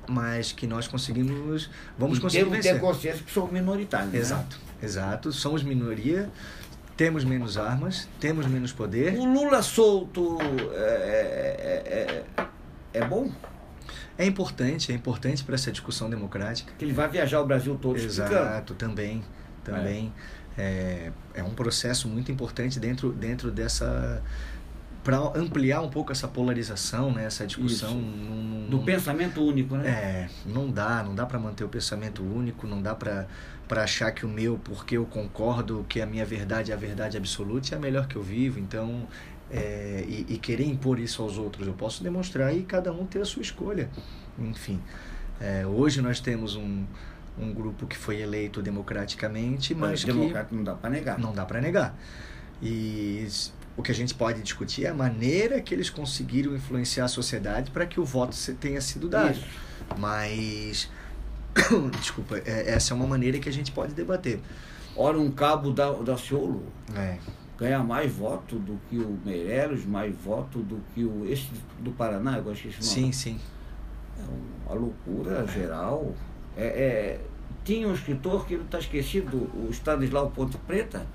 mas que nós conseguimos, vamos E conseguir temos vencer. ter consciência que somos minoritários. né? Exato, exato. Somos minoria, temos menos armas, temos menos poder. O Lula solto é, é, é, é bom? É importante, é importante para essa discussão democrática. Que ele vai viajar o Brasil todo explicando. Exato, também, também. É. é um processo muito importante dentro, dentro dessa para ampliar um pouco essa polarização, né, essa discussão Isso. num- Do num- pensamento único, né? É, não dá, não dá para manter o pensamento único, não dá para para achar que o meu, porque eu concordo que a minha verdade é a verdade absoluta, é a melhor que eu vivo, então é, e, e querer impor isso aos outros, eu posso demonstrar e cada um ter a sua escolha, enfim. É, hoje nós temos um, um grupo que foi eleito democraticamente, mas Mas que democrata não dá para negar. não dá para negar. E o que a gente pode discutir é a maneira que eles conseguiram influenciar a sociedade para que o voto tenha sido dado. Isso. Mas, desculpa, é- essa é uma maneira que a gente pode debater. Ora, um cabo da, da Ciolo É, ganha mais voto do que o Meirelles, mais voto do que o esse do Paraná, eu esqueci o sim, nome. sim. É uma loucura geral. É, é, tinha um escritor que ele está esquecido, o Stanislau Ponte Preta,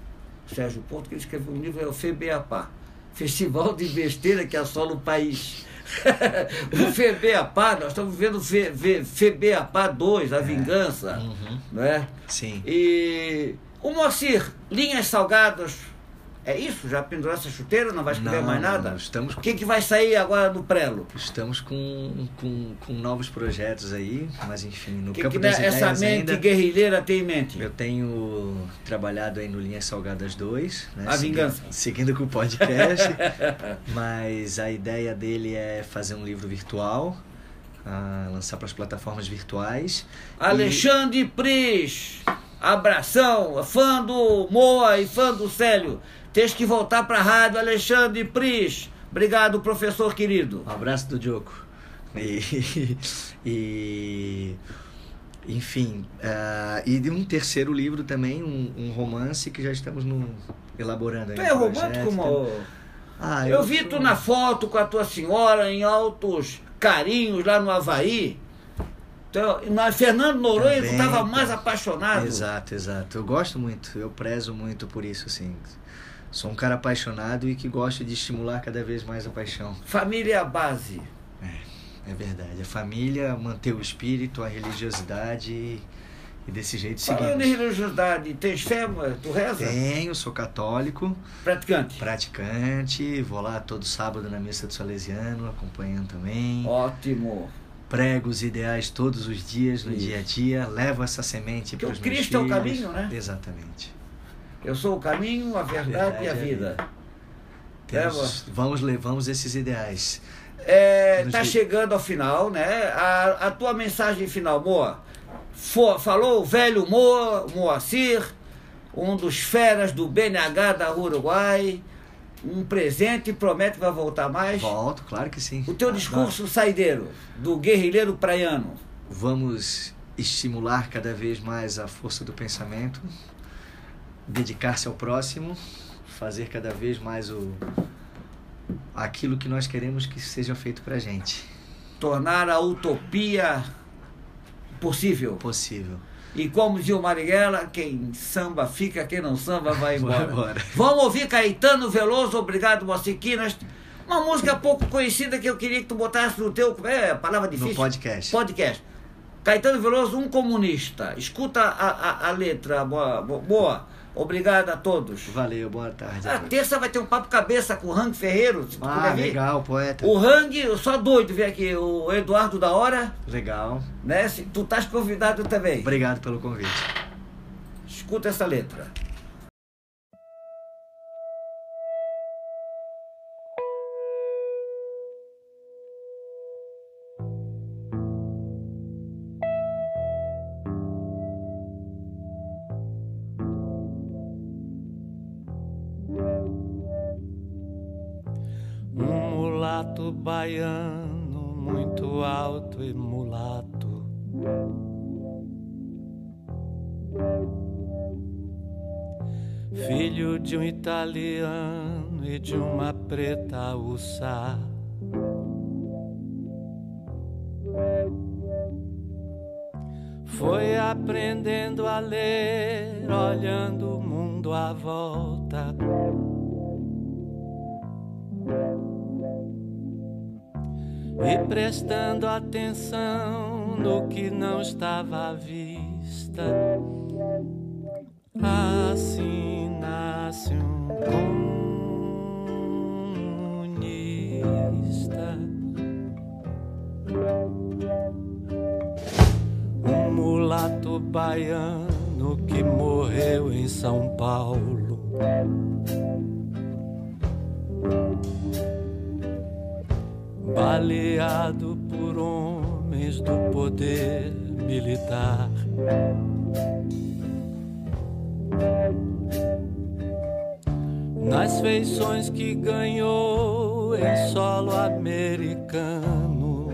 Sérgio Ponto, que ele escreveu um livro, é o FEBEAPA, Festival de Besteira que assola o país. o FEBEAPA, nós estamos vendo o Fe- Fe- FEBEAPA 2, A Vingança, Uhum, não é? sim. E O Moacir, linhas salgadas, é isso? Já pendurou essa chuteira? Não vai escrever Não, mais nada? não, estamos O que, que vai sair agora no prelo? Estamos com, com, com novos projetos aí, mas enfim, no O que, campo que das essa ideias mente ainda, guerrilheira tem em mente? eu tenho trabalhado aí no Linhas Salgadas 2, né, A segui- vingança. seguindo com o podcast, mas a ideia dele é fazer um livro virtual, ah, lançar para as plataformas virtuais. Alexandre Pris, abração, fã do Moa e fã do Célio. Tens que voltar para a rádio, Alexandre Pris. Obrigado, professor querido. Um abraço do Diogo. E, e enfim, ah, e de um terceiro livro também, um, um romance que já estamos no, elaborando. aí Tu é romântico, Moa? Ah, Eu vi sou- tu na foto com a tua senhora em altos carinhos lá no Havaí. Então, na Fernando Noronha estava mais tá. apaixonado. Exato, exato. Eu gosto muito, eu prezo muito por isso, assim. Sou um cara apaixonado e que gosta de estimular cada vez mais a paixão. Família é a base. É verdade. A família, manter o espírito, a religiosidade e, e desse jeito Falando em seguimos. religiosidade, tens fé, tu reza? Tenho, sou católico, Praticante. praticante, vou lá todo sábado na missa do Salesiano, acompanhando também. Ótimo. Prego os ideais todos os dias, no Isso. dia a dia, levo essa semente Porque para o os meus Cristo é o filhos. caminho, né? Exatamente. Eu sou o caminho, a verdade, e a e a vida. Temos, vamos levamos esses ideais. É, Nos tá di- chegando ao final, né? A, a tua mensagem final, Moa. Fo- falou o velho Moa, Moacir, um dos feras do BNH da Uruguai. Um presente, promete que vai voltar mais. Volto, claro que sim. O teu discurso saideiro, do guerrilheiro praiano. Vamos estimular cada vez mais a força do pensamento, dedicar-se ao próximo, fazer cada vez mais o aquilo que nós queremos que seja feito pra gente. Tornar a utopia possível. Possível. E como dizia o Marighella, quem samba fica, quem não samba vai embora. Vai embora. Vamos ouvir Caetano Veloso, obrigado, Mociquinas. Uma música pouco conhecida que eu queria que tu botasse no teu. É, palavra difícil. No podcast. Podcast. Caetano Veloso, um comunista. Escuta a, a, a letra, boa- boa. Obrigado a todos. Valeu, boa tarde. a A todos. terça vai ter um papo cabeça com o Hang Ferreiro, se Ah, legal, poeta. O Hang, só doido ver aqui, o Eduardo da Hora, Legal. né? Tu estás convidado também. Obrigado pelo convite. Escuta essa letra. Baiano, muito alto e mulato. Filho de um italiano e de uma preta uçá. Foi aprendendo a ler, olhando o mundo à volta. E prestando atenção no que não estava à vista. Assim nasce um comunista. Um mulato baiano que morreu em São Paulo. Baleado por homens do poder militar. Nas feições que ganhou em solo americano.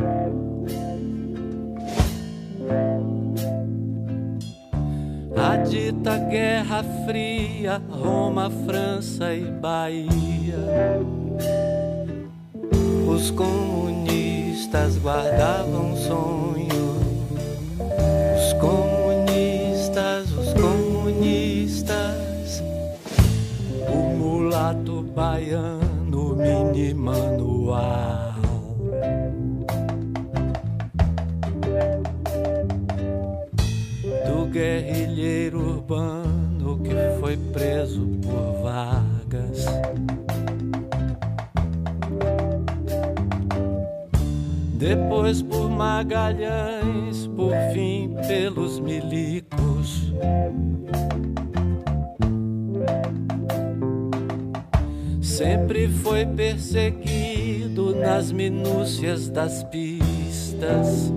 A dita Guerra Fria, Roma, França e Bahia. Os comunistas guardavam sonho. Os comunistas, os comunistas. O mulato baiano, mini manual. Depois por Magalhães, por fim pelos milicos. Sempre foi perseguido nas minúcias das pistas.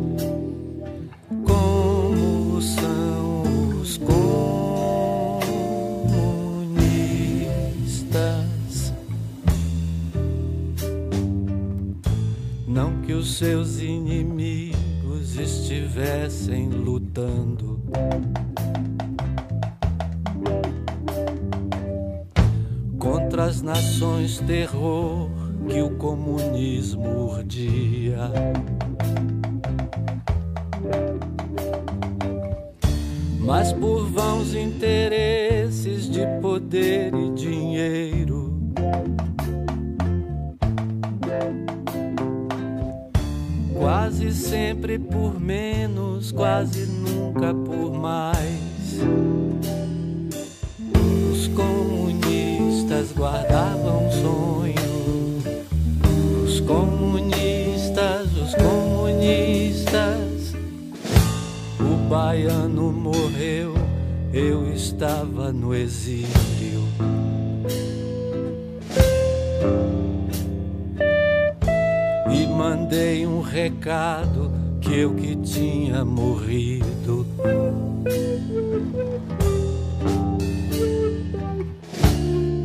Seus inimigos estivessem lutando. contra as nações terror que o comunismo urdia. Mas por vãos interesses de poder e dinheiro. Quase sempre por menos, quase nunca por mais. Os comunistas guardavam sonho. Os comunistas, os comunistas. O baiano morreu, eu estava no exílio. Mandei um recado que eu que tinha morrido.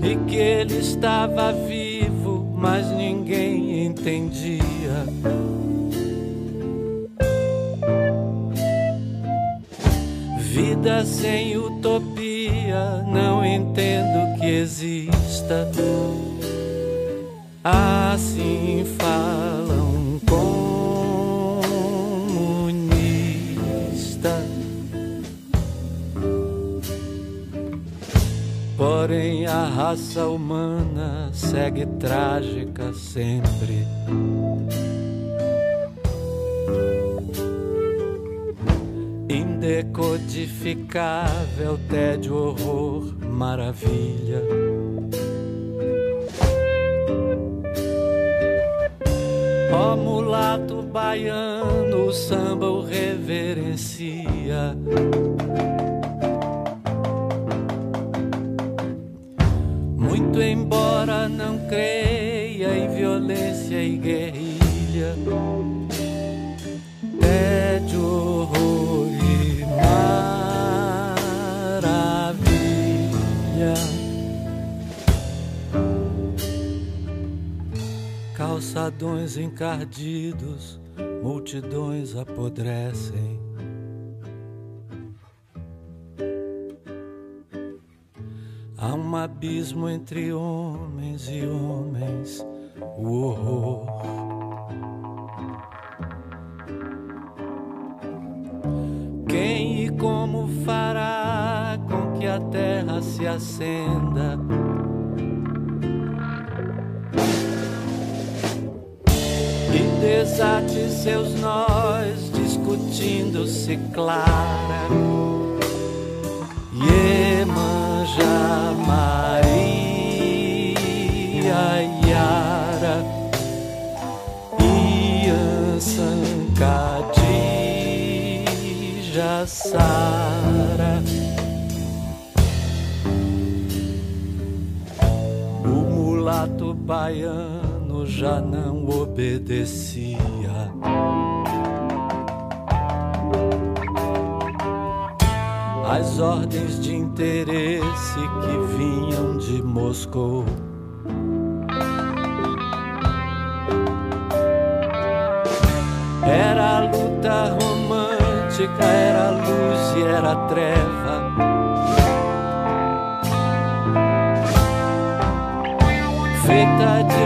e que ele estava vivo, mas ninguém entendia. Vida sem utopia, não entendo que exista. Assim falam comunistas. Porém, a raça humana segue trágica sempre. Indecodificável, tédio, horror, maravilha. Ó mulato baiano, o samba o reverencia. Muito embora não creia em violência e guerrilha, Calçadões encardidos, multidões apodrecem. Há um abismo entre homens e homens, o horror. Quem e como fará com que a terra se acenda? Seus nós, discutindo-se clara. Iemanjá, Maria, Yara, Ian, Sankadija, Sara. O mulato baiano já não obedecia. as ordens de interesse que vinham de Moscou. Era a luta romântica, era luz e era treva. Feita de